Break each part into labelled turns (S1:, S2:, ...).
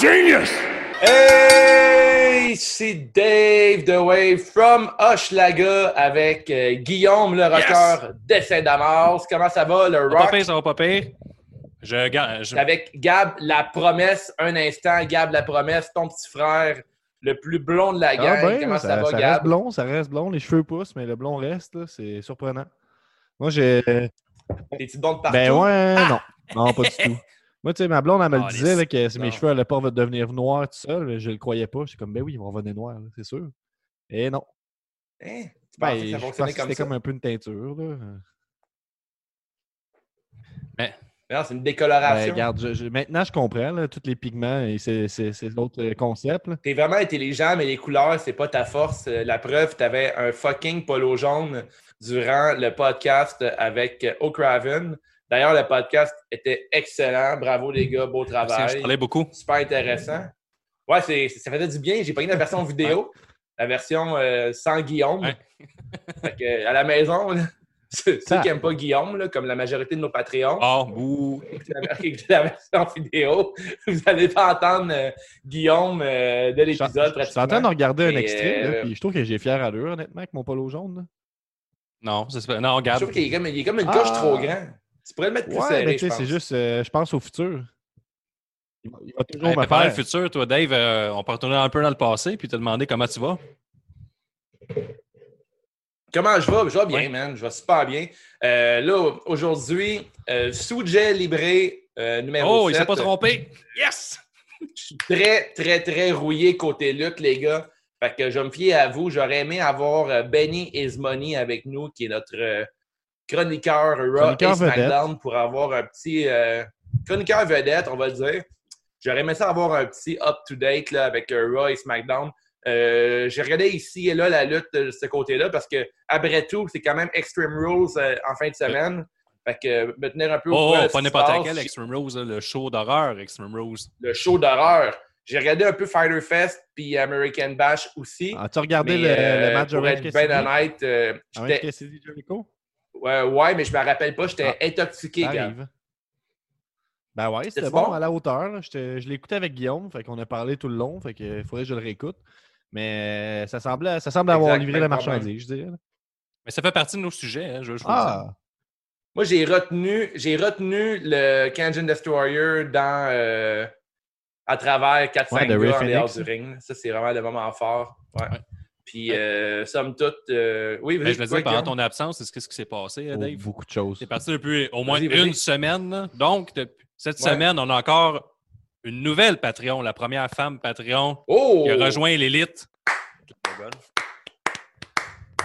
S1: Genius!
S2: Hey, c'est Dave The Wave from Hochelaga avec euh, Guillaume le rocker de Saint-Damas. Comment ça va, le
S3: Ça va
S2: rock?
S3: pas pire, ça va pas pire. Je, je-
S2: Avec Gab La Promesse, un instant, Gab La Promesse, ton petit frère, le plus blond de la gang.
S4: Ah ben,
S2: Comment ça,
S4: ça,
S2: va,
S4: ça reste
S2: Gab?
S4: blond, ça reste blond. Les cheveux poussent, mais le blond reste, là, c'est surprenant. Moi, j'ai.
S2: T'es-tu bon de partout?
S4: Ben ouais, non. Non, pas du tout. Moi, tu sais, ma blonde, elle me le
S3: Ah,
S4: disait là, que si mes cheveux allaient pas devenir noirs tout seul, je le croyais pas. J'étais comme, ben oui, ils vont revenir noirs, c'est sûr. Et non.
S2: Hein? Tu
S4: Ben, je que
S2: comme
S4: c'était comme un peu une teinture. Là.
S2: Non, c'est une
S4: Ben,
S2: décoloration.
S4: regarde, je- je- maintenant, je comprends là, tous les pigments et c'est c'est- c'est d'autres euh, concepts. là.
S2: T'es vraiment intelligent, mais les couleurs, c'est pas ta force. Euh, La preuve, t'avais un fucking polo jaune durant le podcast avec euh, O'Craven. D'ailleurs, le podcast était excellent. Bravo, les gars. Beau
S3: je
S2: travail.
S3: parlais beaucoup.
S2: Super intéressant. Ouais, c'est- ça faisait du bien. J'ai pris la version vidéo, la version euh, sans Guillaume.
S3: Ouais.
S2: Fait que, à la maison, là, ceux, qui n'aiment pas Guillaume, là, comme la majorité de nos Patreons,
S3: Oh,
S2: la, version vidéo, vous n'allez pas entendre euh, Guillaume euh, de
S4: Je
S2: l'épisode.
S4: je suis en train de regarder un extrait, là, puis je trouve que j'ai fier à l'heure, honnêtement, avec mon polo jaune. là.
S3: Non, c'est pas- non,
S2: Je
S3: regarde.
S2: trouve qu'il est comme, il est comme une
S4: Ah.
S2: coche trop grand. Tu pourrais le mettre plus
S4: Ouais,
S2: serré,
S4: mais tu
S2: je
S4: sais,
S2: pense.
S4: c'est juste, euh, je pense au futur. Il va, il va toujours
S3: Hey,
S4: me
S3: préparer
S4: faire.
S3: le futur, toi, Dave, euh, on peut retourner un peu dans le passé puis te demander comment tu vas.
S2: Comment je vais? Je vais bien,
S3: Ouais.
S2: man. Je vais super bien. Euh, là, aujourd'hui, euh, Soudjet Libré, euh, numéro
S3: Oh, il
S2: 7.
S3: s'est pas trompé. Yes!
S2: Je suis très, très, très rouillé côté lutte, les gars. Fait que je vais me fier à vous. J'aurais aimé avoir Benny Ismoney avec nous, qui est notre euh, chroniqueur Raw et SmackDown, pour avoir un petit euh, chroniqueur vedette, on va le dire. J'aurais aimé ça avoir un petit up-to-date là, avec euh, Raw et SmackDown. Euh, J'ai regardé ici et là la lutte de ce côté-là parce que, après tout, c'est quand même Extreme Rules euh, en fin de semaine. Fait que euh, me tenir un peu au
S3: Oh,
S2: ce
S3: pas n'importe quel Extreme Rose, là, le show d'horreur Extreme Rose.
S2: le show d'horreur. J'ai regardé un peu Fighter Fest puis American Bash aussi.
S4: As-tu regardé
S2: mais,
S4: le, le
S2: euh,
S4: match de
S2: pour être
S4: Cassidy?
S2: bien honnête, euh, j'étais-? Ouais, ouais, mais je me rappelle pas, j'étais
S4: Ah.
S2: intoxiqué.
S4: Ça
S2: gars.
S4: arrive. Ben ouais, c'était bon,
S2: bon?
S4: à la hauteur. Je l'écoutais avec Guillaume, fait qu'on a parlé tout le long, fait qu'il faudrait que je le réécoute. Mais euh, ça semblait, ça semble avoir livré la marchandise, je dirais.
S3: Mais ça fait partie de nos sujets, hein, je, vous.
S4: Ah!
S2: Moi, j'ai retenu, j'ai retenu le Kangen Destroyer dans euh, à travers 4-5
S4: Ouais,
S2: gars en dehors du ring. Ça, c'est vraiment le moment fort. Ouais.
S3: Ouais.
S2: Puis, euh, somme toute, euh, oui,
S3: Mais
S2: vas-y,
S3: je veux dire, pendant ton absence, est-ce qu'est-ce qui s'est passé,
S4: Oh,
S3: Dave?
S4: beaucoup de choses.
S3: C'est parti depuis au moins
S2: Vas-y, vas-y.
S3: une semaine. là. Donc, depuis cette
S2: Ouais.
S3: semaine, on a encore une nouvelle Patreon, la première femme Patreon
S2: Oh!
S3: qui a rejoint l'élite.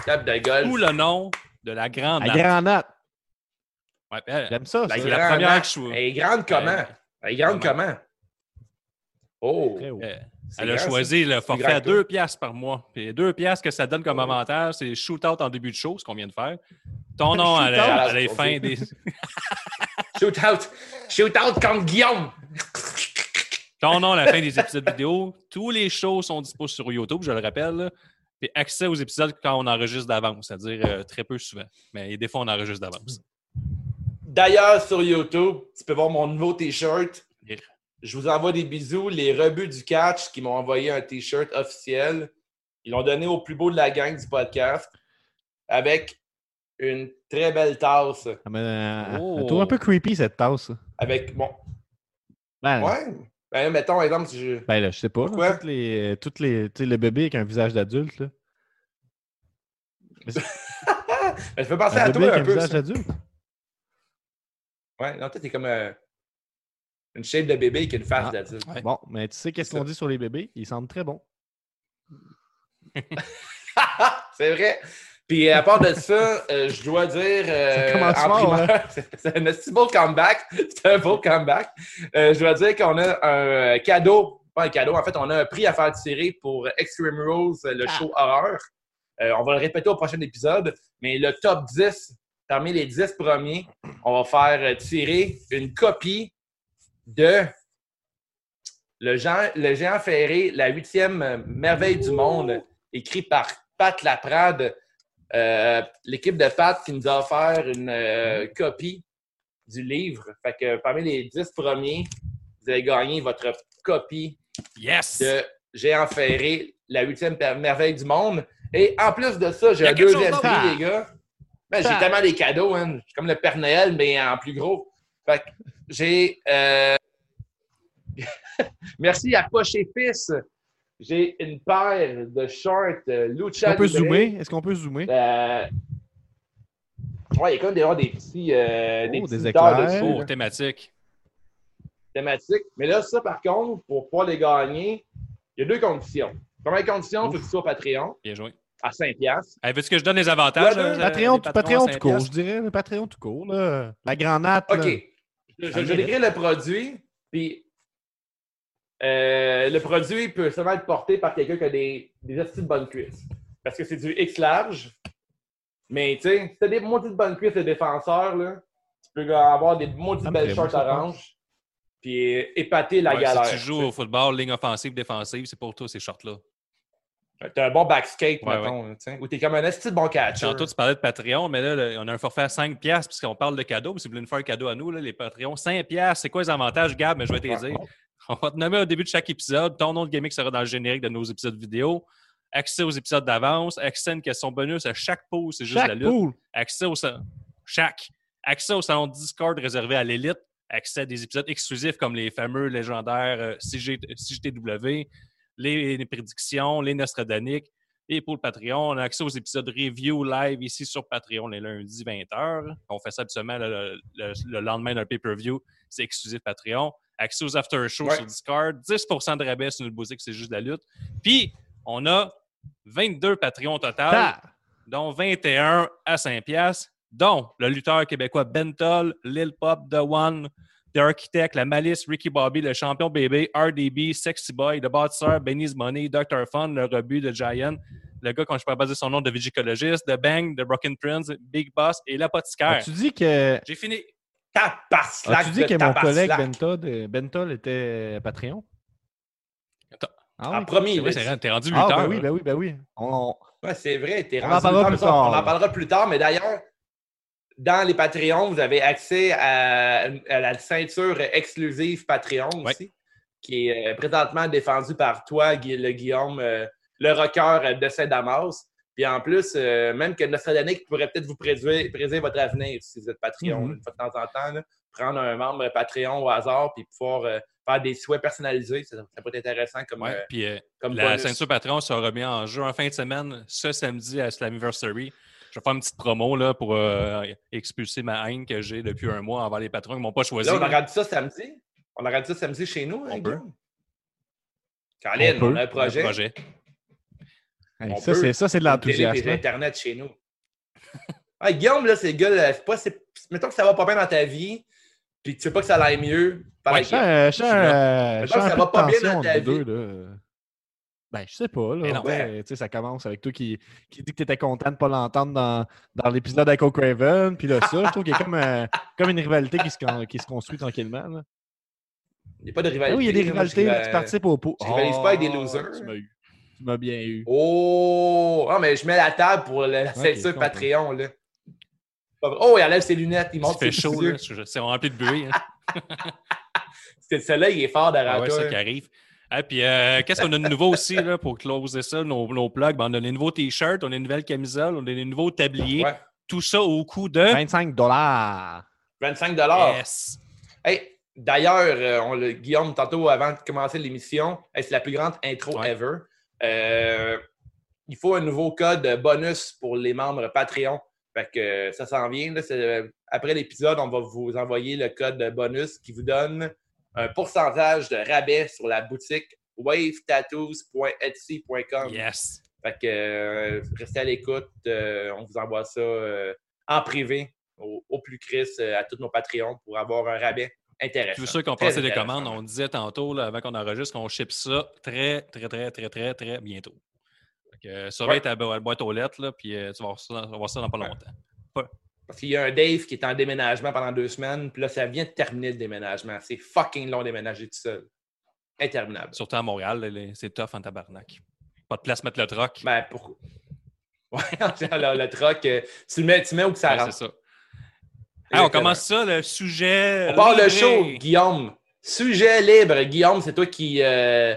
S2: Table de golf.
S3: Sous le nom de la Grande
S4: La
S3: Nat.
S4: granate!
S3: Ouais, elle-
S4: J'aime ça,
S2: La,
S4: ça.
S3: c'est la
S2: grande
S3: première que je-
S2: Elle est grande comment?
S3: Euh,
S2: Elle est grande
S3: comment?
S2: comment? Oh!
S3: Elle a choisi le forfait à
S2: que toi.
S3: 2 piastres par mois. Puis 2 piastres que ça donne comme
S2: Oh.
S3: avantage, c'est shootout en début de show, ce qu'on vient de faire. Ton nom à la, fin des.
S2: Shoot out! Shoot out contre Guillaume!
S3: Ton nom à la fin des épisodes vidéo. Tous les shows sont disponibles sur YouTube, je le rappelle. là. Puis accès aux épisodes quand on enregistre d'avance, c'est-à-dire euh, très peu souvent. Mais des fois, on enregistre d'avance.
S2: D'ailleurs, sur YouTube, tu peux voir mon nouveau T-shirt. Je vous envoie des bisous. Les rebuts du catch qui m'ont envoyé un T-shirt officiel. Ils l'ont donné au plus beau de la gang du podcast avec une très belle tasse.
S4: Ah, mais, euh,
S3: Oh.
S4: Elle trouve un peu creepy, cette tasse.
S2: Avec bon.
S4: Ben,
S2: Ouais. Ben, mettons, exemple, si je.
S4: ben là, je sais pas.
S2: Pourquoi?
S4: toutes les, toutes les, tu sais, le bébé avec un visage d'adulte. là.
S2: Ben, je peux penser
S4: Un
S2: à
S4: bébé
S2: toi
S4: avec
S2: un
S4: un
S2: peu.
S4: visage d'adulte?
S2: Ouais, non, toi, t'es comme euh, une shape de bébé qui a une face
S4: Ah.
S2: d'adulte.
S3: Ouais.
S4: Bon, mais tu sais qu'est-ce qu'on dit sur les bébés? Ils sentent très bon.
S2: c'est vrai. Puis à part de ça, euh, je dois dire euh,
S4: Ça commence
S2: en
S4: fort, hein?
S2: primeur, c'est c'est un beau comeback. C'est un beau comeback. Euh, je dois dire qu'on a un cadeau, pas un cadeau, en fait, on a un prix à faire tirer pour Extreme Rules, le
S4: Ah.
S2: show horreur. Euh, on va le répéter au prochain épisode, mais le top 10, parmi les 10 premiers, on va faire tirer une copie de le géant, le géant ferré, la huitième merveille du monde, écrit par Pat Laprade. Euh, L'équipe de Pat qui nous a offert une euh, copie du livre. Fait que parmi les dix premiers, vous avez gagné votre copie
S3: Yes!
S2: de Géant Ferré, la huitième merveille du monde. Et en plus de ça, j'ai un deuxième prix, les gars. Ben, j'ai tellement des cadeaux, hein. C'est comme le Père Noël, mais en plus gros. Fait que j'ai. euh, Merci à Poche et Fils. J'ai une paire de shorts euh, Lucha
S4: On peut zoomer? Est-ce qu'on peut zoomer?
S2: Euh, Ouais, il y a quand même des, des petits, euh, des
S4: Oh,
S2: petits
S4: des
S2: éclairs
S3: Oh,
S2: là,
S3: thématique.
S2: thématiques. Mais là, ça, par contre, pour pouvoir les gagner, il y a deux conditions. Première condition, il faut que tu sois Patreon
S3: Bien joué.
S2: à 5$. piastres.
S3: Hey, Veux-tu que je donne les avantages?
S2: Ouais,
S3: euh,
S4: Patreon,
S3: des
S4: Patreon tout
S3: 5
S4: court, je dirais. Patreon tout court. Là. La granate.
S2: OK. Je, je, décris le produit, puis euh, le produit peut seulement être porté par quelqu'un qui a des, des astuces de bonne cuisse. Parce que c'est du X large. Mais tu sais, si t'as des maudites bonnes cuisses de défenseurs, là, tu peux avoir des maudites belles shorts oranges, puis euh, épater la
S3: Ouais,
S2: galère.
S3: Si tu joues au football, ligne offensive, défensive, c'est pour toi ces shorts-là.
S2: T'as un bon backskate,
S3: Ouais,
S2: mettons, tu sais, ou t'es comme un esti de bon catcher.
S3: Tantôt, tu parlais de Patreon, mais là, on a un forfait à 5$ piastres, puisqu'on parle de cadeaux. Si vous voulez nous faire un cadeau à nous, là, les Patreons, 5$, piastres, c'est quoi les avantages, Gab? Mais je vais te dire. On va te nommer au début de chaque épisode. Ton nom de gimmick sera dans le générique de nos épisodes vidéo. Accès aux épisodes d'avance. Accès à une question bonus à chaque pause, c'est juste la
S4: Chaque
S3: lutte.
S4: pool?
S3: Accès au chaque. Accès au salon Discord réservé à l'élite. Accès à des épisodes exclusifs comme les fameux légendaires euh, CG CGTW, les, les prédictions, les Nostradaniques. Et pour le Patreon, on a accès aux épisodes review live ici sur Patreon les lundis 20h. On fait ça absolument le, le- le lendemain d'un pay-per-view. C'est exclusif Patreon. Accès aux after-shows
S2: Ouais.
S3: sur Discord. 10% de rabais sur notre boutique, c'est juste de la lutte. Puis, on a 22 Patreons total
S4: Ah!
S3: dont 21 à 5 piastres, dont le lutteur québécois Bentol, Lil Pop, The One, The Architect, La Malice, Ricky Bobby, le champion bébé, RDB, Sexy Boy, The Bâtisseur, Benny's Money, Dr. Fun, le rebut de Giant, le gars, quand je peux pas dire son nom, de Vigicologiste, The Bang, The Broken Prince, Big Boss et l'apothicaire.
S4: As-tu dit que,
S3: J'ai fini.
S2: Tabarslac
S4: as-tu dit
S2: de
S4: que mon collègue. Bentol, Bentol était Patreon?
S3: Attends.
S4: Ah
S2: En
S4: oui?
S3: t'es rendu
S4: Ah,
S3: lutteur.
S4: ben oui, ben oui, ben oui. On-
S2: Ouais, c'est vrai. t'es
S4: On
S2: rendu
S4: en parlera
S2: là,
S4: plus
S2: ça,
S4: tard.
S2: On en parlera plus tard, mais d'ailleurs, dans les Patreons, vous avez accès à, à la ceinture exclusive Patreon
S3: Ouais.
S2: aussi, qui est euh, présentement défendue par toi, Guy- le Guillaume, euh, le rocker de Saint-Damas. Puis en plus, euh, même que Nostradanic pourrait peut-être vous prédire, prédire votre avenir si vous êtes Patreon,
S4: Mhm.
S2: une fois de temps en temps. là. prendre un membre Patreon au hasard puis pouvoir euh, faire des souhaits personnalisés. Ça, ça peut être intéressant comme,
S3: Ouais,
S2: euh,
S3: puis
S2: comme
S3: la
S2: bonus.
S3: ceinture Patreon sera remis en jeu en fin de semaine, ce samedi à Slammiversary. Je vais faire une petite promo là, pour euh, expulser ma haine que j'ai depuis un mois envers les patrons qui m'ont pas choisi.
S2: Là, on a rendu ça samedi. On a rendu ça samedi chez nous. hein,
S3: On peut.
S2: Guillaume? Colin,
S4: On peut.
S2: on a un projet.
S3: projet.
S4: Hey,
S2: On
S4: ça, c'est, ça, c'est de l'enthousiasme. hein.
S2: Internet chez nous. Ah, Guillaume, là, c'est le gars, là, pas, mettons que ça va pas bien dans ta vie, puis que tu veux pas que ça aille mieux.
S3: Ouais,
S4: Je sens, je sens, je
S2: Mettons
S4: sens
S2: que
S4: un
S2: ça va pas bien dans ta vie.
S4: deux. Ben, je sais pas,
S3: Mais
S4: là.
S3: non.
S4: Tu sais, ça commence avec toi qui, qui dit que tu étais content de pas l'entendre dans, dans l'épisode avec O'Craven. Puis là, ça, je trouve qu'il y a comme, euh, comme une rivalité qui se, qui se construit tranquillement. Là.
S2: Il n'y a pas de
S4: Ah
S2: rivalité.
S4: oui, il y a des rivalités là, qui participent au pot.
S2: je rivalise pas avec des
S4: Oh,
S2: losers.
S4: Tu m'as eu. Tu m'as bien eu.
S2: Oh! Ah, mais je mets la table pour la
S4: comprends.
S2: Patreon, là. Oh, il enlève ses lunettes, il monte
S3: fait
S2: ses
S3: chaud, C'est rempli de bruit. hein.
S2: Soleil il est fort derrière
S3: Ah ouais,
S2: toi.
S3: ça qui arrive. Ah, puis, euh, qu'est-ce qu'on a de nouveau aussi là, pour closer ça, nos, nos plugs? Ben, on a les nouveaux t-shirts, on a les nouvelles camisoles, on a les nouveaux tabliers.
S2: Ouais.
S3: Tout ça au coût de.
S4: 25 dollars.
S2: 25
S3: Yes.
S2: Hey, D'ailleurs, euh, on le- Guillaume, tantôt, avant de commencer l'émission, hey, c'est la plus grande intro
S3: Ouais.
S2: ever. Euh, il faut un nouveau code bonus pour les membres Patreon. Fait que ça s'en vient. là. C'est, après l'épisode, on va vous envoyer le code bonus qui vous donne un pourcentage de rabais sur la boutique wavetattoos.etsy.com.
S3: Yes.
S2: Fait que euh, restez à l'écoute. euh, on vous envoie ça euh, en privé au, au plus Chris à tous nos Patreons pour avoir un rabais intéressant.
S3: Ceux qui ont
S2: Très
S3: passé des commandes, on disait tantôt, là, avant qu'on enregistre, qu'on ship ça très, très, très, très, très, très bientôt. Fait que, surveille
S2: Ouais.
S3: ta bo- boîte aux lettres, là, puis tu vas voir ça, ça dans pas
S2: Ouais. Parce qu'il y a un Dave qui est en déménagement pendant deux semaines, puis là, ça vient de terminer le déménagement. C'est fucking long déménager tout seul. Interminable.
S3: Surtout à Montréal, c'est tough en tabarnak. Pas de place mettre le troc.
S2: Ben, pour... Ouais, le, le truck, euh, tu le mets, tu mets où que ça
S3: Ouais,
S2: rentre.
S3: c'est ça. Hey, on commence ça, le sujet.
S2: On part le show, Guillaume. Sujet libre. Guillaume, c'est toi qui, euh,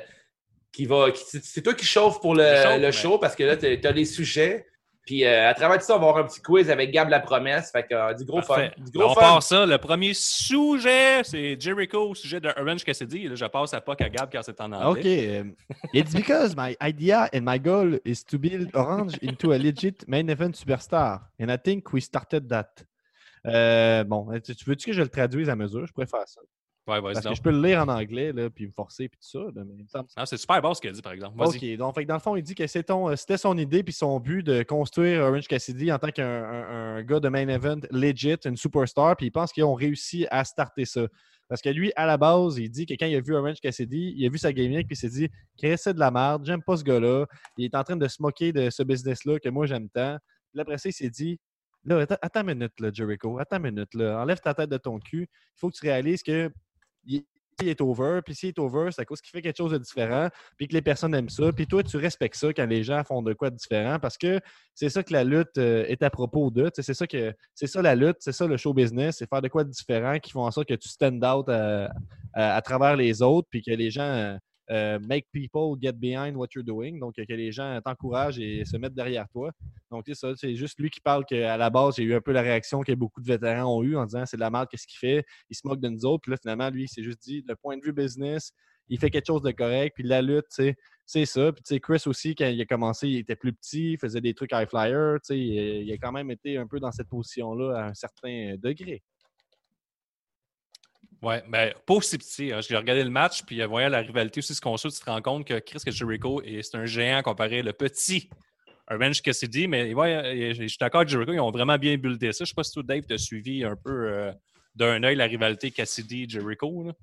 S2: qui va. c'est toi qui chauffe pour le,
S3: chauffe,
S2: le
S3: mais-
S2: show parce que là, tu as les sujets. Puis euh, à travers tout ça, on va avoir un petit quiz avec Gab la promesse. Fait que euh, du gros
S3: Parfait.
S2: fun. Du
S3: Ben,
S2: gros
S3: on
S2: fun.
S3: part ça. Le premier sujet, c'est Jericho au sujet de Orange Cassidy. Là, je passe à Puck à Gab car c'est en
S4: OK.
S3: anglais.
S4: um, it's because my idea and my goal is to build Orange into a legit main event superstar. And I think we started that. Euh, bon, veux-tu que je le traduise à mesure? Je pourrais faire ça.
S3: Ouais,
S4: Parce que je peux le lire en anglais, là, puis me forcer, puis tout ça. là, mais il me semble
S3: Non, c'est super bon ce qu'il a dit, par exemple.
S4: OK. Donc, fait que dans le fond, il dit que euh, c'était son idée puis son but de construire Orange Cassidy en tant qu'un un- un gars de main event legit, une superstar. Puis il pense qu'ils ont réussi à starter ça. Parce que lui, à la base, il dit que quand il a vu Orange Cassidy, il a vu sa gimmick puis il s'est dit c'est de la merde, j'aime pas ce gars-là. Il est en train de se moquer de ce business-là que moi j'aime tant. Puis là, après ça, il s'est dit Là, attends, attends une minute, là, Jericho. Attends une minute, là. Enlève ta tête de ton cul. Il faut que tu réalises que il est over, puis s'il est over, c'est à cause qu'il fait quelque chose de différent, puis que les personnes aiment ça, puis toi, tu respectes ça quand les gens font de quoi de différent, parce que c'est ça que la lutte euh, est à propos de, c'est ça que c'est ça la lutte, c'est ça le show business, c'est faire de quoi de différent qui font en sorte que tu stand out à, à- à travers les autres, puis que les gens euh, make people get behind what you're doing, donc que les gens t'encouragent et se mettent derrière toi. Donc, c'est ça, c'est juste lui qui parle qu'à la base, a eu un peu la réaction que beaucoup de vétérans ont eu en disant c'est de la merde, qu'est-ce qu'il fait? Il se moque de nous autres. Puis là, finalement, lui, il s'est juste dit, le point de vue business, il fait quelque chose de correct. Puis la lutte, c'est ça. Puis tu sais, Chris aussi, quand il a commencé, il était plus petit, il faisait des trucs high flyer. Tu sais, il, il a quand même été un peu dans cette position-là à un certain degré.
S3: Ouais, ben, pas aussi petit. hein. Je regardé le match, puis euh, voyant la rivalité aussi se construire, tu te rends compte que Chris que Jericho, et c'est un géant comparé le petit Orange Cassidy. Mais ouais, je suis d'accord avec Jericho, ils ont vraiment bien buildé ça. Je sais pas si toi, Dave, tu as suivi un peu euh, d'un œil la rivalité Cassidy-Jericho.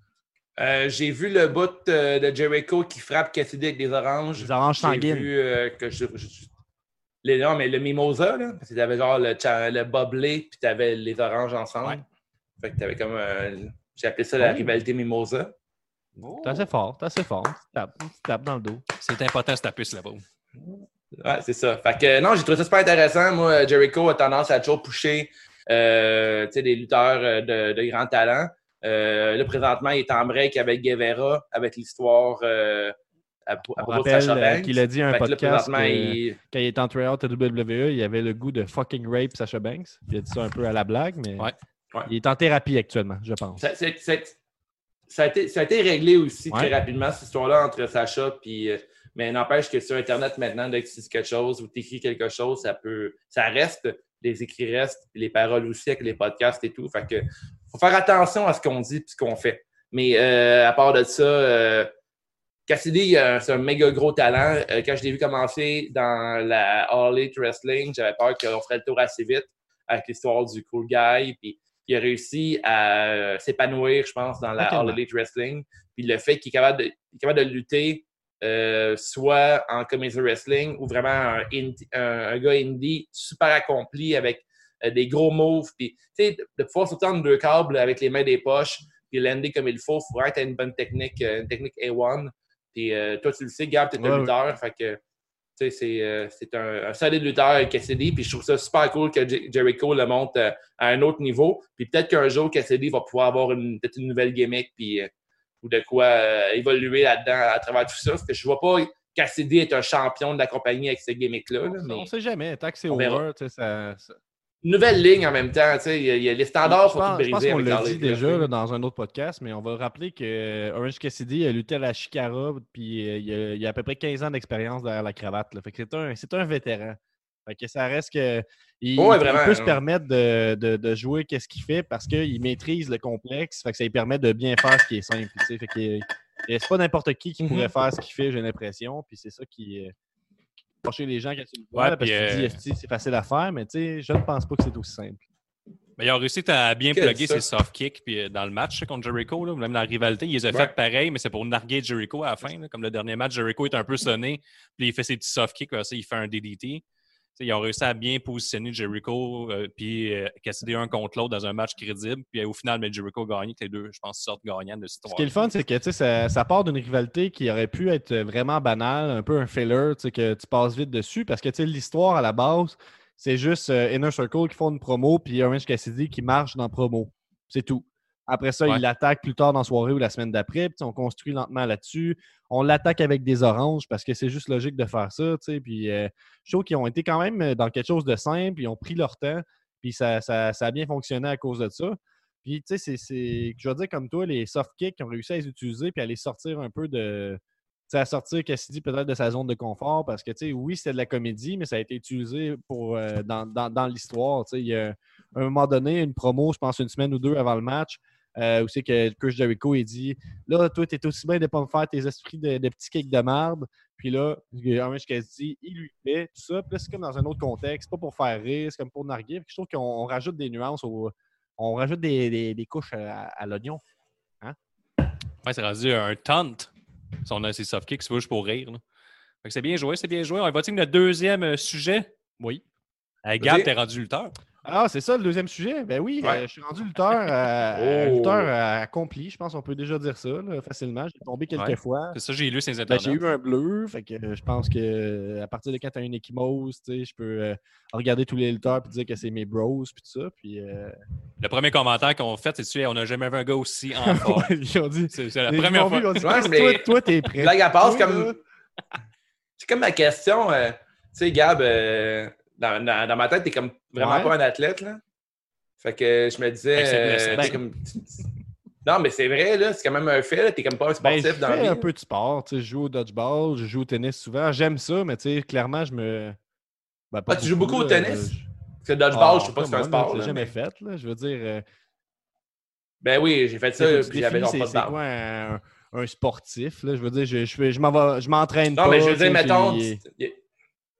S2: Euh, J'ai vu le bout euh, de Jericho qui frappe Cassidy avec des oranges.
S4: Les oranges
S2: J'ai
S4: sanguines.
S2: vu euh, que je, je- les, non, mais le mimosa, là, parce que t'avais genre le, le boblé, puis t'avais les oranges ensemble.
S3: Ouais.
S2: Fait que t'avais comme un- J'ai appelé ça la
S4: Oh.
S2: rivalité mimosa.
S4: T'es assez fort, t'es assez fort. Tu tapes, tu tapes dans le dos.
S3: C'est important, cette puce là-bas.
S2: Ouais, c'est ça. Fait que non, j'ai trouvé ça super intéressant. Moi, Jericho a tendance à toujours pusher euh, tu sais, des lutteurs euh, de, de grand talent. Euh, là, présentement, il est en break avec Guevara, avec l'histoire euh, à, propos de Sacha
S4: qu'il a dit à un
S2: Fait que là,
S4: podcast que
S2: il-
S4: quand il était en tryout à WWE, il avait le goût de fucking rape Sasha Banks. Il a dit ça un peu à la blague, mais
S3: Ouais.
S2: Ouais.
S4: il est en thérapie actuellement, je pense.
S2: Ça, a été, ça a été réglé aussi
S4: Ouais.
S2: très rapidement, cette histoire-là, entre Sacha puis. euh, mais n'empêche que sur Internet, maintenant, dès que tu dis quelque chose ou tu écris quelque chose, ça peut. Ça reste, les écrits restent, les paroles aussi avec les podcasts et tout. Fait que faut faire attention à ce qu'on dit et ce qu'on fait. Mais euh, à part de ça, euh, Cassidy, c'est un méga gros talent. Euh, quand je l'ai vu commencer dans la All Elite Wrestling, j'avais peur qu'on ferait le tour assez vite avec l'histoire du cool guy. Puis il a réussi à euh, s'épanouir, je pense, dans la. All Elite Wrestling. Puis le fait qu'il est capable de, est capable de lutter euh, soit en comedy wrestling ou vraiment un, indie- un, un gars indie super accompli avec euh, des gros moves. Puis, tu sais, de, pouvoir sauter entre deux câbles avec les mains des poches puis lander comme il faut, il faut vraiment être une bonne technique, une technique A1. Puis euh, toi, tu le sais, Gab, tu es
S4: Ouais,
S2: un
S4: ouais.
S2: lutteur. Fait que, c'est euh, c'est un, un solide lutteur, Cassidy. Puis je trouve ça super cool que Jer- Jericho le monte euh, à un autre niveau. Puis peut-être qu'un jour, Cassidy va pouvoir avoir peut-être une nouvelle gimmick. Puis, euh, ou de quoi évoluer là-dedans à travers tout ça. Parce que je vois pas Cassidy être un champion de la compagnie avec ce gimmick-là. là,
S4: On ne sait jamais. Tant que c'est over, ça-
S2: nouvelle ligne en même temps. tu sais, Il y, a- il y a les standards
S4: Je
S2: sont tous
S4: pense, je pense
S2: brisés.
S4: qu'on l'a dit déjà là, dans un autre podcast, mais on va rappeler que euh, Orange Cassidy a lutté à la Chicara, puis euh, il, a, il a à peu près 15 ans d'expérience derrière la cravate. là. Fait que c'est un, c'est un vétéran. Fait que ça reste que il,
S2: Ouais,
S4: il
S2: vraiment,
S4: peut se
S2: hein.
S4: permettre de, de- de jouer qu'est-ce qu'il fait parce qu'il maîtrise le complexe. Fait que ça lui permet de bien faire ce qui est simple. Fait que, euh, c'est pas n'importe qui qui
S2: Mhm.
S4: pourrait faire ce qu'il fait, j'ai l'impression. Puis c'est ça qui fâcher les gens quand tu le vois
S3: Ouais,
S4: là, parce
S3: puis,
S4: que tu te dis
S3: euh,
S4: c'est facile à faire, mais tu sais, je ne pense pas que c'est aussi simple.
S3: Mais ils ont réussi à bien plugger ses soft kicks puis, euh, dans le match contre Jericho. Là, même dans la rivalité, ils les ont
S2: Ouais.
S3: fait pareil, mais c'est pour narguer Jericho à la fin. là. Comme le dernier match, Jericho est un peu sonné, puis il fait ses petits soft kicks, après ça, il fait un DDT. Ils ont réussi à bien positionner Jericho euh, puis euh, Cassidy un contre l'autre dans un match crédible. Puis euh, au final, mais Jericho a gagné, que les deux, je pense, sortent gagnants de cette
S4: Ce
S3: histoire.
S4: qui est le fun, c'est que ça, ça part d'une rivalité qui aurait pu être vraiment banale, un peu un sais, que tu passes vite dessus, parce que l'histoire à la base, c'est juste euh, Inner Circle qui font une promo, puis Orange Cassidy qui marche dans la promo. C'est tout. Après ça,
S3: Ouais.
S4: il l'attaque plus tard dans la soirée ou la semaine d'après. Puis, on construit lentement là-dessus. On l'attaque avec des oranges parce que c'est juste logique de faire ça. Puis, euh, je trouve qu'ils ont été quand même dans quelque chose de simple. Ils ont pris leur temps. Puis, ça, ça- ça a bien fonctionné à cause de ça. Puis, tu sais, c'est-. Je veux dire, comme toi, les soft kicks, ils ont réussi à les utiliser puis à les sortir un peu de. À sortir Cassidy peut-être de sa zone de confort parce que, tu sais, oui, c'était de la comédie, mais ça a été utilisé pour, euh, dans, dans- dans l'histoire. Tu sais, il y a à un moment donné, une promo, je pense une semaine ou deux avant le match, euh, où c'est que Chris Jericho, il dit Là, toi, t'es aussi bien de pas me faire tes esprits de, de petits cakes de marde. Puis là, Orange Cassidy, il lui fait tout ça. Puis là, c'est comme dans un autre contexte, pas pour faire rire, c'est comme pour narguer. Puis je trouve qu'on on rajoute des nuances, au- on rajoute des, des- des couches à, à l'oignon.
S3: Ouais, c'est rendu un taunt. Si on a ces soft kicks, c'est juste pour rire. là. Fait que c'est bien joué, c'est bien joué. On avec notre deuxième euh, sujet?
S4: Oui.
S3: Hey, Gab, t'es rendu lutteur.
S4: Ah, c'est ça le deuxième sujet? Ben oui,
S2: Ouais.
S4: euh, je suis rendu lutteur, euh,
S2: Oh.
S4: lutteur euh, accompli. Je pense qu'on peut déjà dire ça là, facilement. J'ai tombé quelques
S3: Ouais.
S4: fois.
S3: C'est ça, j'ai lu ces
S4: Ben, j'ai eu un bleu, fait que je pense que à partir de quand tu as une échymose, tu sais, je peux euh, regarder tous les lutteurs et dire que c'est mes bros puis tout ça. Puis, euh,
S3: Le premier commentaire qu'on fait, c'est sais, on n'a jamais vu un gars aussi en forme.
S4: ils ont dit.
S3: C'est c'est la première
S4: vu,
S3: fois.
S4: dit,
S2: Ouais, mais-
S4: toi, toi, t'es prêt.
S2: Blague à part, c'est comme.
S4: là,
S2: C'est comme ma question. euh, tu sais, Gab, euh, dans, dans- dans ma tête, t'es comme vraiment
S4: Ouais.
S2: pas un athlète, là. Fait que je me disais. Euh, comme- Non, mais c'est vrai, là. C'est quand même un fait, là. T'es comme pas un
S4: Ben, je
S2: sportif dans la
S4: fais
S2: vie.
S4: un peu de sport. tu sais, Je joue au dodgeball, je joue au tennis souvent. J'aime ça, mais tu sais, clairement, je me. Ben,
S2: Ah, tu joues beaucoup au tennis?
S4: je-
S2: Parce que le dodgeball,
S4: Ah,
S2: je sais pas si c'est un sport.
S4: je jamais
S2: mais-
S4: fait. Là. Je veux dire. euh,
S2: Ben oui, j'ai fait ça, puis j'avais genre pas de
S4: quoi un, un sportif? Là? Je veux dire, je, je, je m'entraîne pas.
S2: Non, mais je veux dire, mettons.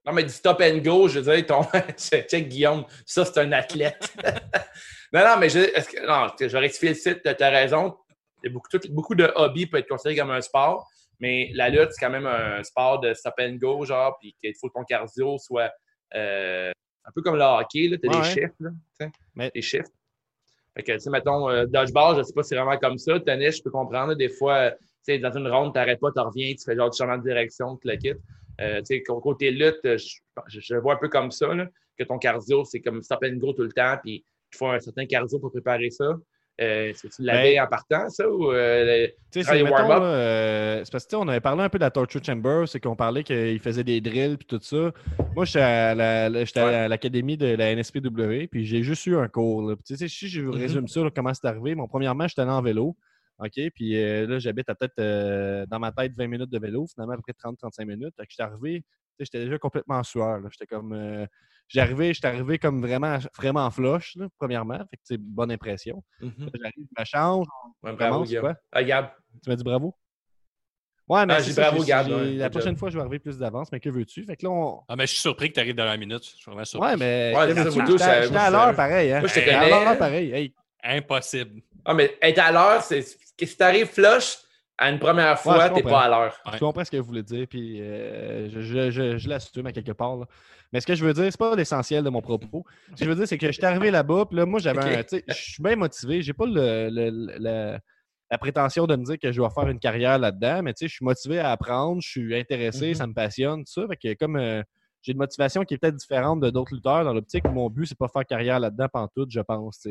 S2: Non, mais du stop and go, je veux dire, ton. Check Guillaume, ça, c'est un athlète. non, non, mais je, est-ce que... non, je vais rectifier le site, tu as raison. Beaucoup, tout- beaucoup de hobbies peuvent être considérés comme un sport, mais la lutte, c'est quand même un sport de stop and go, genre, puis qu'il faut que ton cardio soit euh, un peu comme le hockey, tu as
S4: Ouais,
S2: des chiffres, là,
S4: Mais-
S2: des chiffres. Fait que, tu sais, mettons, euh, dodgeball, je sais pas si c'est vraiment comme ça. Tennis, je peux comprendre. là, des fois, euh, tu sais, dans une ronde, tu n'arrêtes pas, tu reviens, tu fais genre du changement de direction, tu le quittes. Euh, tu côté lutte, euh, je, vois un peu comme ça, là, que ton cardio, c'est comme stop and go tout le temps, puis il faut un certain cardio pour préparer ça. Euh, Est-ce que tu l'avais
S4: Ben-
S2: en partant, ça, ou euh,
S4: Tu sais,
S2: warm-up?
S4: euh, c'est parce que tu on avait parlé un peu de la Torture Chamber, c'est qu'on parlait qu'il faisait des drills puis tout ça. Moi, j'étais à, la- l'académie de la NSPW, puis j'ai juste eu un cours. là. Tu si je vous
S2: Mhm.
S4: résume ça, là, comment c'est arrivé, mon premièrement, j'étais allé en vélo. OK, puis euh, là, j'habite à peut-être euh, dans ma tête 20 minutes de vélo, finalement, à peu près 30-35 minutes. Fait que j'étais arrivé, tu sais, j'étais déjà complètement en sueur. J'étais comme. euh, j'arrivais, j'étais arrivé comme vraiment, vraiment flush, là, premièrement. Fait que, tu sais, bonne impression.
S2: Mhm.
S4: Là, J'arrive, je me change,
S2: Ouais, bravo,
S4: quoi.
S2: Ah, Gab.
S4: Tu m'as dit bravo? Ouais, mais
S2: Ah,
S4: c'est ça,
S2: bravo, Gab, ouais,
S4: la prochaine
S2: job.
S4: fois, je vais arriver plus d'avance, mais que veux-tu? Fait que là, on...
S3: Ah, mais je suis surpris que tu arrives dans la minute. Je suis vraiment surpris.
S4: Ouais, mais
S2: Ouais, c'est
S4: J'étais à l'heure pareil, hein?
S2: moi, je te
S4: J'étais à l'heure pareil. Hey,
S3: Impossible.
S2: Ah, mais être à l'heure, c'est. que Si t'arrives flush à une première fois,
S4: je
S2: t'es pas à l'heure.
S4: Je comprends ce que vous voulez dire, puis euh, je, je, je, je l'assume à quelque part. là. Mais ce que je veux dire, c'est pas l'essentiel de mon propos. Ce que je veux dire, c'est que je suis arrivé là-bas, puis là, moi, j'avais
S2: Ok.
S4: un. tu sais, Je suis bien motivé. J'ai pas le, le- le- la, la prétention de me dire que je vais faire une carrière là-dedans, mais tu sais, je suis motivé à apprendre, je suis intéressé,
S2: Mhm.
S4: ça me passionne, tout ça. Fait que comme euh, j'ai une motivation qui est peut-être différente de d'autres lutteurs dans l'optique, mon but, c'est pas faire carrière là-dedans pantoute, je pense.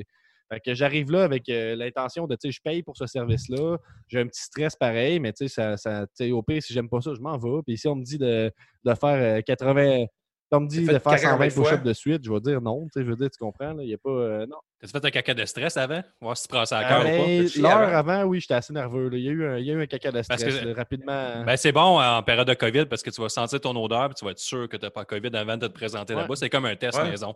S4: Fait que j'arrive là avec euh, l'intention de, tu sais, je paye pour ce service-là, j'ai un petit stress pareil, mais tu sais, ça, ça, au pire, si j'aime pas ça, je m'en vais. Puis si on me dit de, de faire euh, 80, si on me dit de faire
S2: 80
S4: 120
S2: fois.
S4: push-ups de suite, je vais dire non. Tu sais, je veux dire, tu comprends, là, il y a pas. euh, non.
S3: T'as-tu fait un caca de stress avant? Voir si tu prends ça à
S4: Euh,
S3: cœur ou pas?
S2: T'as-tu chié
S4: L'heure
S2: avant?
S4: avant, oui, j'étais assez nerveux. là. Il, y a eu un, il y a eu un caca de stress
S3: Parce que-
S4: là, rapidement.
S3: Ben, c'est bon en période de COVID parce que tu vas sentir ton odeur et tu vas être sûr que tu n'as pas COVID avant de te présenter
S4: Ouais.
S3: là-bas. C'est comme un test
S2: Ouais.
S3: maison.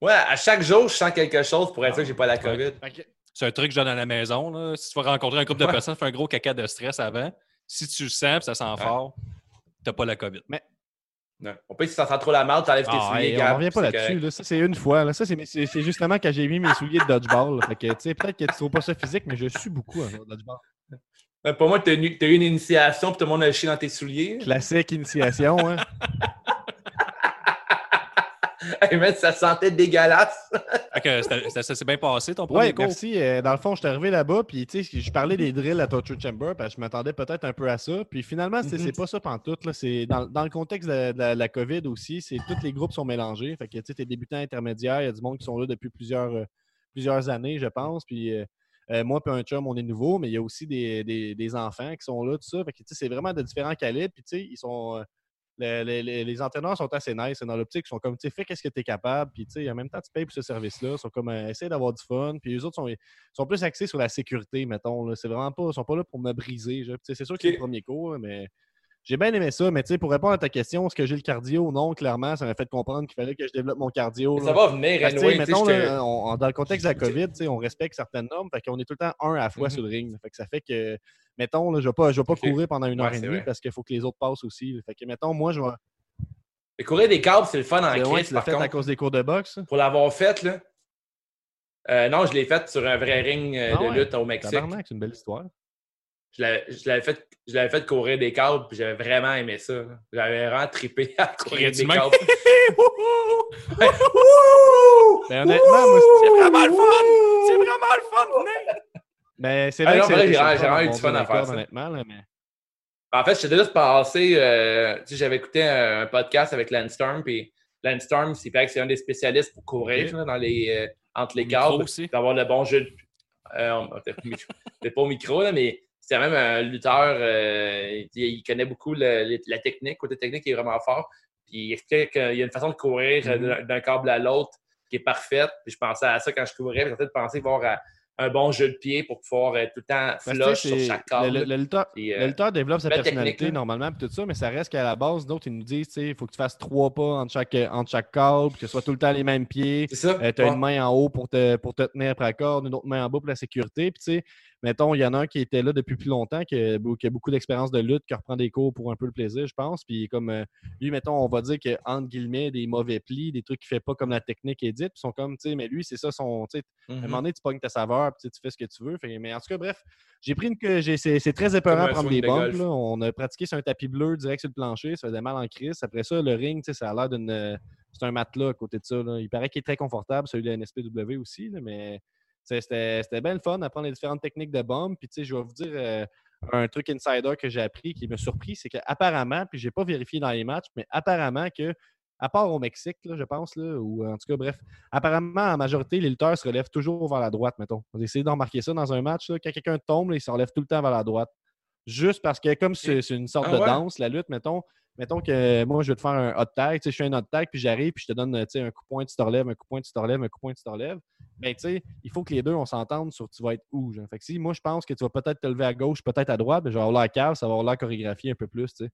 S2: Ouais, à chaque jour, je sens quelque chose pour être sûr que j'ai pas la COVID.
S4: Fait que-
S3: C'est un truc que je donne à la maison. là. Si tu vas rencontrer un groupe de
S2: Ouais.
S3: personnes, fais un gros caca de stress avant. Si tu le sens et ça sent fort, tu n'as pas la COVID.
S2: Non. On peut, si ça sent trop la marde, t'enlèves tes
S4: Ah,
S2: souliers,
S4: hey,
S2: Gab,
S4: on revient pas là-dessus. là. Ça, c'est une fois. là. Ça, c'est, justement quand j'ai mis mes souliers de dodgeball. Fait que, tu sais, peut-être que tu trouves pas ça physique, mais je suis beaucoup en dodgeball.
S2: Ben, pour moi, t'as eu t'as eu une initiation puis tout le monde a chié dans tes souliers.
S4: Classique initiation. Hein.
S2: Hey, man, ça sentait dégueulasse.
S3: C'était- ça ça s'est bien passé ton premier
S4: Oui,
S3: cours?
S4: merci. Euh, dans le fond, je suis arrivé là-bas, puis tu sais, je parlais des drills à Torture Chamber, parce que je m'attendais peut-être un peu à ça. Puis finalement, c'est c'est pas ça pantoute. Là. C'est dans, dans le contexte de, de la, de la COVID aussi, c'est tous les groupes sont mélangés. Fait que tu sais, t'es débutant intermédiaire, il y a du monde qui sont là depuis plusieurs, euh, plusieurs années, je pense. Puis euh, Euh, moi et un chum, on est nouveau, mais il y a aussi des, des- des enfants qui sont là, tout ça. Fait que, tu sais, c'est vraiment de différents calibres. Puis, tu sais, ils sont. euh, les, les- les- les entraîneurs sont assez nice dans l'optique. Ils sont comme, tu sais, fais qu'est-ce que tu es capable. Puis, tu sais, en même temps, tu payes pour ce service-là. Ils sont comme, euh, essaye d'avoir du fun. Puis, les autres sont, sont plus axés sur la sécurité, mettons. là. C'est vraiment pas, ils sont pas là pour me briser. genre. Tu sais, C'est sûr que c'est le premier cours, mais j'ai bien aimé ça. Mais, tu sais, pour répondre à ta question, est-ce que j'ai le cardio? Non, clairement, ça m'a fait comprendre qu'il fallait que je développe mon cardio.
S2: Ça va venir,
S4: Parce que, tu sais,
S2: anyway,
S4: mettons, là, on- on- dans le contexte de la COVID, on respecte certaines normes. Fait qu'on est tout le temps un à la fois
S2: Mhm.
S4: sur le ring. Fait que ça fait que, mettons, là, je ne vais pas, je vais pas courir pendant une
S2: Ouais,
S4: heure et demie parce qu'il faut que les autres passent aussi. Fait que, mettons, moi, je vais.
S2: Mais courir des câbles, c'est le fun en
S4: C'est ouais,
S2: crise,
S4: tu l'as fait à cause des cours de boxe.
S2: Pour l'avoir fait, là. euh, non, je l'ai fait sur un vrai ring euh,
S4: Ah
S2: de
S4: ouais?
S2: lutte au Mexique.
S4: C'est une belle histoire.
S2: Je l'avais- je l'avais fait, je l'avais fait courir des câbles, puis j'avais vraiment aimé ça. là. J'avais vraiment trippé à courir des câbles.
S4: Mais honnêtement, moi,
S3: C'est vraiment le fun! C'est vraiment le fun! Venez!
S4: mais c'est
S2: Ah
S4: vrai que
S2: j'ai vraiment- j'ai eu du fun à faire ça.
S4: honnêtement, là, mais.
S2: En fait, j'étais juste passé. euh, j'avais écouté un, un podcast avec Lance Storm, puis Lance Storm, c'est vrai que c'est un des spécialistes pour courir
S4: Ok.
S2: là, dans les, euh, entre les
S3: aussi.
S2: d'avoir le bon jeu. de- Euh, pas au micro- là, mais c'est même un lutteur. euh, il, il connaît beaucoup le- la technique. Côté technique, il est vraiment fort. Puis il explique qu'il y a une façon de courir euh,
S4: Mhm.
S2: d'un- câble à l'autre qui est parfaite. Puis je pensais à ça quand je courais. J'étais en train de penser voir à un bon jeu de pied pour pouvoir être tout le temps flush sur chaque câble.
S4: Le, le- le lutteur,
S2: Puis, euh,
S4: le lutteur développe sa personnalité
S2: technique,
S4: normalement, puis tout ça, mais ça reste qu'à la base, d'autres, ils nous disent, tu sais, il faut que tu fasses trois pas entre chaque, entre chaque câble, que ce soit tout le temps les mêmes pieds. tu as
S2: Ouais.
S4: une main en haut pour te, pour te tenir après la corde, une autre main en bas pour la sécurité. Puis, tu sais, mettons, il y en a un qui était là depuis plus longtemps, qui a, qui a beaucoup d'expérience de lutte, qui reprend des cours pour un peu le plaisir, je pense. Puis, comme euh, lui, mettons, on va dire que, entre guillemets, des mauvais plis, des trucs qu'il fait pas comme la technique est dite, puis sont comme, tu sais, mais lui, c'est ça son. Tu sais, à un
S2: Mhm.
S4: moment donné, tu pognes ta saveur, puis tu fais ce que tu veux. Fait- mais en tout cas, bref, j'ai pris une. que C'est très épeurant
S2: un
S4: prendre des
S2: de
S4: là. On a pratiqué sur un tapis bleu direct sur le plancher, ça faisait mal en crise. Après ça, le ring, tu sais, ça a l'air d'une. euh, C'est un matelas à côté de ça. là. Il paraît qu'il est très confortable, celui de la NSPW aussi, là, mais c'était bien le fun d'apprendre les différentes techniques de bump. Puis, tu sais, je vais vous dire euh, un truc insider que j'ai appris qui m'a surpris, c'est qu'apparemment, puis j'ai pas vérifié dans les matchs, mais apparemment que, à part au Mexique, là, je pense, là, ou en tout cas, bref, apparemment, en majorité, les lutteurs se relèvent toujours vers la droite, mettons. Vous essayez de remarquer ça dans un match, là, quand quelqu'un tombe, il se relève tout le temps vers la droite. Juste parce que, comme c'est une sorte
S2: Ah
S4: de
S2: ouais?
S4: danse, la lutte, mettons, mettons que euh, moi, je vais te faire un hot tag, tu sais, je fais un hot tag, puis j'arrive, puis je te donne tu sais, un coup de poing, tu te relèves, un coup de poing, tu te relèves, un coup de poing, tu te relèves. Ben, tu sais, il faut que les deux, on s'entende sur tu vas être où. genre. Fait que si moi, je pense que tu vas peut-être te lever à gauche, peut-être à droite, ben, je vais avoir l'air cave, ça va avoir l'air chorégraphié un peu plus, tu sais.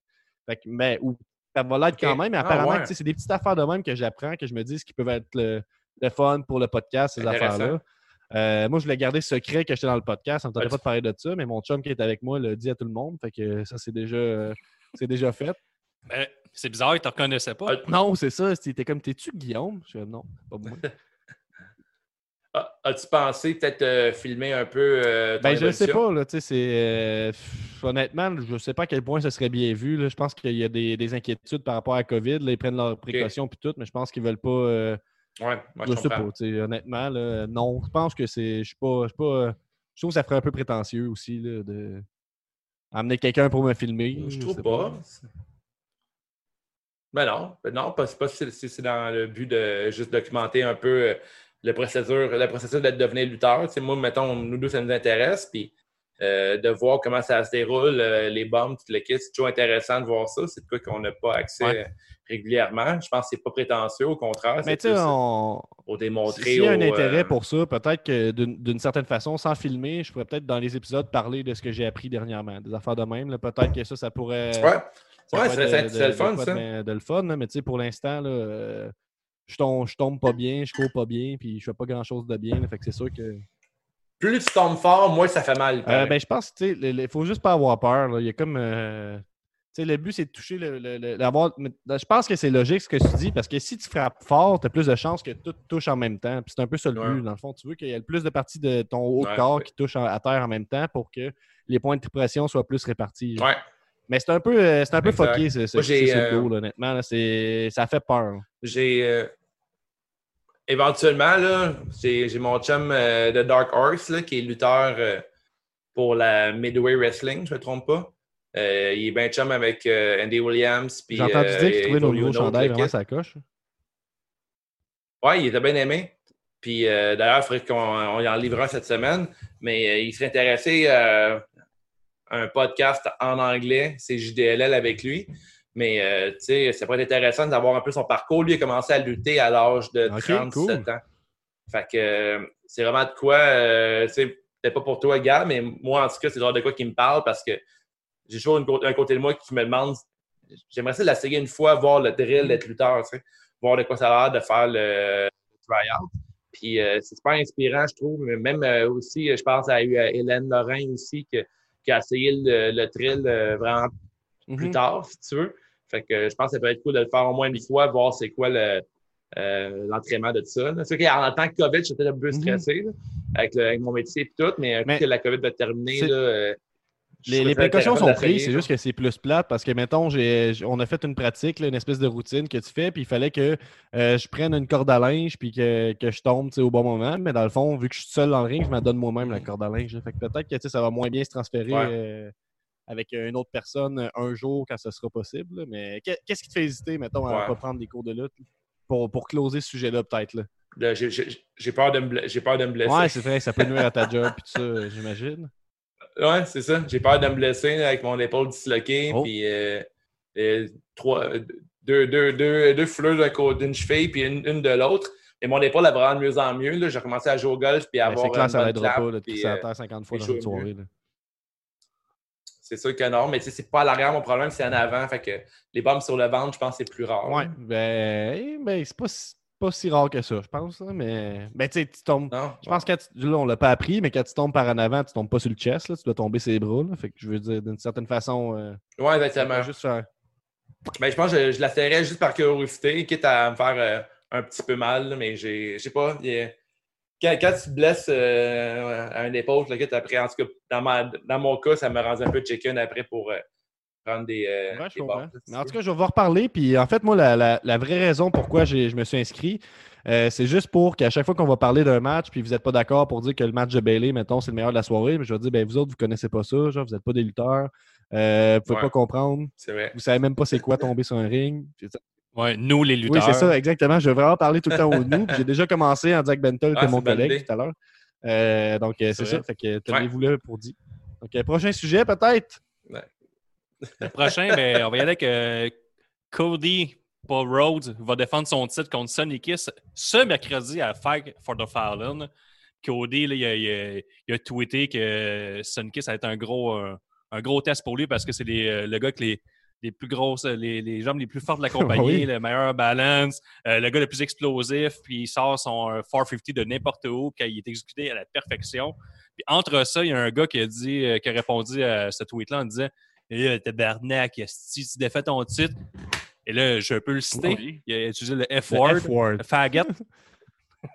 S4: Fait que, mais, ou ça va l'être quand même, mais
S2: Ah,
S4: apparemment,
S2: ouais.
S4: c'est des petites affaires de même que j'apprends, que je me dis ce qui peuvent être le, le fun pour le podcast, ces affaires-là. Euh, moi, je voulais garder secret que j'étais dans le podcast. On ne tentait
S2: Ouais,
S4: pas de parler de ça, mais mon chum qui est avec moi le dit à tout le monde. Fait que ça, c'est déjà, euh, c'est déjà fait.
S3: Ben, c'est bizarre, il te reconnaissait pas.
S2: Ah,
S4: Non, c'est ça. C'était comme, t'es-tu Guillaume? Je non, pas moi.
S2: Ah, As-tu pensé peut-être euh, filmer un peu euh, ton
S4: Ben, je sais
S2: évolution?
S4: pas, là, sais, euh, pff, honnêtement, je sais pas à quel point ça serait bien vu, là. Je pense qu'il y a des, des inquiétudes par rapport à la COVID, là, ils prennent leurs précautions puis tout, mais je pense qu'ils veulent pas... euh,
S2: Ouais, moi,
S4: je
S2: je
S4: sais pas, tu sais, honnêtement, là, non. Je pense que c'est... Je suis pas... Je suis pas... Je trouve que ça ferait un peu prétentieux aussi, là, de... Amener quelqu'un pour me filmer.
S2: Je
S4: sais
S2: trouve pas. Ben non, ben non, pas, c'est pas si si c'est dans le but de juste documenter un peu euh, le procédure, le processus de devenir lutteur. Tu sais, moi, mettons, nous deux, ça nous intéresse, puis euh, de voir comment ça se déroule, euh, les bombes, tout le kit, c'est toujours intéressant de voir ça. C'est de quoi qu'on n'a pas accès
S4: Ouais.
S2: euh, régulièrement. Je pense que c'est pas prétentieux, au contraire.
S4: Mais tu sais, on...
S2: pour démontrer.
S4: S'il y a un intérêt
S2: euh,
S4: pour ça, peut-être que d'une certaine façon, sans filmer, je pourrais peut-être dans les épisodes parler de ce que j'ai appris dernièrement, des affaires de même. Peut-être que ça, ça pourrait.
S2: Ouais,
S4: ça
S2: Ouais, c'est- le fun,
S4: de,
S2: ça.
S4: de- de le fun, mais tu sais, pour l'instant, là, euh, je, tombe, je tombe pas bien, je cours pas bien, puis je fais pas grand-chose de bien. fait que c'est sûr que.
S2: plus tu tombes fort, moins ça fait mal.
S4: Euh, ben, je pense qu'il faut juste pas avoir peur. là. Il y a comme. euh, tu sais, le but, c'est de toucher le. le- mais Je pense que c'est logique ce que tu dis, parce que si tu frappes fort, tu as plus de chances que tout touche en même temps. Puis c'est un peu ça le
S2: Ouais.
S4: but. Dans le fond, tu veux qu'il y ait le plus de parties de ton haut
S2: Ouais,
S4: corps
S2: ouais.
S4: qui touchent en- à terre en même temps pour que les points de pression soient plus répartis.
S2: Ouais.
S4: Mais c'est un peu, euh, c'est un peu
S2: Exact.
S4: fucké, ce, ce,
S2: Moi, euh,
S4: honnêtement. là. Ça fait peur.
S2: J'ai. euh, éventuellement, là, j'ai j'ai mon chum euh, de Dark Horse, là, qui est lutteur euh, pour la Midway Wrestling, je ne me trompe pas. Euh, il est bien chum avec euh, Andy Williams.
S4: J'ai entendu
S2: euh,
S4: dire qu'il trouvait nos nouveaux
S2: le
S4: vraiment sa coche.
S2: Ouais, il était bien aimé. Puis euh, d'ailleurs, il faudrait qu'on on y en livre un cette semaine. Mais euh, il serait intéressé à un podcast en anglais, c'est JDLL avec lui. Mais euh, tu sais, ça pourrait être intéressant d'avoir un peu son parcours. Lui a commencé à lutter à l'âge de
S4: Ok,
S2: 37
S4: cool.
S2: ans. Fait que euh, c'est vraiment de quoi, euh, tu sais, peut-être pas pour toi, gars, mais moi, en tout cas, c'est le genre de quoi qui me parle parce que j'ai toujours une un côté de moi qui me demande, j'aimerais ça l'essayer une fois, voir le drill d'être lutteur, tu sais, voir de quoi ça a l'air de faire le, le tryout. Puis c'est super inspirant, je trouve. Même aussi, je pense à, à Hélène Lorrain aussi que- essayé le, le euh, vraiment plus
S4: Mhm.
S2: tard, si tu veux. Fait que je pense que ça peut être cool de le faire au moins une fois, voir c'est quoi le, euh, l'entraînement de ça. là. C'est sûr qu'en tant que COVID, j'étais un peu
S4: Mhm.
S2: stressé là, avec, le- avec mon métier et tout, mais,
S4: Mais
S2: que la COVID va terminer, là, euh,
S4: Les, précautions sont prises, c'est juste que c'est plus plate parce que, mettons, j'ai, on a fait une pratique, là, une espèce de routine que tu fais, puis il fallait que euh, je prenne une corde à linge puis que, que je tombe au bon moment. Mais dans le fond, vu que je suis seul dans le ring, je me donne moi-même la corde à linge. Fait que peut-être que ça va moins bien se transférer
S2: Ouais.
S4: euh, avec une autre personne euh, un jour quand ce sera possible. là. Mais qu'est- qu'est-ce qui te fait hésiter, mettons, à ne
S2: Ouais.
S4: pas prendre des cours de lutte pour, pour closer ce sujet-là, peut-être? là?
S2: J'ai- peur, de me j'ai peur de me blesser.
S4: Ouais, c'est vrai, ça peut nuire à ta job puis tout ça, j'imagine.
S2: Ouais, c'est ça. J'ai peur de me blesser avec mon épaule disloquée.
S4: Oh.
S2: Puis euh, euh, trois, deux, deux, deux, deux fleurs d'un côté d'une cheville puis une, une de l'autre. Et mon épaule a vraiment de mieux en mieux. là. J'ai commencé à jouer au golf puis à
S4: Ben,
S2: avoir
S4: c'est clair, ça
S2: clap,
S4: pas de
S2: puis,
S4: à
S2: euh,
S4: terre 50 fois dans une soirée. là.
S2: C'est sûr que non, mais tu sais, c'est pas à l'arrière mon problème, c'est en avant. Fait que les bombes sur le ventre, je pense que c'est plus rare.
S4: Ouais, ben, ben c'est pas, si- pas si rare que ça, je pense. mais ben, tu sais, tu tombes.
S2: Non?
S4: Je pense que là, on l'a pas appris, mais quand tu tombes par en avant, tu tombes pas sur le chest, là, tu dois tomber ses bras. là. Fait que je veux dire, d'une certaine façon, euh,
S2: Ouais, exactement.
S4: juste faire.
S2: Ben, je pense que je, je l'essaierais juste par curiosité, quitte à me faire euh, un petit peu mal, là, mais j'ai, je sais pas. a- Quand, quand tu te blesses euh, à une épaule, là, quitte après, en tout cas, dans, ma- dans mon cas, ça me rendait un peu chicken après pour euh, prendre des. euh,
S4: Ouais, je
S2: des
S4: Mais en tout cas, je vais vous reparler. Puis en fait, moi, la, la- la vraie raison pourquoi je me suis inscrit, euh, c'est juste pour qu'à chaque fois qu'on va parler d'un match, puis vous n'êtes pas d'accord pour dire que le match de Bailey, mettons, c'est le meilleur de la soirée, mais je vais dire, ben vous autres, vous connaissez pas ça, genre, vous n'êtes pas des lutteurs, euh, vous pouvez
S2: Ouais.
S4: pas comprendre,
S2: C'est vrai.
S4: vous savez même pas c'est quoi tomber sur un ring.
S3: Ouais, nous, les
S4: Oui,
S3: lutteurs.
S4: c'est ça, exactement. Je vais vraiment parler tout le temps au nous. J'ai déjà commencé en disant que Bentel
S2: Ah,
S4: était
S2: c'est
S4: mon collègue tout à l'heure. Euh, donc, c'est ça. Fait que tenez-vous là pour dire. Donc, prochain sujet, peut-être?
S3: Le prochain, ben, on va y aller avec euh, Cody Paul Rhodes va défendre son titre contre Sonny Kiss ce mercredi à Fight for the Fallen. Cody, là, il, a, il a- il a tweeté que Sonny Kiss a été un gros, un, un gros test pour lui parce que c'est euh, le gars avec les, les plus grosses, les, les jambes les plus fortes de la compagnie,
S4: Oui.
S3: le meilleur balance, euh, le gars le plus explosif, puis il sort son euh, 450 de n'importe où, quand il est exécuté à la perfection. Puis entre ça, il y a un gars qui a dit, euh, qui a répondu à ce tweet-là en disant et là, tabarnak, si tu défais ton titre. Et là, je peux le citer.
S4: Oui.
S3: Il a utilisé le
S4: Le
S3: F-word, le faggot.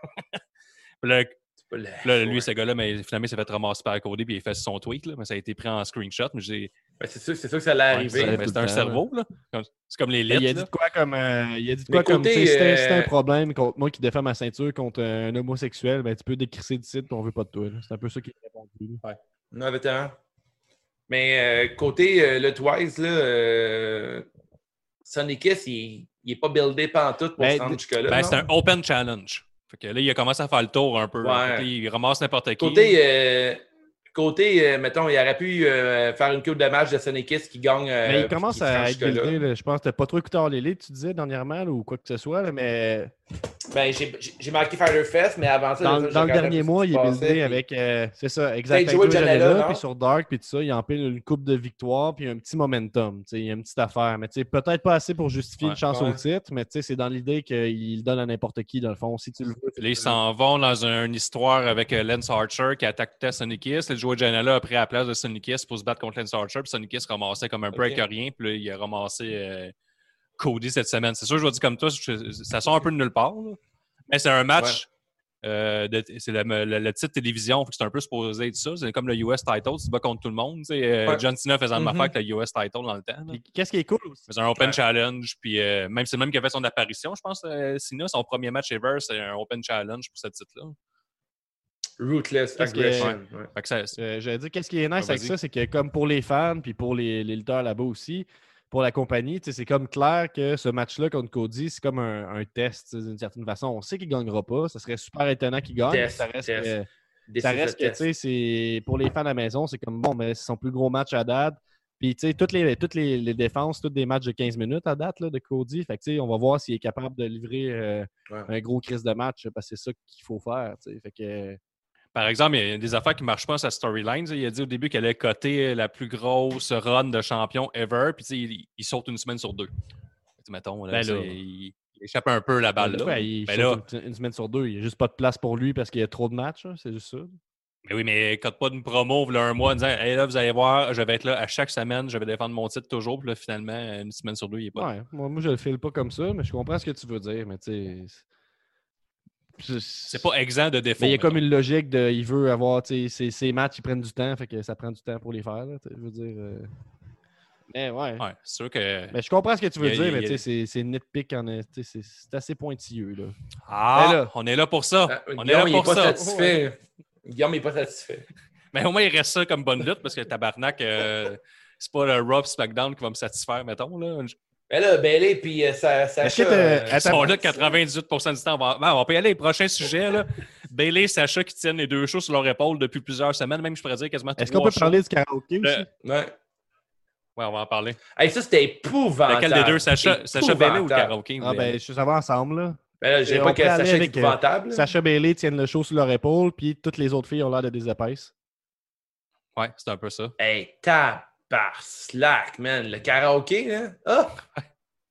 S3: Puis là,
S2: Pas le-
S3: là, lui, ce gars-là, mais finalement, il s'est fait ramasser par Cody puis il a fait son tweet. Là, mais ça a été pris en screenshot. Mais j'ai.
S2: Ben, c'est sûr, c'est sûr que ça allait
S3: Ouais,
S2: arriver.
S3: c'est c'est un
S4: temps,
S3: cerveau. là. Comme- C'est comme les
S4: Ben, il a dit de quoi comme. euh, il a dit de quoi comme.
S2: côté,
S4: si t'as un
S2: euh,
S4: problème contre moi qui défend ma ceinture contre un homosexuel, ben, tu peux décrisser du site, puis on veut pas de toi. là. C'est un peu ça qu'il a répondu. là.
S2: Non, exactement. Mais euh, côté euh, le Twice, là, euh, Sonic il n'est pas buildé pantoute pour
S4: Ben,
S2: se rendre jusque-là.
S3: Ben,
S2: non?
S3: c'est un open challenge. Fait que là, il a commencé à faire le tour un peu.
S2: Ouais.
S3: Fait il ramasse n'importe qui.
S2: Côté, euh, côté euh, mettons, il aurait pu euh, faire une coupe de match de Sonic Kiss qui gagne. euh,
S4: Mais il commence à être buildé. là. Je pense que t'as pas trop écouté All Elite, tu disais dernièrement, là, ou quoi que ce soit, là, mais
S2: Ben, j'ai j'ai- j'ai marqué Fighter Fest, mais avant ça,
S4: dans, dans le dernier
S2: un peu
S4: mois, il est
S2: puis-
S4: avec. euh, c'est ça, exact.
S2: Avec
S4: Avec
S2: Joey
S4: Joey
S2: Janela,
S4: puis sur Dark, puis tout ça, il empile une coupe de victoire, puis un petit momentum. tu sais, Il y a une petite affaire. Mais tu sais, peut-être pas assez pour justifier
S3: Ouais,
S4: une chance
S2: ouais.
S4: au titre, mais tu sais, c'est dans l'idée qu'il le donne à n'importe qui, dans le fond. Si tu le veux.
S3: Ils s'en vont dans une histoire avec euh, Lance Archer qui attaquait Sonic Kiss. Le joueur Janela a pris la place de Sonic Kiss pour se battre contre Lance Archer. Puis Sonic Kiss ramassait comme un peu
S2: Ok.
S3: avec rien. Puis là, il a ramassé euh, Cody cette semaine. C'est sûr, je vais dire comme toi, je- ça sort un peu de nulle part. là. Mais c'est un match. euh, de- c'est le, le- le titre télévision, c'est un peu supposé être ça. C'est comme le US title, tu te bats contre tout le monde. tu sais, euh,
S2: Ouais.
S3: John Cena faisait la même
S2: Mhm.
S3: affaire avec le US title dans le temps.
S4: Qu'est-ce qui est cool aussi?
S3: C'est un open
S2: Ouais.
S3: challenge, puis euh, même c'est le même qui a fait son apparition, je pense, euh, Cena, son premier match ever, c'est un open challenge pour ce titre-là.
S4: Est-
S2: Aggression.
S4: Euh, J'allais dire, qu'est-ce qui est nice
S3: Ah,
S4: avec ça, c'est que comme pour les fans, puis pour les, les lutteurs là-bas aussi, pour la compagnie. C'est comme clair que ce match-là contre Cody, c'est comme un, un test d'une certaine façon. On sait qu'il ne gagnera pas. Ça serait super étonnant qu'il gagne.
S2: Test,
S4: ça reste
S2: test.
S4: que, ça reste que, c'est pour les fans à la maison, c'est comme bon, mais c'est son plus gros match à date. Puis, tu sais, toutes les, toutes les, les défenses, tous des matchs de 15 minutes à date là, de Cody. Fait que, tu sais, on va voir s'il est capable de livrer euh,
S2: Ouais.
S4: un gros crise de match parce que c'est ça qu'il faut faire. Fait que,
S3: Par exemple, il y a des affaires qui ne marchent pas sa storyline. Il a dit au début qu'elle allait coter la plus grosse run de champion ever, puis tu sais, il, il saute une semaine sur deux. Mettons, là,
S4: Ben là.
S3: il, il échappe un peu la balle. là.
S4: Il
S3: Ben là,
S4: une, semaine sur deux. Il n'y a juste pas de place pour lui parce qu'il y a trop de matchs. C'est juste ça.
S3: mais oui, mais cote pas une promo là, un mois en disant Hey, là, vous allez voir, je vais être là à chaque semaine, je vais défendre mon titre toujours. Puis là, finalement, une semaine sur deux, il est pas.
S4: Ouais, moi, moi, je le file pas comme ça, mais je comprends ce que tu veux dire. Mais tu sais. C'est-
S3: pas exempt de défaut.
S4: Mais il y a comme une logique de. Il veut avoir. tu sais, Ses, ses matchs, ils prennent du temps, fait que ça prend du temps pour les faire. là, je veux dire. euh. Mais ouais.
S3: Sûr que.
S4: Mais je comprends ce que tu veux
S3: a-
S4: dire, mais
S3: a-
S4: tu sais, c'est- c'est nitpick est- c'est c'est assez pointilleux. Là.
S3: Ah,
S4: là-
S3: on est là pour ça.
S2: Ah,
S3: on est
S2: Guillaume,
S3: là
S2: il n'est
S3: pour
S2: pas
S3: ça.
S2: satisfait. Guillaume n'est pas satisfait.
S3: Mais au moins, il reste ça comme bonne lutte parce que tabarnak, euh, c'est pas le Raw pis SmackDown qui va me satisfaire, mettons. Là.
S2: Mais là, Bailey, puis euh, ça, ça
S4: Est-ce que t'as-
S3: Ils sont là 98 du temps. On va, ben, on peut y aller. Prochain sujet. Là. Bailey et Sacha qui tiennent les deux shows sur leur épaule depuis plusieurs semaines, même je pourrais dire quasiment
S4: Est-ce qu'on peut parler du karaoké aussi?
S3: Le-
S2: Ouais.
S3: Ouais, on va en parler.
S2: Hey, ça, c'était épouvantable.
S3: Lequel des deux, Sacha, Sacha Bailey ou le karaoké?
S4: Ah ben, je ça va ensemble. Là.
S2: Ben là, je dirais
S4: Et
S2: pas que Sacha est
S4: avec, euh,
S2: épouvantable.
S4: Sacha Bailey tiennent le show sur leur épaule, puis toutes les autres filles ont l'air de des épaisses.
S3: Ouais, c'est un peu ça.
S2: Hey, par slack, man. Le karaoké, là. Ah!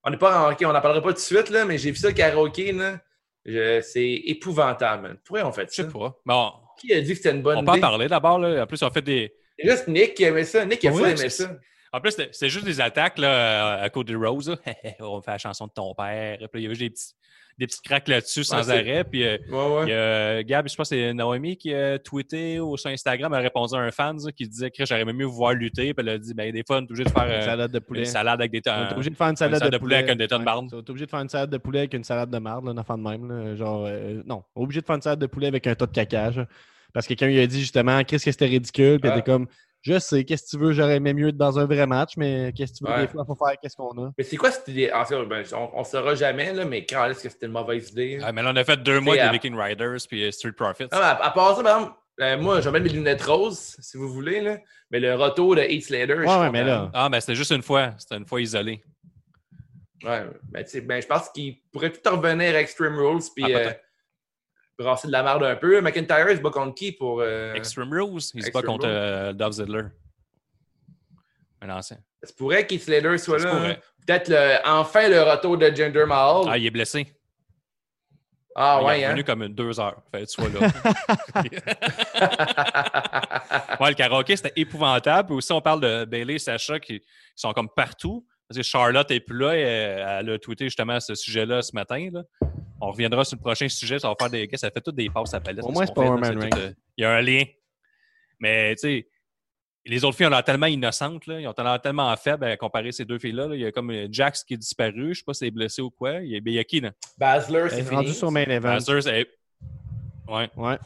S2: On n'est pas en... OK, on n'en parlera pas tout de suite, là, mais j'ai vu ça, le karaoké, là. Je- C'est épouvantable, man. Pourquoi on fait
S3: Je
S2: ça?
S3: sais pas. Bon,
S2: Qui a dit que c'était une bonne
S3: on peut en
S2: idée?
S3: parler d'abord. là. En plus, on fait des.
S2: C'est juste Nick qui aimait ça. Nick a
S3: Pour
S2: pas
S3: vrai,
S2: aimé
S3: c'est-
S2: ça.
S3: En plus, c'était- c'est juste des attaques là, à Cody Rose. là. on fait la chanson de ton père. Puis il y avait juste des petits, des petits cracks là-dessus sans arrêt. Puis euh,
S2: Ouais,
S3: il y
S2: ouais.
S3: a euh, Gab, je pense que c'est Naomi qui a tweeté ou sur Instagram, a répondu à un fan ça, qui disait que j'aurais mieux voir lutter. Puis elle a dit ben, des fois, on est obligé de faire
S4: Une
S3: euh,
S4: salade de poulet.
S3: une salade avec des
S4: On est
S3: temps.
S4: obligé de faire une salade,
S3: salade
S4: de
S3: de poulet avec de marde.
S4: On est obligé de faire une salade de poulet avec une salade de marde, un enfant de même. là. Genre, euh, non, on est obligé de faire une salade de poulet avec un tas de cacage. Parce que quelqu'un lui a dit justement, qu'est-ce que c'était ridicule. Puis elle
S2: Ah.
S4: était comme, je sais, qu'est-ce que tu veux, j'aurais aimé mieux être dans un vrai match, mais qu'est-ce que tu veux,
S2: Ouais.
S4: des fois, il faut faire qu'est-ce qu'on a.
S2: Mais c'est quoi cette idée? En fait, ben, on ne saura jamais, là, mais quand est-ce que c'était une mauvaise idée?
S3: Ah, mais là, on a fait deux mois de
S2: à-
S3: Viking Riders puis euh, Street Profits.
S2: Non, mais à, à part ça, par exemple, euh, moi, je vais mettre mes lunettes roses, si vous voulez, là. Mais le retour de Heath Slater, je suis
S4: Ouais, ouais, mais là,
S3: Ah, mais c'était juste une fois. C'était une fois isolée.
S2: Ouais, ben, tu sais, ben, je pense qu'il pourrait tout revenir à Extreme Rules puis
S3: Ah,
S2: euh. Brasser de la merde un peu. McIntyre, il se bat contre qui pour. euh,
S3: Extreme Rules, il se bat contre euh, Dolph Ziggler. Un ancien.
S2: Ça se pourrait qu'Heath Slater soit là. hein. Peut-être le- enfin le retour de Jinder Mahal.
S3: Ah, il est blessé.
S2: Ah,
S3: il
S2: ouais,
S3: est
S2: hein.
S3: revenu comme une deux heures. Fait que tu sois là. ouais, le karaoké, c'était épouvantable. Puis aussi, on parle de Bailey et Sacha qui, qui sont comme partout. Parce que Charlotte est plus là. et, euh, elle a tweeté justement ce sujet-là ce matin. là. On reviendra sur le prochain sujet. Ça va faire des. Ça fait toutes des passes à palette.
S4: Au moins, c'est pas un man
S3: c'est
S4: rank.
S3: tout, euh, Il y a un lien. Mais tu sais, les autres filles ont l'air tellement innocentes. Là. Ils ont l'air tellement faibles à comparer ces deux filles-là. là. Il y a comme euh, Jax qui est disparu. Je sais pas si elle est blessé ou quoi. Il y a, il y a qui, là?
S2: Basler, c'est
S4: rendue sur main event.
S3: Baszler, c'est- Ouais.
S4: Ouais.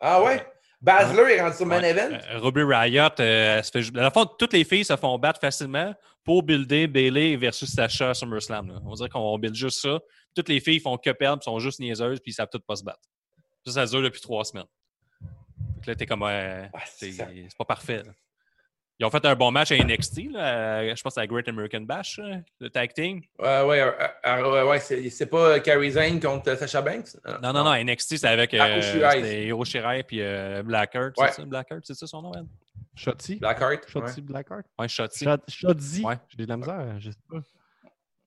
S2: Ah, ouais? Basler est rendu sur main
S3: Ouais.
S2: event.
S3: Euh, Ruby Riot, euh, se fait. Dans le fond, toutes les filles se font battre facilement pour builder Bailey versus Sacha à SummerSlam. là. On dirait qu'on build juste ça. Toutes les filles font que perdre, sont juste niaiseuses, puis ils savent toutes pas se battre. Ça, ça dure depuis trois semaines. Que là, t'es comme. euh,
S2: Ah,
S3: c'est pas parfait. là. Ils ont fait un bon match à NXT, là, à- je pense à Great American Bash, le tag team.
S2: Ouais, ouais, ouais, ouais, c'est c'est pas Carrie Zane contre Sasha Banks?
S3: Non, non, non, NXT, c'était avec
S2: Ah,
S3: euh,
S2: Hiro Shirai.
S3: puis euh, Blackheart.
S2: Ouais.
S3: C'est ça, Blackheart, c'est ça son nom, elle?
S4: Shotzi.
S2: Blackheart.
S4: Shotzi Blackheart.
S3: Ouais, Shotzi.
S4: Shot- Shotzi.
S3: Ouais.
S4: J'ai de la misère, je sais pas.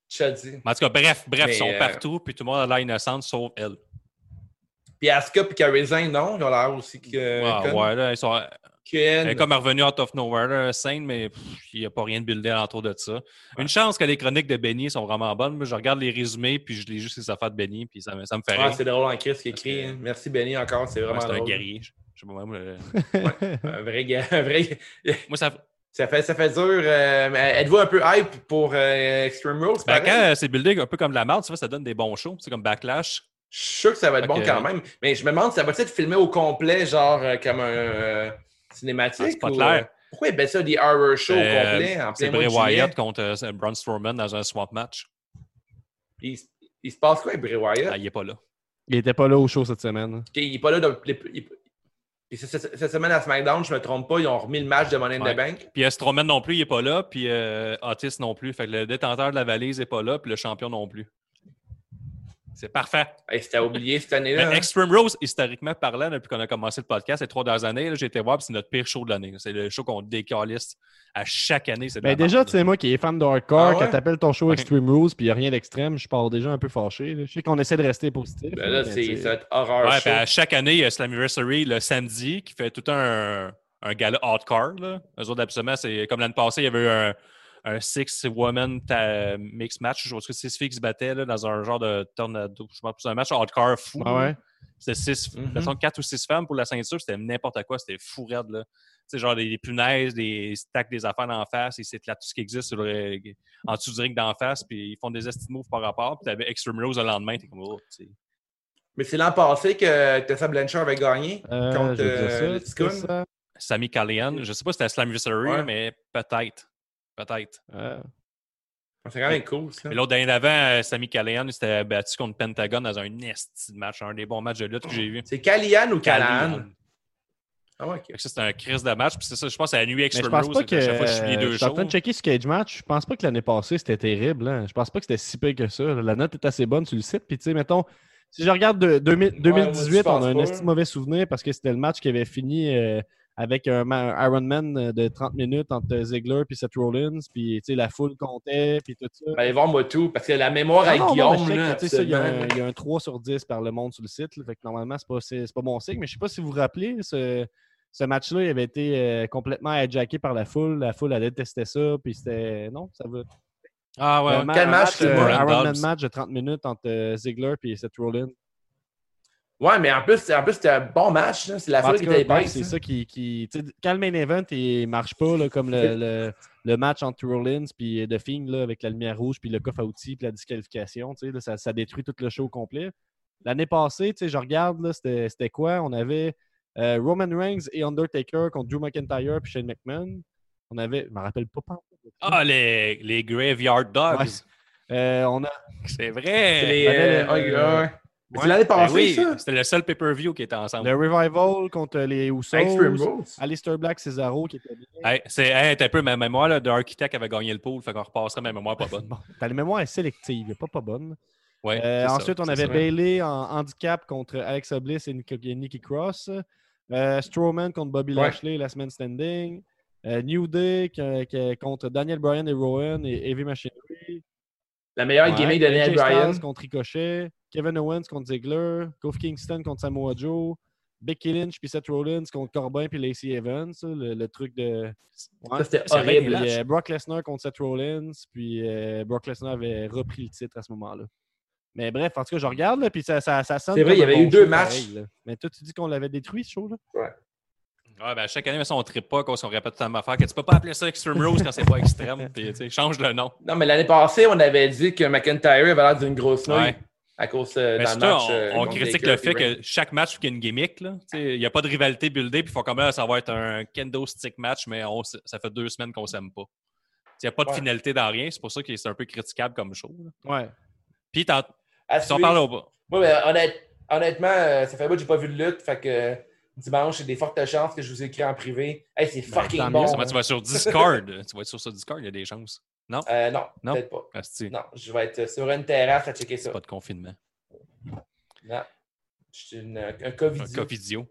S2: Chadzi.
S3: Mais En tout cas, bref, bref, ils sont
S2: euh,
S3: partout, puis tout le monde a l'air innocent, sauf elle.
S2: Puis Asuka et Carrie Zane, non? Ils ont l'air aussi que.
S3: Ah, ouais, là, ils sont, elle est comme revenue out of nowhere, là, scène, mais il n'y a pas rien de buildé alentour de ça. Une chance que les chroniques de Benny sont vraiment bonnes. Moi, je regarde les résumés, puis je lis juste les affaires de Benny, puis ça, me- ça me fait
S2: Ah,
S3: rire.
S2: c'est drôle en Chris qui écrit.
S3: que-
S2: hein. Merci Benny encore, c'est
S3: Ouais,
S2: vraiment
S3: c'est un guerrier. Je je sais pas, moi, le-
S2: Un vrai gars. Un vrai...
S3: moi, ça,
S2: ça, fait, ça fait dur. euh, Êtes-vous un peu hype pour euh, Extreme Rules?
S3: ben, quand euh, c'est buildé un peu comme de la merde, tu vois, ça donne des bons shows. C'est comme Backlash.
S2: Je suis sûr que ça va être bon quand même. Mais je me demande, ça va être filmé au complet, genre euh, comme un
S3: Ah,
S2: cinématique?
S3: c'est pas
S2: ou,
S3: clair.
S2: euh, Pourquoi il met ça des horror shows au
S3: Euh,
S2: complet en
S3: C'est Bray? Wyatt contre euh, Braun Strowman dans un swamp match.
S2: Il, il se passe quoi avec Bray Wyatt?
S3: Ah, il est pas là.
S4: Il était pas là au show cette semaine.
S2: Ok, il est pas là. les- il- cette, semaine à SmackDown, je me trompe pas, ils ont remis le match de Money in
S3: Ouais.
S2: the Bank.
S3: Puis euh, Strowman non plus, il est pas là. Puis euh, Otis non plus. Fait que le détenteur de la valise est pas là. Puis le champion non plus. C'est parfait.
S2: Hey, C'était oublié cette année-là.
S3: Mais
S2: hein.
S3: Extreme Rose, historiquement parlant, depuis qu'on a commencé le podcast, les trois dernières années, là, j'ai été voir, puis c'est notre pire show de l'année. C'est le show qu'on décaliste à chaque année. C'est
S4: Ben déjà, tu sais, moi qui est fan de hardcore,
S2: Ah ouais?
S4: quand t'appelles ton show. Extreme Rules puis il n'y a rien d'extrême, je pars déjà un peu fâché. là. Je sais qu'on essaie de rester positif.
S2: Ben là, c'est
S4: tu sais,
S2: ça va être horreur
S3: Ouais,
S2: show.
S3: à chaque année, il y a Slammiversary le samedi qui fait tout un, un gala hardcore. Là. Eux autres, absolument, c'est comme l'année passée, il y avait eu un, un six-woman mix match. Je pense que six filles qui se battaient là, dans un genre de tornado. Je pense que c'est un match hardcore fou.
S4: Ah ouais?
S3: C'était six,
S2: Mhm.
S3: façon, quatre ou six femmes pour la ceinture, c'était n'importe quoi, c'était fou raide, là. Genre des, des punaises, des stacks des affaires d'en face, ils s'éclatent tout ce qui existe sur le- en dessous du ring d'en face, puis ils font des esti de moves par rapport, puis t'avais Extreme Rose le lendemain, t'es comme, oh.
S2: Mais c'est l'an passé que Tessa Blanchard avait gagné
S4: Euh,
S2: contre euh,
S4: ça,
S2: le
S4: c'est.
S3: Sami Callihan, je sais pas si c'était Slammiversary,
S2: Ouais.
S3: mais peut-être. Peut-être.
S4: Euh,
S2: C'est quand même cool, ça.
S3: Mais l'autre d'année d'avant, euh, Sami Callihan, il s'était battu contre Pentagon dans un esti de match, un des bons matchs de lutte que j'ai vu.
S2: C'est Callian ou Callahan? Ah ouais, ok.
S3: Fait que ça, c'était un crise de match, puis c'est ça, je pense que c'est la nuit
S4: Mais je
S3: Extreme
S4: pense
S3: Rose,
S4: pas que.
S3: à chaque fois que je deux
S4: je suis en train de checker ce Cage Match. Je pense pas que l'année passée c'était terrible. hein. Je pense pas que c'était si pire que ça. La note est assez bonne sur le site. Puis tu sais, mettons, si je regarde de, 2000
S2: moi, je
S4: 2018,
S2: pense
S4: on a un esti de mauvais souvenir parce que c'était le match qui avait fini euh, avec un, ma- un Ironman de 30 minutes entre Ziggler et Seth Rollins. Puis tu sais, la foule comptait. Puis tout ça.
S2: Ben, allez voir moi tout, parce que la mémoire
S4: Ah
S2: avec Guillaume, là,
S4: il y, a un- il y a un 3 sur 10 par le monde sur le site. là. fait que normalement, c'est pas, pas bon signe. Mais je sais pas si vous vous rappelez, ce, ce match-là, il avait été euh, complètement hijacké par la foule. La foule, elle détestait ça. Puis c'était. Non, ça va.
S3: Ah ouais,
S2: Quel
S4: un
S2: match,
S4: match,
S2: c'est
S4: euh,
S3: Brian
S4: Ironman match de 30 minutes entre euh, Ziggler et Seth Rollins.
S2: Ouais, mais en plus, en plus c'était un bon match. C'est la
S4: tout
S2: qui était épaisse.
S4: c'est ça qui. qui quand le main event il marche pas, là, comme le, le, le match entre Rollins et The Fiend là, avec la lumière rouge, puis le coffre à outils, puis la disqualification, tu sais, là, ça, ça détruit tout le show complet. L'année passée, tu sais, je regarde, là, c'était c'était quoi? On avait euh, Roman Reigns et Undertaker contre Drew McIntyre puis Shane McMahon. On avait, je me rappelle pas. pas
S3: Ah, les, les Graveyard Dogs.
S4: Ouais. Euh, on a
S3: C'est vrai.
S2: les, euh,
S4: le-
S2: ouais, C'est
S3: Ben oui,
S2: ça?
S3: c'était le seul pay-per-view qui était ensemble.
S4: le Revival contre les Usos.
S2: Extreme Rules.
S4: Alistair Black, Cesaro qui était bien.
S3: Hey, c'est hey, un peu ma mémoire là, de Architect avait gagné le pool, fait qu'on repasserait ma mémoire pas bonne.
S4: Bon, ta mémoire est sélective, pas, pas bonne.
S3: Ouais,
S4: Euh,
S3: ça,
S4: ensuite, on avait. Bailey en handicap contre Alexa Bliss et Nikki Cross. Euh, Strowman contre Bobby
S2: Ouais.
S4: Lashley, Last Man Standing. Euh, New Day qui- qui- contre Daniel Bryan et Rowan et Heavy Machinery.
S2: La meilleure
S4: Ouais.
S2: gimmick de Daniel Bryan.
S4: Contre Ricochet. Kevin Owens contre Ziggler. Kofi Kingston contre Samoa Joe. Becky Lynch puis Seth Rollins contre Corbin puis Lacey Evans. Le, le truc de. Ouais.
S2: C'était horrible.
S4: Puis, euh, Brock Lesnar contre Seth Rollins, puis euh, Brock Lesnar avait repris le titre à ce moment-là. Mais bref, en tout cas, je regarde, là, puis ça, ça, ça sonne.
S2: C'est vrai, il y avait
S4: bon
S2: eu deux matchs.
S4: pareil. Mais toi, tu dis qu'on l'avait détruit, ce show-là?
S3: Ouais, ben, chaque année, mais ça, on ne trippe pas, qu'on se répète temps affaire, que tu peux pas appeler ça Extreme Rose quand c'est pas extrême. Puis, tu sais, change le nom.
S2: Non, mais l'année passée, on avait dit que McIntyre avait l'air d'une grosse nouille
S3: Ouais.
S2: À cause euh,
S3: Mais surtout,
S2: match.
S3: on,
S2: euh,
S3: on critique le fait que chaque match, il y a une gimmick. là. Tu sais, Il n'y a pas de rivalité buildée, puis il faut quand même ça va être un kendo stick match, mais on ça fait deux semaines qu'on s'aime pas. Il n'y a pas de
S2: Ouais.
S3: finalité dans rien, c'est pour ça que c'est un peu critiquable comme show. là.
S4: Ouais.
S3: Puis, si on parle au bas.
S2: Moi, ben, honnête- honnêtement, euh, ça fait pas que j'ai pas vu de lutte. Fait que euh, dimanche, j'ai des fortes chances que je vous écris en privé. Hey, c'est
S4: Ben,
S2: fucking bon.
S4: mieux,
S3: Ça va, tu vas sur Discord. tu vas être sur ce Discord, il y a des chances. Non?
S2: Euh, non,
S3: Non?
S2: peut-être pas.
S3: Asti,
S2: Non, je vais être sur une terrasse à checker ça.
S3: pas de confinement.
S2: Non. Je suis une- un
S3: Un
S2: COVID.
S3: cas vidéo.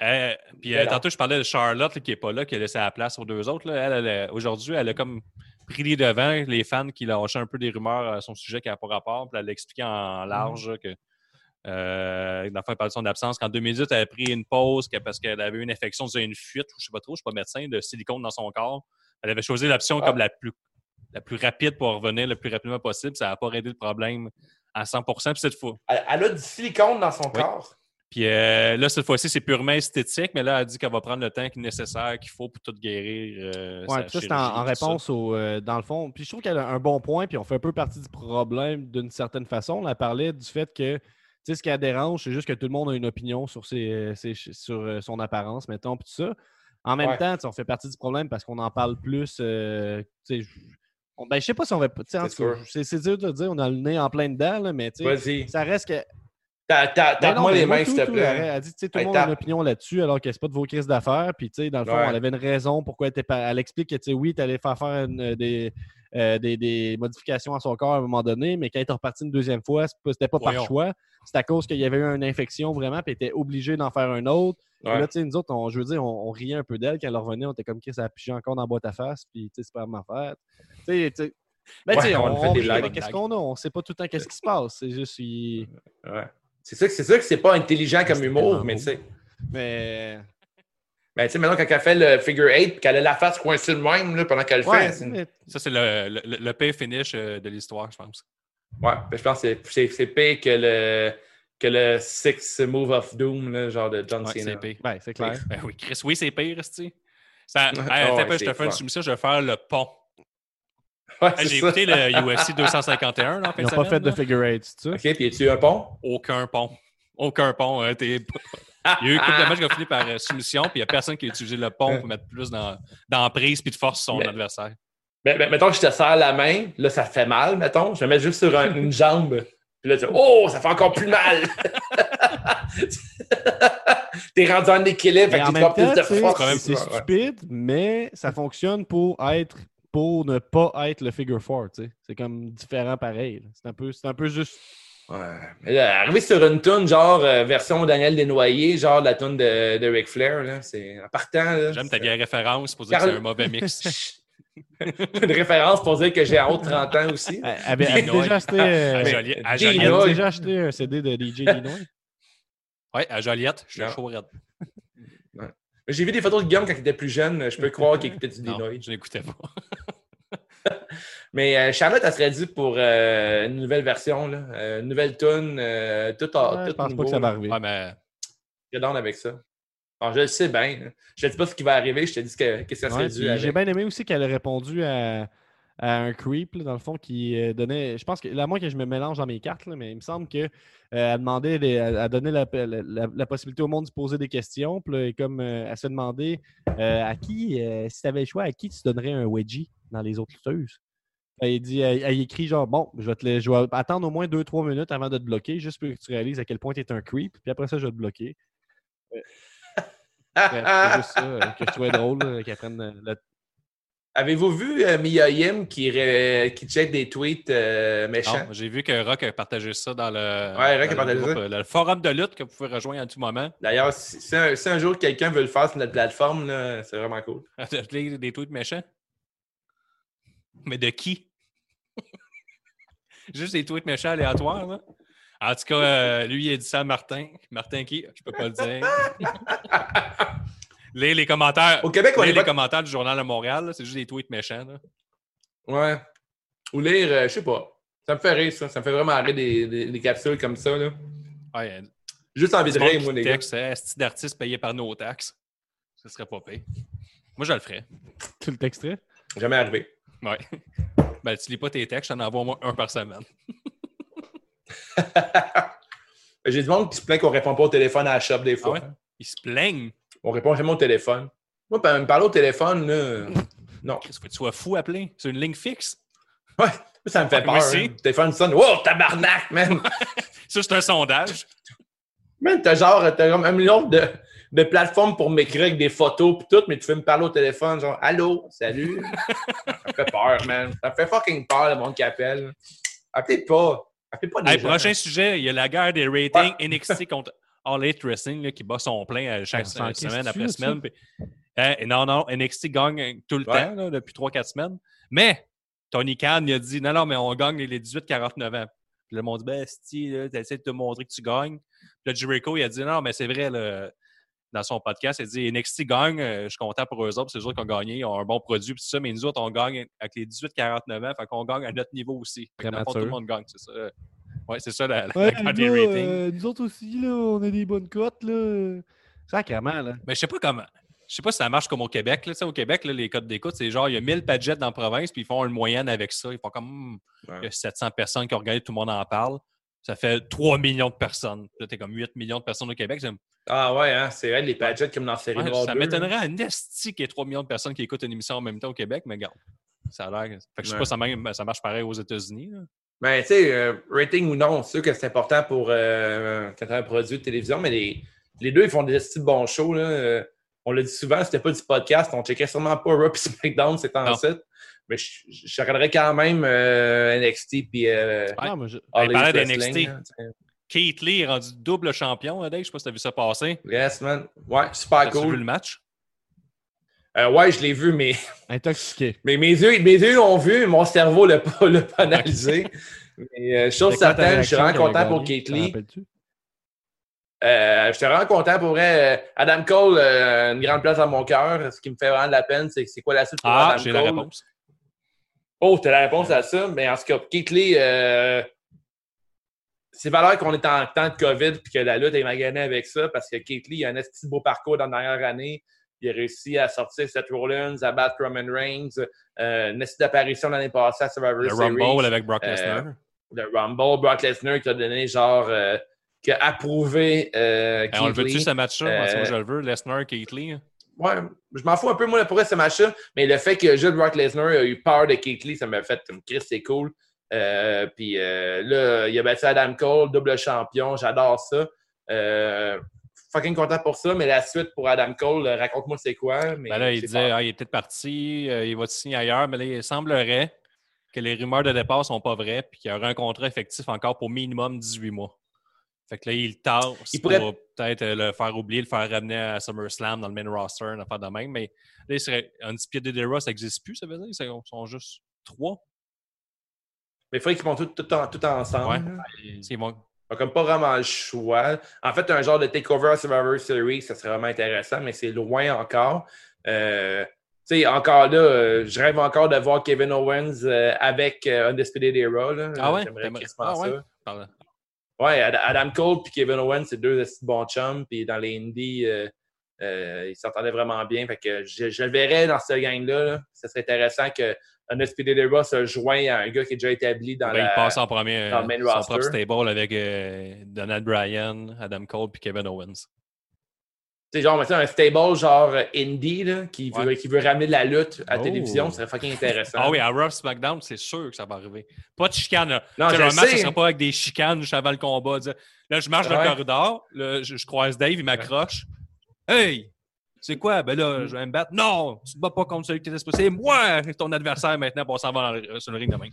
S3: Euh, puis euh, tantôt, je parlais de Charlotte là, qui n'est pas là, qui a laissé la place aux deux autres. là. Elle, aujourd'hui, elle a comme pris les devants, les fans qui lâchaient un peu des rumeurs à son sujet qui n'a pas rapport. Puis elle a expliqué en large là, que euh, dans le fond, elle parlait de son absence, qu'en 2018, elle a pris une pause parce qu'elle avait une infection, une fuite, ou je sais pas trop, je suis pas médecin, de silicone dans son corps. Elle avait choisi l'option
S2: Ah.
S3: comme la plus, la plus rapide pour revenir le plus rapidement possible. Ça n'a pas réglé le problème à 100 Puis cette fois,
S2: Elle, elle a du silicone dans son
S3: Oui.
S2: corps.
S3: puis euh, là, cette fois-ci, c'est purement esthétique, mais là, elle dit qu'elle va prendre le temps nécessaire qu'il faut pour tout guérir. euh,
S4: Ouais,
S3: sa
S4: puis ça, c'est en, en
S3: tout ça.
S4: réponse au. euh, dans le fond. Puis je trouve qu'elle a un bon point, puis on fait un peu partie du problème d'une certaine façon. On parlait du fait que. Tu sais, ce qui la dérange, c'est juste que tout le monde a une opinion sur, ses, ses- sur euh, son apparence, mettons, puis tout ça. En même
S2: Ouais.
S4: temps, on fait partie du problème parce qu'on en parle plus. euh, on- ben, je sais pas si on va. C'est dur de dire, on a le nez en plein dedans, là, mais tu sais,
S2: Vas-y.
S4: ça reste que. Ben
S2: Tape-moi les
S4: moi,
S2: mains, s'il te plaît.
S4: Elle a dit, tu sais, tout le monde a une opinion là-dessus, alors que c'est pas de vos crises d'affaires. Puis, tu sais, dans le fond, elle avait une raison pourquoi elle était pas. Elle explique que, tu sais, oui, tu allais faire faire des, euh, des, des modifications à son corps à un moment donné, mais quand elle est repartie une deuxième fois, c'était pas par choix. C'est à cause qu'il y avait eu une infection vraiment, puis elle était obligée d'en faire un autre. Là, tu sais, nous autres, on, je veux dire, on, riait un peu d'elle quand elle revenait. On était comme, Chris, elle a pigé encore dans la boîte à face, puis, tu sais, c'est pas ma fête. Tu sais, tu sais, ben, tu sais,
S2: Ouais, on
S4: on,
S2: fait des
S4: mais qu'est-ce qu'on a? On sait pas tout le temps qu'est-ce qui se passe. C'est juste. il-
S2: Ouais. C'est sûr que c'est sûr que c'est pas intelligent comme humour, mais tu sais.
S4: Mais.
S2: Ben, tu sais, maintenant, quand elle fait le figure 8 puis qu'elle a la face coincée de même là, pendant qu'elle le
S4: Ouais,
S2: fait,
S4: mais-
S3: Ça, c'est le, le, le pay finish euh, de l'histoire, je pense.
S2: Ouais, ben, je pense que c'est- pire que le, que le Six Move of Doom, là, genre de John
S3: Ouais,
S2: Cena.
S3: c'est pire.
S4: ben, c'est clair.
S3: Ben oui, Chris, oui, c'est pire, esti. Ça, hey,
S2: Ouais,
S3: je te fais une soumission, je vais faire le pont.
S2: Ouais, c'est
S3: J'ai écouté le UFC 251 là, en fin
S4: Ils n'ont pas fait de figure eight, c'est ça?
S2: OK, puis es-tu un pont?
S3: Aucun pont. Aucun pont. hein, t'es- Il y a eu une couple de matchs qui ont fini par euh, soumission, puis il n'y a personne qui a utilisé le pont pour mettre plus dans, dans prise puis de force son
S2: Mais-
S3: adversaire.
S2: Ben, mettons que je te serre la main, là, ça fait mal, mettons. Je vais mettre juste sur un- une jambe. Puis là, tu dis, oh, ça fait encore plus mal! T'es rendu en équilibre, fait
S4: Mais
S2: que
S4: en
S2: tu plus
S4: temps,
S2: de force.
S4: c'est stupide, mais ça fonctionne pour être pour ne pas être le figure four, tu sais. C'est comme différent pareil. là. C'est un peu, c'est un peu juste.
S2: Ouais. Mais là, arriver sur une tune genre euh, version Daniel Desnoyers, genre la tune de, de Ric Flair, là, c'est en partant. là,
S3: J'aime ta vieille référence pour dire que c'est un mauvais mix.
S2: une référence pour dire que j'ai en haut de 30 ans aussi.
S4: Elle avait, déjà acheté. euh,
S3: À Joliette.
S4: Déjà un CD de DJ Dinois.
S3: Ouais, à Joliette, je suis chaud.
S2: J'ai vu des photos de Guillaume quand il était plus jeune. Je peux croire qu'il écoutait du
S3: Non,
S2: Dinois.
S3: je n'écoutais pas.
S2: Mais euh, Charlotte, elle serait due pour euh, une nouvelle version, là. Euh, une nouvelle tune, euh, tout, en-
S4: Ouais, je pense
S2: nouveau.
S4: pas que ça va arriver.
S3: Ouais, mais
S2: Je suis down avec ça. Alors, je le sais bien. Je te dis pas ce qui va arriver, je te dis que, que ça serait
S4: Ouais,
S2: dû.
S4: J'ai bien aimé aussi qu'elle a répondu à, à un creep, là, dans le fond, qui euh, donnait. Je pense que, là, moi, que je me mélange dans mes cartes, là, mais il me semble qu'elle demandait, des- elle, elle donnait la, la- la- la possibilité au monde de se poser des questions. Puis là, et comme euh, elle se demandait euh, à qui, euh, si tu avais le choix, à qui tu donnerais un wedgie dans les autres lutteuses? Elle, dit, elle, elle écrit genre, bon, je vais, te le- je vais attendre au moins 2-3 minutes avant de te bloquer, juste pour que tu réalises à quel point tu es un creep. Puis après ça, je vais te bloquer. C'est juste ça euh, que je trouvais drôle, qu'elle prenne euh, le
S2: Avez-vous vu euh, Mia Yim qui, ré- qui check des tweets euh, méchants?
S3: non, j'ai vu que Rock a partagé ça dans le,
S2: Ouais, Rock a
S3: dans le
S2: partagé
S3: groupe,
S2: ça.
S3: le forum de lutte que vous pouvez rejoindre à tout moment.
S2: D'ailleurs, si, si un, si un jour quelqu'un veut le faire sur notre plateforme, là, c'est vraiment cool.
S3: des, des tweets méchants? Mais de qui? Juste des tweets méchants aléatoires, là. En tout cas, euh, lui, il a dit ça à Martin. Martin qui? Je peux pas le dire. les, les commentaires.
S2: Au Québec, on
S3: Lire les
S2: pas...
S3: commentaires du Journal de Montréal, c'est juste des tweets méchants. Là.
S2: Ouais. Ou lire, euh, je sais pas. Ça me fait rire, ça. Ça me fait vraiment rire des, des, des capsules comme ça. Là.
S3: Ouais,
S2: Juste envie de rire, moi, les gars.
S3: texte, hein, Esti d'artistes payés par nos taxes. Ce serait pas payé. Moi, je le ferais.
S4: Tu le texterais?
S2: Jamais arrivé.
S3: Ouais. Ben, tu lis pas tes textes, j'en envoie au moins un par semaine.
S2: J'ai du monde qui se plaint qu'on répond pas au téléphone à la shop des
S3: Ah
S2: fois.
S3: ouais? Ils se plaignent.
S2: On répond jamais au téléphone. Moi, me parler au téléphone, là, non.
S3: Qu'est-ce que tu sois fou à appeler? C'est une ligne fixe?
S2: Ouais, ça me fait peur. hein. Le téléphone sonne. Wow, tabarnak, man!
S3: Ça, c'est un sondage.
S2: man, t'as genre, t'as un million de, de plateformes pour m'écrire avec des photos pis tout, mais tu fais me parler au téléphone, genre, allô, salut. ça me fait peur, man. Ça me fait fucking peur, le monde qui appelle. Appelez pas. Appelez pas des
S3: Hey,
S2: gens.
S3: prochain sujet, il y a la guerre des ratings NXT contre All Elite Wrestling là, qui bat son plein chaque
S4: s'en
S3: se- semaine
S4: crisse-tu,
S3: après semaine. Puis, hein, non, non, NXT gagne tout le
S2: Ouais.
S3: temps là, depuis 3-4 semaines. Mais Tony Khan il a dit non, non, mais on gagne les 18-49 ans. Puis le monde dit ben, si, tu essaies de te montrer que tu gagnes. Puis là, Jericho, il a dit non, mais c'est vrai, là, dans son podcast, il a dit NXT gagne, euh, je suis content pour eux autres, c'est eux autres qui ont gagné, ils ont un bon produit, puis tout ça, mais nous autres, on gagne avec les 18-49 ans, fait qu'on gagne à notre niveau aussi. Fait que dans le fond, tout le monde gagne, c'est ça. Ouais, c'est ça la, la
S4: Ouais,
S3: des ratings.
S4: euh, nous autres aussi, là, on a des bonnes cotes, là. Sacrément, là.
S3: Mais je sais pas comment. Je sais pas si ça marche comme au Québec. Là. Au Québec, là, les codes d'écoute, c'est genre, il y a 1000 padgets dans la province, puis ils font une moyenne avec ça. Ils font comme, Hmm, il y a 700 personnes qui ont regardé, tout le monde en parle. Ça fait 3 millions de personnes. Là, t'es comme 8 millions de personnes au Québec.
S2: Ah ouais, hein, c'est vrai, les Padgett comme dans la série
S3: Ouais, ça
S2: 2,
S3: m'étonnerait à Nesti qu'il y ait 3 millions de personnes qui écoutent une émission en même temps au Québec, mais regarde. Ça a l'air. Fait que je sais
S2: Ouais.
S3: pas si ça marche pareil aux États-Unis. Là.
S2: Ben, tu sais, euh, rating ou non, c'est sûr que c'est important pour euh, quand tu as un produit de télévision, mais les, les deux, ils font des petits bons shows. Là. Euh, on l'a dit souvent, c'était pas du podcast. On checkait sûrement pas Raw et SmackDown, c'est en site. Mais je, je regarderais quand même euh, NXT puis euh,
S4: Ah, moi, je-
S2: Elite
S3: d'NXT.
S2: Là, tu.
S3: Keith Lee est rendu double champion, hein, Dave? Je sais pas si t'as vu ça passer.
S2: Yes, man. Ouais, super
S3: vu
S2: cool.
S3: le match?
S2: Euh, ouais, je l'ai vu, mais,
S4: Intoxiqué.
S2: mais mes yeux mes yeux l'ont vu, mon cerveau l'a pas, l'a pas analysé. mais euh, chose certaine, je suis
S4: réaction
S2: vraiment content pour? Kate Lee. Euh, J'étais vraiment content pour vrai. Euh, Adam Cole, euh, une grande place dans mon cœur. Ce qui me fait vraiment de la peine, c'est c'est quoi la suite pour
S3: Ah,
S2: Adam
S3: j'ai
S2: Cole?
S3: la réponse.
S2: Oh, t'as la réponse à ça. Mais en tout cas, Keith Lee, euh, c'est valeur qu'on est en temps de COVID puis que la lutte est maganée avec ça parce que Keith Lee a un petit beau parcours dans la dernière année. Il a réussi à sortir Seth Rollins, à battre Roman Reigns, euh, une petite apparition l'année passée à Survivor
S3: Le
S2: Series.
S3: Rumble avec Brock
S2: Euh,
S3: Lesnar.
S2: Le Rumble, Brock Lesnar qui a donné genre, euh, qui a approuvé euh,
S3: Hey, on le veut-tu, ce match-là?
S2: Euh,
S3: Moi, je le veux. Lesnar, Keith Lee. hein.
S2: Ouais, je m'en fous un peu, moi, pour ce match-là, mais le fait que Jules Brock Lesnar a eu peur de Keith Lee, ça m'a fait comme Chris, c'est cool. Euh, puis euh, là, il a battu Adam Cole, double champion, j'adore ça. Euh, fucking content pour ça, mais la suite pour Adam Cole, euh, raconte-moi c'est quoi. Mais
S3: Ben là, il disait, ah, il est peut-être parti, euh, il va signer ailleurs, mais là, il semblerait que les rumeurs de départ sont pas vraies, puis qu'il y aura un contrat effectif encore pour minimum 18 mois. Fait que là, il tasse
S2: Il
S3: pour peut-être euh, le faire oublier, le faire ramener à SummerSlam dans le main roster, une affaire de même. Mais là, il serait Undisputed Era, ça n'existe plus, ça veut dire? Ils sont- juste trois.
S2: Mais il faudrait qu'ils font tout, tout, en- tout ensemble.
S3: Ouais. Ils vont-
S2: On a comme pas vraiment le choix. En fait, un genre de takeover à Survivor Series, ça serait vraiment intéressant, mais c'est loin encore. Euh, tu sais, encore là, euh, je rêve encore de voir Kevin Owens euh, avec Undisputed Era. Là.
S3: Ah ouais?
S2: J'aimerais
S3: ah ouais?
S2: ça.
S3: Pardon.
S2: Ouais, Ad- Adam Cole et Kevin Owens, c'est deux bons chums. Puis dans les indies, ils s'entendaient vraiment bien. Fait que je, je le verrais dans ce gang-là. là. Ça serait intéressant que Undisputed Era se joigne à un gars qui est déjà établi dans
S3: Ben,
S2: la...
S3: Il passe en premier
S2: dans le main
S3: euh, son
S2: roster.
S3: propre stable avec euh, Donald Bryan, Adam Cole puis Kevin Owens.
S2: Tu sais, genre, un stable genre euh, indie là, qui, veut,
S3: Ouais.
S2: qui veut ramener de la lutte à la
S4: Oh.
S2: télévision, ça serait fucking intéressant.
S3: Ah oui, à Rough SmackDown, c'est sûr que ça va arriver. Pas de chicane. Là.
S2: Non, je le
S3: match, ce sera pas avec des chicanes juste avant le combat. dire, Là, je marche dans le corridor, là, je, je croise Dave, il m'accroche. Hey! C'est quoi? Ben là, je vais me battre. Non! Tu te bats pas contre celui qui était supposé. C'est moi, ton adversaire maintenant, pour on s'en va dans le- sur le ring demain.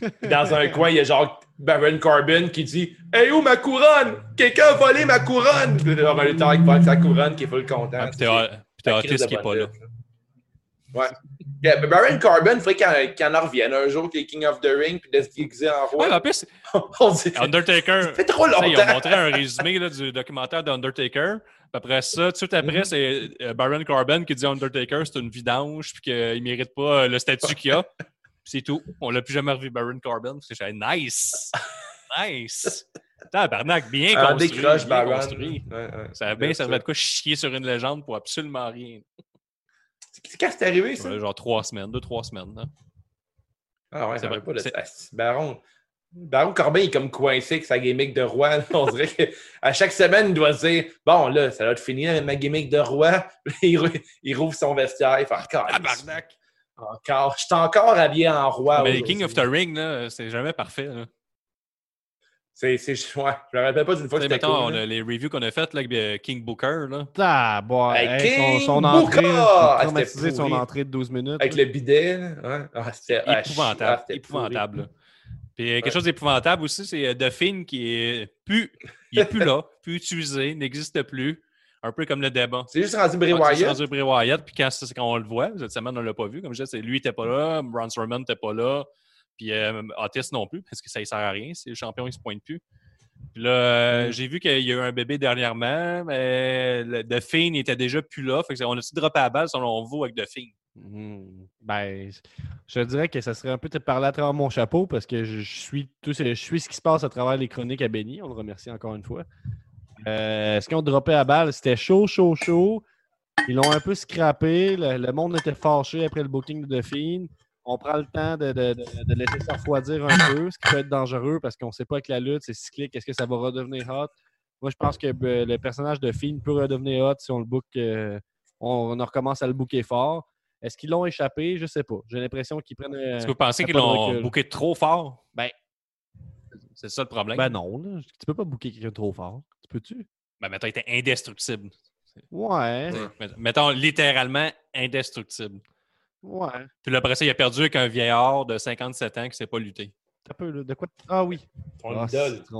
S2: Dans un coin, il y a genre Baron Corbin qui dit Hey, où ma couronne? Quelqu'un a volé ma couronne Puis là, genre un lutteur qui vole sa couronne qui est full content.
S3: Ah, puis t'as Otis qui est pas là.
S2: Ouais. Yeah, mais Baron Corbin, il faudrait qu'il en- en revienne un jour, qu'il est King of the Ring, puis de se déguiser en
S3: Ouais,
S2: roi.
S3: en plus,
S2: On dit, ça
S3: Undertaker.
S2: fait trop
S3: Tu sais, Ils ont
S2: longtemps.
S3: montré un résumé là, du documentaire d'Undertaker. Après ça, tout de suite après,
S2: Mhm.
S3: c'est euh, Baron Corbin qui dit Undertaker c'est une vidange puis qu'il ne mérite pas euh, le statut qu'il a. C'est tout. On l'a plus jamais revu Baron Corbin. Parce que j'avais nice! Nice! Tabarnak, bien
S2: Un
S3: construit.
S2: décroche,
S3: bien
S2: Baron.
S3: construit.
S2: Ouais, ouais.
S3: Ça a bien
S2: C'est
S3: servi de quoi chier sur une légende pour absolument rien.
S2: C'est quand c'est arrivé, ça?
S3: Ouais, genre trois semaines, deux, trois semaines. là.
S2: Ah ouais,
S3: C'est
S2: ça pas de
S3: C'est-
S2: c'est- Baron. Baron Corbin est comme coincé avec sa gimmick de roi. là. On dirait qu'à chaque semaine, il doit se dire Bon, là, ça va être fini avec ma gimmick de roi. il, rou- il rouvre son vestiaire. Il fait encore.
S3: Tabarnak!
S2: Encore. Je suis encore habillé en roi.
S3: Mais les. King of the Ring, c'est jamais parfait. là.
S2: C'est. c'est- Ouais, je me rappelle pas d'une fois que c'était cool. là.
S3: les reviews qu'on a faites là, avec euh, King Booker, là.
S4: Ah, bon,
S2: Hey,
S4: hey,
S2: King
S4: son, son entrée,
S2: Booker! Ah, c'était
S4: son entrée de 12 minutes.
S2: Avec
S4: là.
S2: le bidet. là. Ouais. Ah, c'était ah,
S3: épouvantable.
S2: ah, c'était
S3: épouvantable. Puis euh, quelque chose d'épouvantable aussi, c'est euh, Fiend qui est plus, il est plus là, plus utilisé, n'existe plus. Un peu comme le débat.
S2: C'est juste rendu Bray
S3: Ah, c'est rendu Bray Wyatt, puis quand, quand on le voit, cette semaine, on ne l'a pas vu. Comme je disais, lui n'était pas là, Braun Strowman n'était pas là, puis euh, Otis non plus, parce que ça ne sert à rien. C'est le champion, il ne se pointe plus. Puis là, euh,
S2: Mm.
S3: j'ai vu qu'il y a eu un bébé dernièrement, mais Fiend n'était déjà plus là. Fait que on a-tu droppé à balle selon vous avec The Fiend?
S4: Ben, je dirais que ça serait un peu de parler à travers mon chapeau parce que je, suis tout, ce- je suis ce qui se passe à travers les chroniques à Benny. On le remercie encore une fois. Euh, ce qu'ils ont droppé à balle, c'était chaud, chaud, chaud. Ils l'ont un peu scrappé. Le, le monde était fâché après le booking de Fiend. on prend le temps de, de, de, laisser ça un peu, ce qui peut être dangereux parce qu'on ne sait pas avec la lutte, c'est cyclique, est-ce que ça va redevenir hot? Moi, je pense que euh, le personnage de Fiend peut redevenir hot si on le book, euh, on, on recommence à le booker fort. Est-ce qu'ils l'ont échappé? Je sais pas. J'ai l'impression qu'ils prennent. euh,
S3: Est-ce que vous pensez qu'ils l'ont booké trop fort?
S4: Ben-
S3: c'est ça le problème.
S4: Ben non, là. tu peux pas booker quelqu'un trop fort. Tu peux-tu?
S3: Ben, mettons, il était indestructible.
S4: Ouais.
S3: Met- Mettons, littéralement indestructible.
S4: Ouais.
S3: Puis là, après ça, il a perdu avec un vieillard de 57 ans qui ne sait pas lutter.
S4: Un peu, là. De quoi? Ah oui.
S2: Ton
S4: Ah.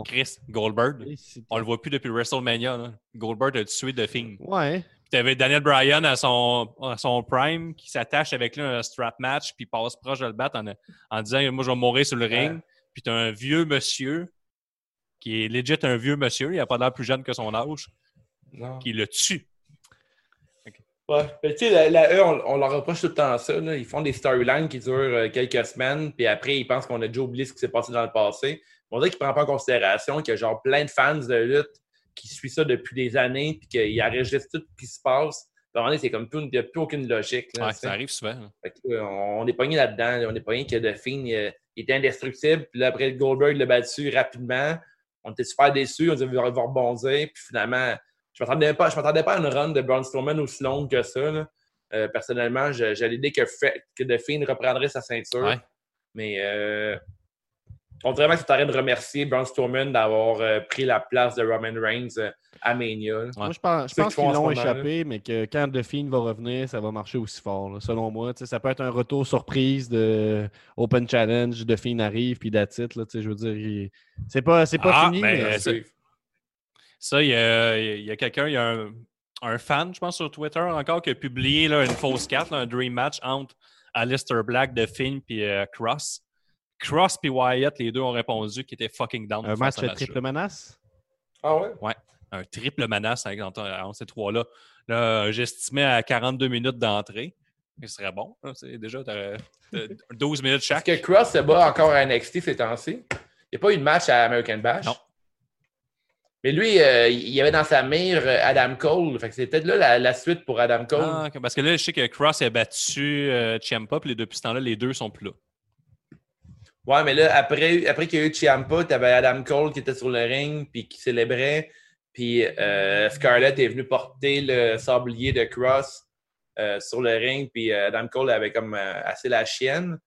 S3: Chris Goldberg. On le voit plus depuis WrestleMania. là. Goldberg a tué de Fiend.
S4: Ouais.
S3: Puis t'avais Daniel Bryan à son, à son prime qui s'attache avec lui un strap match puis passe proche de le battre en, en disant Moi, je vais mourir sur le ring. Puis t'as un vieux monsieur qui est legit un vieux monsieur, il a pas l'air plus jeune que son âge,
S2: Non.
S3: qui le tue.
S2: Ouais. Mais tu sais, la, la E, on, on leur reproche tout le temps ça. là. Ils font des storylines qui durent euh, quelques semaines, puis après, ils pensent qu'on a déjà oublié ce qui s'est passé dans le passé. On dirait qu'ils ne prennent pas en considération qu'il y a genre plein de fans de lutte qui suivent ça depuis des années, puis qu'ils enregistrent tout ce qui se passe. À un moment donné, c'est comme plus, il n'y a plus aucune logique. là,
S3: Ouais, ça arrive souvent.
S2: Fait que, euh, on, est pogné là-dedans. là. On est pogné que The Fiend il, il était indestructible. Puis là, après, Goldberg l'a battu rapidement. On était super déçus. On disait qu'il va rebondir. Puis finalement, je ne m'attendais pas, je m'attendais pas à une run de Braun Strowman aussi longue que ça. là. Euh, personnellement, j'allais dire que, que The Fiend reprendrait sa ceinture.
S3: Ouais.
S2: Mais euh, on dirait vraiment que tu arrêtes de remercier Braun Strowman d'avoir euh, pris la place de Roman Reigns euh, à Mania.
S4: Moi, je pense, je
S2: C'est
S4: pense
S2: qu'ils en
S4: l'ont échappé, mais que quand The Fiend va revenir, ça va marcher aussi fort, là, selon moi. Tu sais, ça peut être un retour surprise de Open Challenge, The Fiend arrive, puis that's it, là, tu sais, Je veux dire, il- c'est pas, c'est pas
S3: Ah,
S4: fini.
S3: ben,
S4: mais-
S3: euh, ça- Ça, il y a, il y a quelqu'un, il y a un, un fan, je pense, sur Twitter encore, qui a publié là, une fausse carte, là, un Dream Match entre Alistair Black, The Fiend puis euh, Cross. Cross et Wyatt, les deux ont répondu qu'ils étaient fucking down.
S4: un match
S3: match-là.
S4: triple menace?
S2: Ah ouais?
S3: Un triple menace avec, entre, ces trois-là. Là, j'estimais à 42 minutes d'entrée. Ce serait bon. c'est déjà t'as- t'as 12 minutes
S2: Est-ce
S3: chaque.
S2: que Cross se bat encore à NXT ces temps-ci? Il n'y a pas eu de match à American Bash?
S3: Non.
S2: Mais lui, euh, il y avait dans sa mire euh, Adam Cole. Fait que c'est peut-être là la, la suite pour Adam Cole.
S3: Ah, parce que là, je sais que Cross a battu euh, Ciampa, puis depuis ce temps-là, les deux sont plus là.
S2: Ouais, mais là, après, après qu'il y a eu Ciampa, tu avais Adam Cole qui était sur le ring puis qui célébrait. Puis euh, Scarlett est venue porter le sablier de Cross euh, sur le ring. Puis euh, Adam Cole avait comme assez la chienne.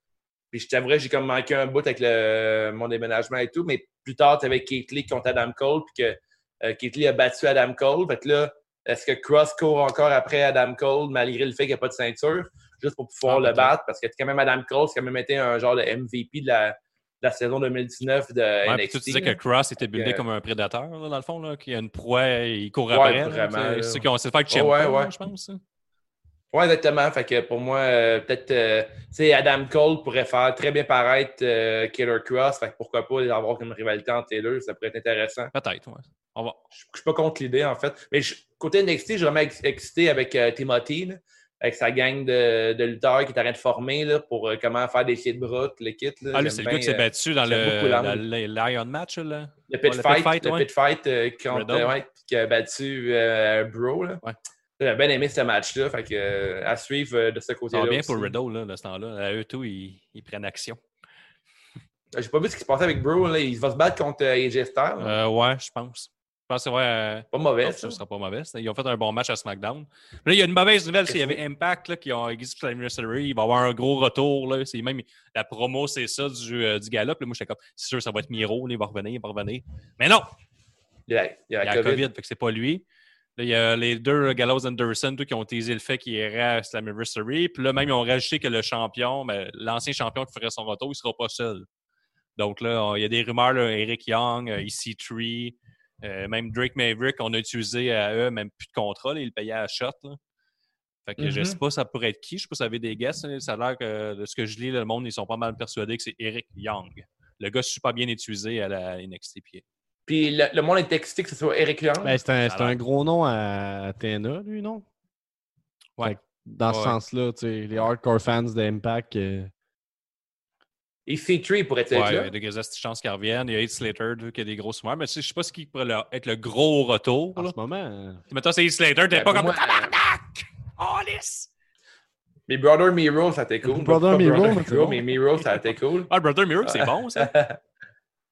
S2: Puis je t'avouerais, j'ai comme manqué un bout avec le, mon déménagement et tout. Mais plus tard, tu avais Keith Lee contre Adam Cole. Puis que Keith Lee a battu Adam Cole. Fait que là, est-ce que Cross court encore après Adam Cole malgré le fait qu'il n'y a pas de ceinture? Juste pour pouvoir
S3: Ah,
S2: le battre. Parce que quand même Adam Cole, c'est quand même été un genre de MVP de la, saison 2019 de
S3: Ouais,
S2: NXT.
S3: tu disais
S2: là.
S3: que Cross était buildé
S2: que-
S3: comme un prédateur, là, dans le fond, là, qu'il y a une proie, il court
S2: Ouais,
S3: après. là,
S2: vraiment,
S3: c'est-
S2: là.
S3: Ceux qui ont essayé de faire
S2: Oh,
S3: Ciampa,
S2: ouais, ouais.
S3: là, je pense. hein.
S2: Oui, exactement. Fait que pour moi, euh, peut-être, euh, tu sais, Adam Cole pourrait faire très bien paraître euh, Killer Cross. Fait que pourquoi pas avoir comme une rivalité entre les deux, ça pourrait être intéressant.
S3: Peut-être, ouais. On va.
S2: Je suis pas contre l'idée, en fait. Mais je- côté NXT, je suis vraiment ex- excité avec Timothy, là, avec sa gang de, de lutteurs qui train de former là, pour euh, comment faire des pieds de bras, tout le kit. Là.
S3: Ah, lui, c'est le gars qui s'est
S2: euh,
S3: battu dans le, Lion Match, là.
S2: Le pit
S3: Ouais,
S2: fight, le
S3: ouais.
S2: pit fight euh, contre, ouais, qui a battu euh, Bro. Là. J'ai bien aimé ce match-là. Fait que, à suivre de ce
S3: Ça
S2: côté-là.
S3: va bien
S2: aussi.
S3: pour Riddle, là, de ce temps-là. Eux tous, ils, ils prennent action.
S2: J'ai pas vu ce qui se passait avec Bro. Là. Il va se battre contre AJ Styles.
S3: Ouais, je pense. Pense que euh,
S2: Pas mauvais,
S3: ne sera pas mauvais. Ils ont fait un bon match à SmackDown. Là, il y a une mauvaise nouvelle. c'est Il y avait Impact là, qui ont existé l'anniversary. Il va y avoir un gros retour. Là. C'est même la promo, c'est ça du, euh, du gala. Puis là, moi, j'étais comme, c'est sûr, ça va être Miro. il va revenir, il va revenir. Mais non,
S2: Il y a, il y a
S3: il y a
S2: la
S3: la
S2: COVID.
S3: COVID, fait que c'est pas lui. Là, il y a les deux Gallows Anderson qui ont teasé le fait qu'il irait à Slammiversary. Puis là, même, ils ont rajouté que le champion, ben, l'ancien champion qui ferait son retour, il sera pas seul. Donc là, on- il y a des rumeurs, là, Eric Young, euh, EC3, euh, même Drake Maverick, on a utilisé à eux, même plus de contrat, là, ils le payaient à shot. là. Fait que je
S2: Mhm.
S3: sais pas ça pourrait être qui, je sais pas si ça avait des guests. là. Ça a l'air que de ce que je lis, le monde, ils sont pas mal persuadés que c'est Eric Young. Le gars super bien utilisé à la NXT. Puis
S2: Puis le, le monde est excité que ce soit Eric Young.
S4: Ben, c'est un, gros nom à TNA, lui, non?
S3: Ouais.
S4: Fait que Dans ce sens-là, tu sais, les hardcore fans d'Impact. euh,
S2: Et C3 pourrait être
S3: Ouais,
S2: là.
S3: il y a des grosses chances qu'ils reviennent. Il y a Heath Slater vu qu'il y a des gros rumeurs. Mais tu sais, je sais pas ce qui pourrait leur- être le gros retour.
S4: en
S3: Là.
S4: ce moment. euh,
S3: Mettons, c'est Heath Slater, t'es
S2: Ben,
S3: pas comme
S2: moi!
S3: Oh, lisse!
S2: Mais Brother Miro, ça t'est cool.
S4: Brother Miro, mais c'est bon.
S2: mais Miro, ça t'est cool.
S3: Ah, le Brother Mirror, c'est bon, ça.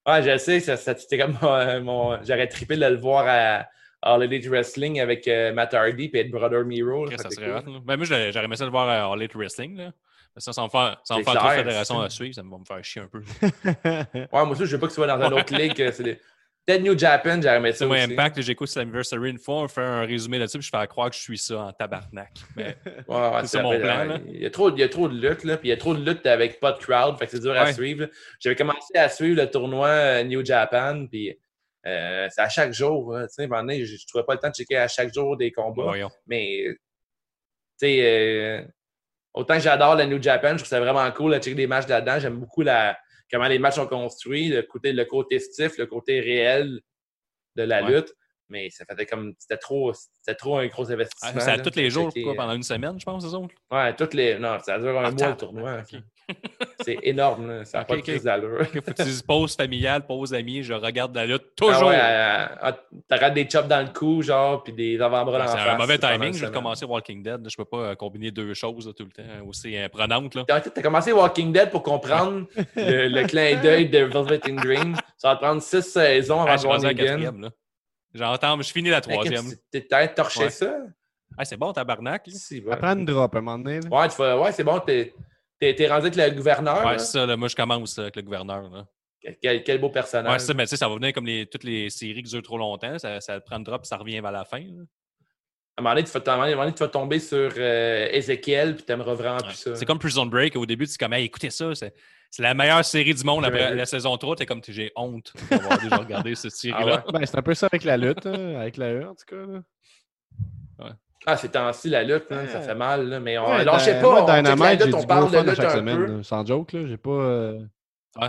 S2: ouais, je sais, ça, ça- c'était comme mon, mon- J'aurais trippé de le voir à All Elite Wrestling avec euh, Matt Hardy et être Brother Miro.
S3: Ça serait
S2: cool.
S3: hot, là. Ben, moi, j'aurais aimé ça de voir à All Elite Wrestling. Là. Ça, me faire,
S2: C'est
S3: faire trop de
S2: c'est-
S3: à suivre. Ça va me faire chier un peu.
S2: Ouais, moi aussi, je veux pas que tu sois dans une autre ligue. des- Peut-être New Japan, j'aurais
S3: C'est
S2: ça
S3: moi,
S2: aussi.
S3: Impact, j'écoute Slammiversary une fois, on fait un résumé là-dessus, puis je fais croire que je suis ça en tabarnak. Mais,
S2: Ouais, ouais,
S3: C'est mon plan, là.
S2: Il y, a trop, il y a trop de luttes, là. Puis il y a trop de luttes avec pas de crowd. Fait que c'est dur à suivre. J'avais commencé à suivre le tournoi euh, New Japan. Puis euh, c'est à chaque jour. là. Tu sais, à un je, je trouvais pas le temps de checker à chaque jour des combats.
S3: voyons.
S2: Mais, tu sais, euh, autant que j'adore la New Japan, je trouve ça vraiment cool de checker des matchs là-dedans. J'aime beaucoup la, comment les matchs sont construits, le côté, le côté stiff, le côté réel de la
S3: Ouais.
S2: lutte. Mais ça faisait comme. C'était trop, c'était trop un gros
S3: Ah,
S2: investissement.
S3: c'est à tous les jours, quoi,
S2: euh,
S3: pendant une semaine, je pense, c'est ça?
S2: Ouais, toutes les. Non, ça dure un
S3: Ah,
S2: mois le tournoi. C'est énorme, là. Ça n'a
S3: Ok,
S2: pas de
S3: ok.
S2: crise d'allure.
S3: Faut que tu dises pause familiale, pause amis, je regarde la lutte
S2: Ah
S3: toujours.
S2: ouais, euh, ah, T'arrêtes des chops dans le cou, genre, puis des avant-bras
S3: Ouais,
S2: dans
S3: c'est un mauvais timing.
S2: semaine.
S3: commencer Walking Dead. Je peux pas euh, combiner deux choses là, tout le temps aussi euh, prenantes. Là.
S2: T'as t'as commencé Walking Dead pour comprendre le, le clin d'œil de Velvet in Dream. Ça va te prendre six saisons
S3: Ah,
S2: avant
S3: je
S2: de voir
S3: la quatrième. J'entends, je finis la troisième.
S2: T'es peut-être torché
S3: Ouais.
S2: ça?
S3: Ah, c'est bon, tabarnak.
S2: ouais.
S4: Apprends une drop à un moment donné. là.
S2: Ouais, tu fais- ouais, c'est bon, t'es t'es- t'es rendu avec le gouverneur.
S3: Ouais,
S2: là?
S3: c'est ça. là, moi, je commence là, avec le gouverneur. Là.
S2: Quel, quel beau
S3: Ouais,
S2: personnage.
S3: c'est ça, mais tu sais, ça va venir comme les, toutes les séries qui durent trop longtemps. Ça, ça prend le drop ça revient vers la fin. là.
S2: À un moment donné, tu vas, à un moment donné, tu vas tomber sur euh, Ezekiel, puis t'aimeras vraiment
S3: Ouais.
S2: plus ça.
S3: C'est comme Prison Break. Au début, tu dis comme, hey, écoutez ça, c'est c'est la meilleure série du monde après la saison 3. T'es comme, j'ai honte d'avoir déjà regardé cette
S2: Ah
S3: série-là.
S2: ouais?
S4: Ben, c'est un peu ça avec la lutte, hein, avec la E en tout cas. là.
S2: Ah, c'est temps-ci, la lutte, hein, ça
S4: Ouais.
S2: fait mal. Là, mais on
S4: Ouais,
S2: lâchez
S4: Dy-
S2: pas.
S4: moi, Dynamite, j'ai du
S2: on parle
S4: gros
S2: de
S4: fun à
S2: lutte
S4: chaque
S2: un
S4: semaine.
S2: peu.
S4: Sans joke, là, j'ai pas... euh,
S3: Ouais.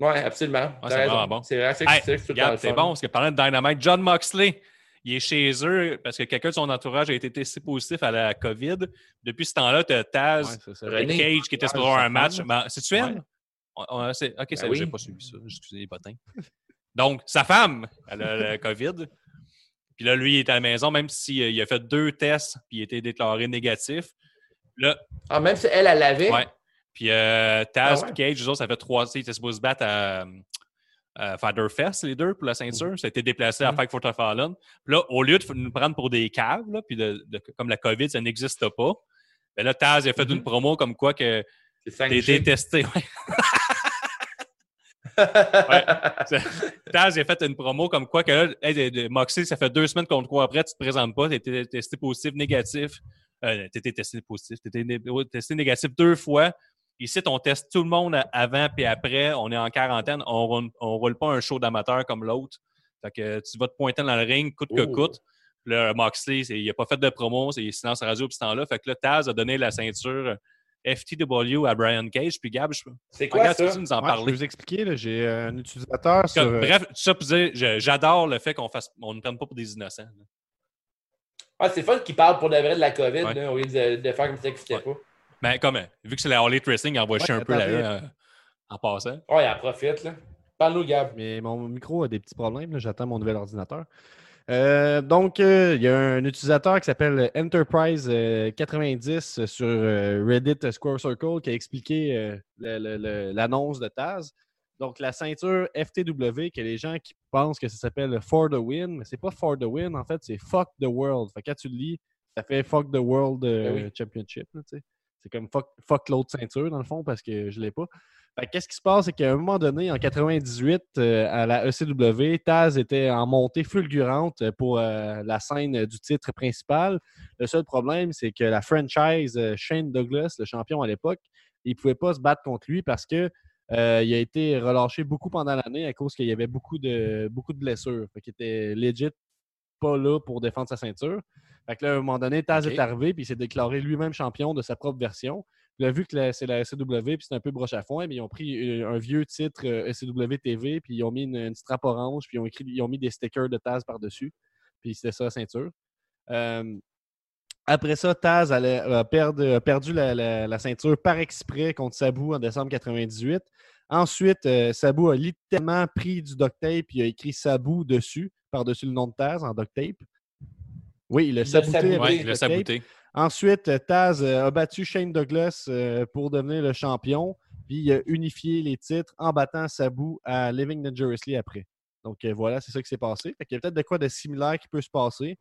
S2: Oui, absolument.
S3: C'est vraiment bon.
S2: C'est vrai, c'est
S3: Hey,
S2: c'est-
S3: bon, parce que parlant de Dynamite, John Moxley, il est chez eux parce que quelqu'un de son entourage a été testé positif à la COVID. Depuis ce temps-là, tu as Taz
S4: ouais.
S2: René.
S3: et Cage qui était
S4: Ouais,
S3: supposé avoir un match. Ben, C'est-tu elle?
S4: Ouais.
S3: Ok, c'est
S2: oui.
S3: j'ai pas suivi ça. Excusez les potins. Donc, sa femme, elle a le COVID. Puis là, lui, il est à la maison, même s'il a fait deux tests puis il a été déclaré négatif. Là,
S2: Ah, même si elle, elle l'avait?
S3: Ouais. Puis euh, Taz
S2: Ah ouais?
S3: et Cage, eux autres, ça fait trois. Ils étaient supposés se battre à, à Fest, les deux, pour la ceinture. Ça a été déplacé à
S2: Mhm.
S3: Fight for Fallen. Puis là, au lieu de nous prendre pour des caves, là, puis de, de- comme la COVID, ça n'existe pas, ben là, Taz il a fait
S2: Mhm.
S3: une promo comme quoi que
S2: C'est
S3: t'as
S2: 5G.
S3: été testé. Ouais. Taz a fait une promo comme quoi que là, hey, ça fait deux semaines qu'on te croit après, tu te présentes pas, tu été testé positif, négatif. Euh, tu testé positif, tu été testé négatif deux fois. Ici, on teste tout le monde avant puis après. On est en quarantaine. On on roule pas un show d'amateur comme l'autre. Fait que tu vas te pointer dans le ring, coûte que
S2: Oh.
S3: coûte. Là, Moxley, il n'a pas fait de promo, c'est silence radio depuis ce temps-là. Fait que là, Taz a donné la ceinture FTW à Brian Cage. Puis Gab, je
S2: C'est quoi
S3: regarde,
S2: ça?
S3: tu peux nous en
S4: Ouais, je peux vous expliquer, là, j'ai euh, un utilisateur sur...
S3: Comme,
S4: euh,
S3: bref, tout ça pour dire, je- j'adore le fait qu'on fasse, on ne prenne pas pour des innocents. là.
S2: Ah, c'est fun qu'ils parlent pour de vrai de la COVID,
S3: Ouais.
S2: là, au lieu de, de faire comme si ça n'existait
S3: Ouais.
S2: pas.
S3: Mais comme, euh, vu que c'est la Wrestling, il envoie chier un peu là, euh, en passant.
S2: Ouais, elle profite, là. Parle-nous, Gab.
S4: Mais mon micro a des petits problèmes. J'attends mon nouvel ordinateur. Euh, donc, euh, il y a un utilisateur qui s'appelle Enterprise euh, 90 sur Reddit Square Circle qui a expliqué l'annonce de Taz. Donc, la ceinture FTW, que les gens qui pensent que ça s'appelle For the Win, mais c'est pas For the Win, en fait, c'est Fuck the World. Fait que quand tu le lis, ça fait Fuck the World euh,
S2: Ben oui.
S4: Championship. C'est comme fuck, fuck l'autre ceinture, dans le fond, parce que je l'ai pas. Qu'est-ce qui se passe? C'est qu'à un moment donné, en 98, euh, à la ECW, Taz était en montée fulgurante pour euh, la scène du titre principal. Le seul problème, c'est que la franchise euh, Shane Douglas, le champion à l'époque, il ne pouvait pas se battre contre lui parce que euh, il a été relâché beaucoup pendant l'année à cause qu'il y avait beaucoup de, beaucoup de blessures. Fait qu'il était legit pas là pour défendre sa ceinture. Fait que là, à un moment donné, Taz est arrivé puis il s'est déclaré lui-même champion de sa propre version. Là, vu que c'est la SCW puis c'est un peu broche à foin, mais ils ont pris euh, un vieux titre euh, SCW TV puis ils ont mis une, une strap orange puis ils ont, écrit, ils ont mis des stickers de Taz par-dessus. Puis c'était ça la ceinture. Euh, après ça, Taz allait, a perdu, a perdu la, la- la ceinture par exprès contre Sabu en décembre 98. Ensuite, euh, Sabu a littéralement pris du duct tape et a écrit Sabu dessus, par-dessus le nom de Taz en duct tape. Oui, il a
S2: Il l'a
S4: saboté
S2: sabouté.
S3: Ouais, il a saboté.
S4: Ensuite, euh, Taz euh, a battu Shane Douglas euh, pour devenir le champion. Puis il a unifié les titres en battant Sabu à Living Dangerously après. Donc voilà, c'est ça qui s'est passé. Qu'il y a peut-être de quoi de similaire qui peut se passer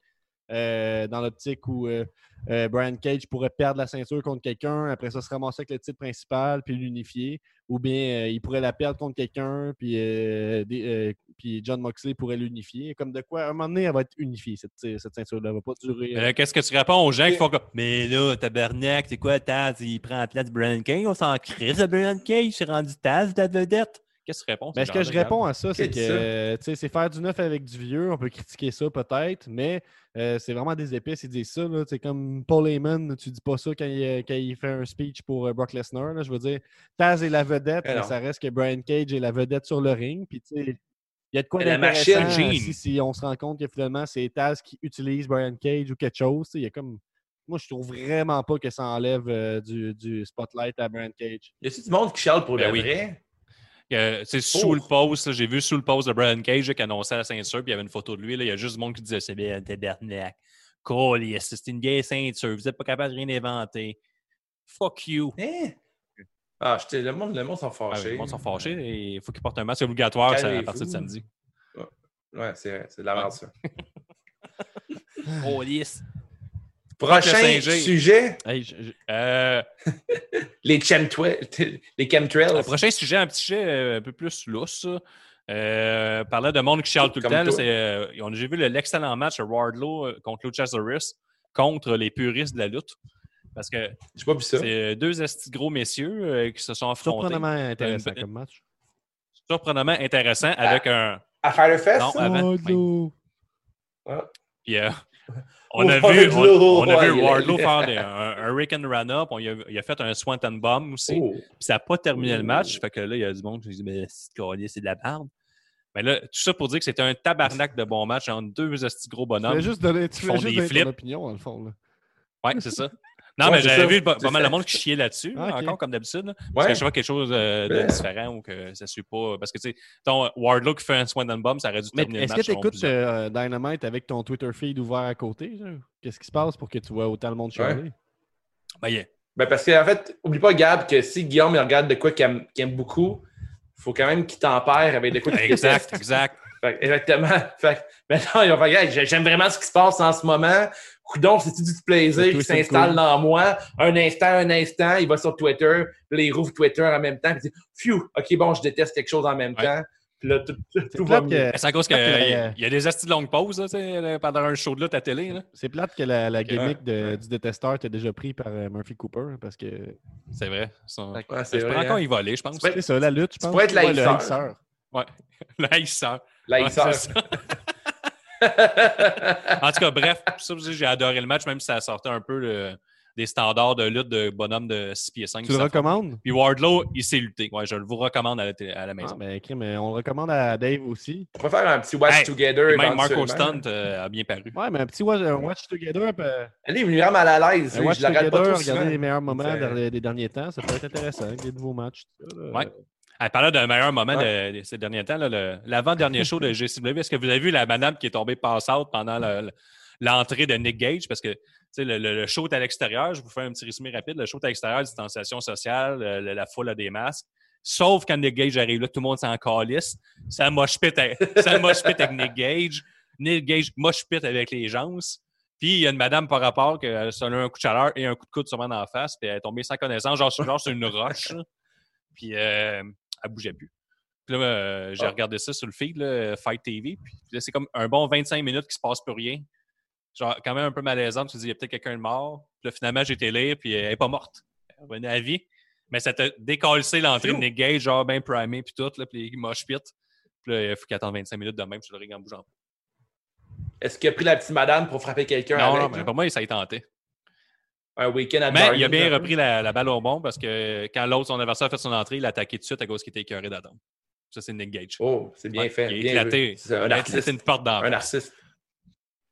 S4: euh, dans l'optique où euh, euh, Brian Cage pourrait perdre la ceinture contre quelqu'un, après ça se ramasser avec le titre principal puis l'unifier. Ou bien il pourrait la perdre contre quelqu'un, puis, des- puis John Moxley pourrait l'unifier. Comme de quoi, à un moment donné, elle va être unifiée, cette, cette ceinture-là. Elle va pas durer.
S3: Qu'est-ce que tu réponds aux gens qui font comme Mais là, tabarnak, c'est quoi Taz? Il prend la place de Brian Cage, on s'en crise de Brian Cage, c'est rendu Taz, ta vedette. Qu'est-ce que tu réponds?
S4: Mais ce que je réponds à ça, c'est que euh, c'est faire du neuf avec du vieux. On peut critiquer ça peut-être, mais euh, c'est vraiment des épices. Ils disent ça. là. C'est comme Paul Heyman, tu dis pas ça quand il, euh, quand il fait un speech pour euh, Brock Lesnar. là. Je veux dire, Taz est la vedette,
S2: Mais
S4: ça reste que Brian Cage est la vedette sur le ring. Puis tu sais, il y a de quoi d'intéressant si, si on se rend compte que finalement c'est Taz qui utilise Brian Cage ou quelque chose. Il y a comme. Moi, je trouve vraiment pas que ça enlève euh, du, du spotlight à Brian Cage.
S2: Y a-tu du monde qui chiale pour
S3: Ben
S2: le
S3: oui.
S2: vrai?
S3: Euh, c'est sous le post, j'ai vu sous le post de Brian Cage qui annonçait la ceinture, puis il y avait une photo de lui. là, Il y a juste du monde qui disait C'est bien, tabarnak. Colis, c'est une vieille ceinture, vous n'êtes pas capable de rien inventer. Fuck you.
S2: Hein? Ah, le monde, le monde sont
S3: Ah,
S2: fâchés.
S3: le monde sont fâchés. et Il faut qu'ils portent un masque obligatoire ça, à partir de samedi.
S2: Ouais, c'est c'est de la merde, ça.
S3: Colis.
S2: Prochain sujet,
S4: Hey, je- je-
S3: Euh,
S2: les chemtrails. Les chemtrails.
S3: Le prochain sujet, un petit sujet euh, un peu plus lousse. Euh, parlant de monde qui chiale tout le temps, c'est, euh, j'ai vu le- l'excellent match de Wardlow contre Luchasaurus contre les puristes de la lutte. Parce que
S2: J'ai
S3: c'est deux gros messieurs euh, qui se sont affrontés.
S4: surprenamment intéressant
S3: une-
S4: comme match.
S3: Surprenamment intéressant avec un.
S2: À Fire Fest?
S3: Non,
S2: ça?
S3: avant.
S4: Wardlow.
S3: Puis, euh, on, a vu, on, on a vu Wardlow faire un, un Rick and Run-Up. On il a fait un Swanton Bomb aussi.
S2: Oh.
S3: Puis ça n'a pas terminé le match. Fait que là, il y a du monde qui dit Mais c'est de la merde. Mais là, tout ça pour dire que c'était un tabarnak de bon match entre deux esti gros
S4: Tu
S3: bonhommes.
S4: voulais juste donner, tu
S3: font
S4: juste
S3: des
S4: ton
S3: flips.
S4: opinion, dans le fond. Là.
S3: Ouais, c'est ça. Non,
S2: Ouais,
S3: mais j'avais vu pas, mal de monde qui chiait là-dessus,
S4: Ah,
S3: encore comme d'habitude. là. Parce
S2: Ouais.
S3: que je vois quelque chose euh, de
S2: Ouais.
S3: différent ou que ça ne suit pas. Parce que, tu sais, ton Wardlow qui fait un Swanton Bomb, ça aurait dû
S4: Mais
S3: terminer le
S4: est-ce que tu écoutes
S3: plusieurs.
S4: Dynamite avec ton Twitter feed ouvert à côté? Qu'est-ce qui se passe pour que tu vois autant le monde chialer?
S3: Ben, yeah.
S2: Ben parce qu'en fait, oublie pas, Gab, que si Guillaume il regarde de quoi qu'il aime, beaucoup, il faut quand même qu'il tempère avec de quoi qu'il
S3: Exact, exact.
S2: Fait que, exactement. Fait que, maintenant, il va faire, j'aime vraiment ce qui se passe en ce moment. Coudon, c'est-tu du plaisir qui s'installe dans moi? Un instant, un instant, il va sur Twitter, puis là, il rouvre Twitter en même temps, puis il dit, phew, ok, bon, je déteste quelque chose en même
S3: Ouais.
S2: temps. Puis là, tout, tout, va mieux.
S3: C'est à cause qu'il y, a- il y a des astis de longue pause là, tu là, pendant un show de lutte à télé. Là.
S4: c'est plate que la, la gimmick
S2: Ouais.
S4: de- du détesteur t'ait déjà pris par euh, Murphy Cooper hein, parce que
S3: C'est vrai.
S2: Ouais,
S3: je pourrais
S2: vrai.
S3: encore
S2: hein.
S3: y voler, je pense.
S2: Tu
S4: c'est ça, la lutte, je pense.
S2: pourrais être l'haïsseur.
S4: haïsseur.
S3: Ouais. En tout cas, bref, ça, vous dire, j'ai adoré le match, même si ça sortait un peu le- des standards de lutte de bonhomme de 6 pieds 5.
S4: Tu le recommandes?
S3: Puis Wardlow, il s'est lutté. Ouais, je le vous recommande à la, à la
S4: Ah,
S3: maison.
S4: ben, crime, on le recommande à Dave aussi.
S2: On peut faire un petit watch
S3: Hey,
S2: together.
S3: Et même Marco. Stunt euh, a bien paru.
S4: Ouais, mais un petit watch, un watch together, puis, euh,
S2: Allez, il me rend mal à l'aise.
S4: watch
S2: Je pas
S4: together,
S2: souvent.
S4: regarder les meilleurs moments des derniers temps, ça peut être intéressant, avec des nouveaux matchs. tout ça, là.
S3: Ouais. Elle parlait d'un meilleur moment
S2: Ouais.
S3: de, de ces derniers temps, l'avant-dernier show de GCW. Est-ce que vous avez vu la madame qui est tombée pass-out pendant le- le- l'entrée de Nick Gage? Parce que tu sais, le, le- le show est à l'extérieur. Je vous fais un petit résumé rapide. Le show est à l'extérieur, distanciation sociale, le- la foule a des masques. Sauf quand Nick Gage arrive là, tout le monde s'en calisse. Ça moche pit avec, ça moche pit avec Nick Gage. Nick Gage moche pit avec les gens. Puis il y a une madame par rapport qui a eu un coup de chaleur et un coup de coude sûrement dans la face. Puis elle est tombée sans connaissance, genre, sur- genre sur une roche. Puis euh, elle bougeait plus. Puis là, euh, j'ai
S2: Ah.
S3: regardé ça sur le feed, là, Fight TV. Puis là, c'est comme un bon 25 minutes qui se passe plus rien. Genre, quand même un peu malaisant. Tu te dis, il y a peut-être quelqu'un de mort. Puis là, finalement, été lire, puis elle n'est pas morte. Elle revenait à vie. Mais ça t'a décalé l'entrée de. Nick Gage, genre bien primé, puis tout, là, puis il moche pit. Puis là, il faut qu'il attende 25 minutes de même sur le ring en bougeant.
S2: Est-ce qu'il a pris la petite madame pour frapper quelqu'un
S3: Non,
S2: avec?
S3: non, mais
S2: là?
S3: pour moi, ça a tenté.
S2: Un week-end à
S3: Mais il a bien
S2: là.
S3: repris la, la balle au bon parce que quand l'autre, son adversaire, a fait son entrée, il a attaqué tout de suite à cause qu'il était écœuré d'attendre. Ça, c'est Nick Gage.
S2: Oh, c'est bien
S3: Ouais,
S2: fait.
S3: il a
S2: bien
S3: éclaté.
S2: C'est un artiste.
S3: une porte la
S2: Un
S3: face.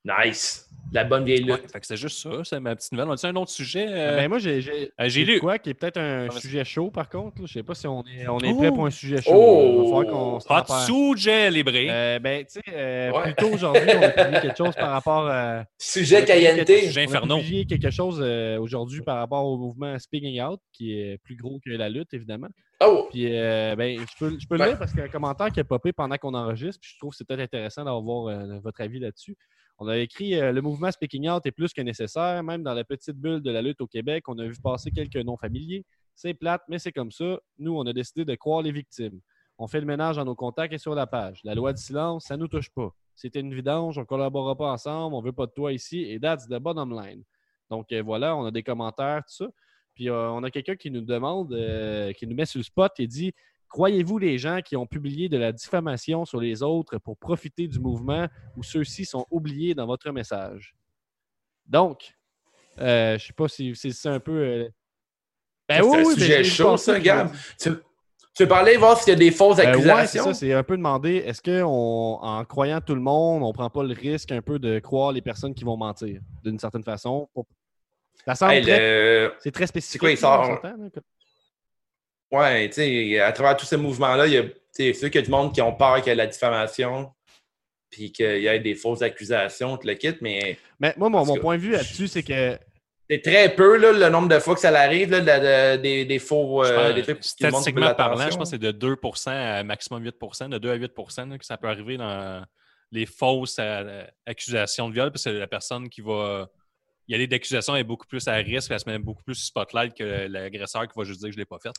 S2: Nice. La bonne vieille lutte.
S3: Ouais, fait que c'est juste ça, c'est ma petite nouvelle. On a un autre sujet? euh,
S4: Ben, moi, j'ai
S3: euh, j'ai lu.
S4: quoi qui est peut-être un
S3: Ah,
S4: sujet chaud, par contre. Je sais pas si on est, on est
S3: Oh.
S4: prêt pour un sujet chaud.
S2: Oh.
S3: Hot
S4: prépare.
S3: sujet, libré.
S4: Euh, ben, tu sais, euh,
S2: Ouais.
S4: plus tôt aujourd'hui, on a publié quelque chose par rapport à.
S2: Sujet Cayenne.
S4: quelque-
S3: Sujet
S4: on a
S3: Inferno.
S4: publié quelque chose euh, aujourd'hui par rapport au mouvement Speaking Out, qui est plus gros que la lutte, évidemment.
S2: Oh!
S4: Puis, euh, ben, je peux, je peux le lire parce qu'il y a un commentaire qui a popé pendant qu'on enregistre. Puis je trouve que c'est peut-être intéressant d'avoir euh, votre avis là-dessus. On a écrit euh, Le mouvement Speaking Out est plus que nécessaire. Même dans la petite bulle de la lutte au Québec, on a vu passer quelques noms familiers. C'est plate, mais c'est comme ça. Nous, on a décidé de croire les victimes. On fait le ménage dans nos contacts et sur la page. La loi du silence, ça ne nous touche pas. C'était une vidange, on ne collaborera pas ensemble, on ne veut pas de toi ici, et that's the bottom line. Donc euh, voilà, on a des commentaires, tout ça. Puis euh, on a quelqu'un qui nous demande, qui nous met sur le spot et dit Croyez-vous les gens qui ont publié de la diffamation sur les autres pour profiter du mouvement ou ceux-ci sont oubliés dans votre message? Donc, euh, je ne sais pas si, si c'est un peu. euh,
S2: Ça, c'est un
S4: ben
S2: sujet chaud, ça, Gab. Tu, tu veux parler, voir s'il y a des fausses
S4: euh, ouais, c'est
S2: accusations?
S4: ça. C'est un peu demander est-ce qu'en croyant tout le monde, on prend pas le risque un peu de croire les personnes qui vont mentir d'une certaine façon? Pour- Ça semble
S2: Hey,
S4: très-
S2: le-
S4: C'est très spécifique.
S2: quoi, il sort- Ouais, tu sais, à travers tous ces mouvements-là, il y a tu sais, ceux qu'il y a du monde qui ont peur qu'il y ait de la diffamation, puis qu'il y ait des fausses accusations, tout le kit, mais
S4: Mais moi, mon, point de vue là-dessus, c'est que
S2: c'est très peu là, le nombre de fois que ça l'arrive, là, de la- de- des, des faux. Euh, des trucs
S3: statistiquement parlant, je pense que c'est de 2% à maximum 8% de 2 à 8 là, que ça peut arriver dans les fausses euh, accusations de viol, parce que la personne qui va y aller d'accusations est beaucoup plus à risque, elle se met beaucoup plus spotlight que l'agresseur qui va juste dire que je ne l'ai pas fait.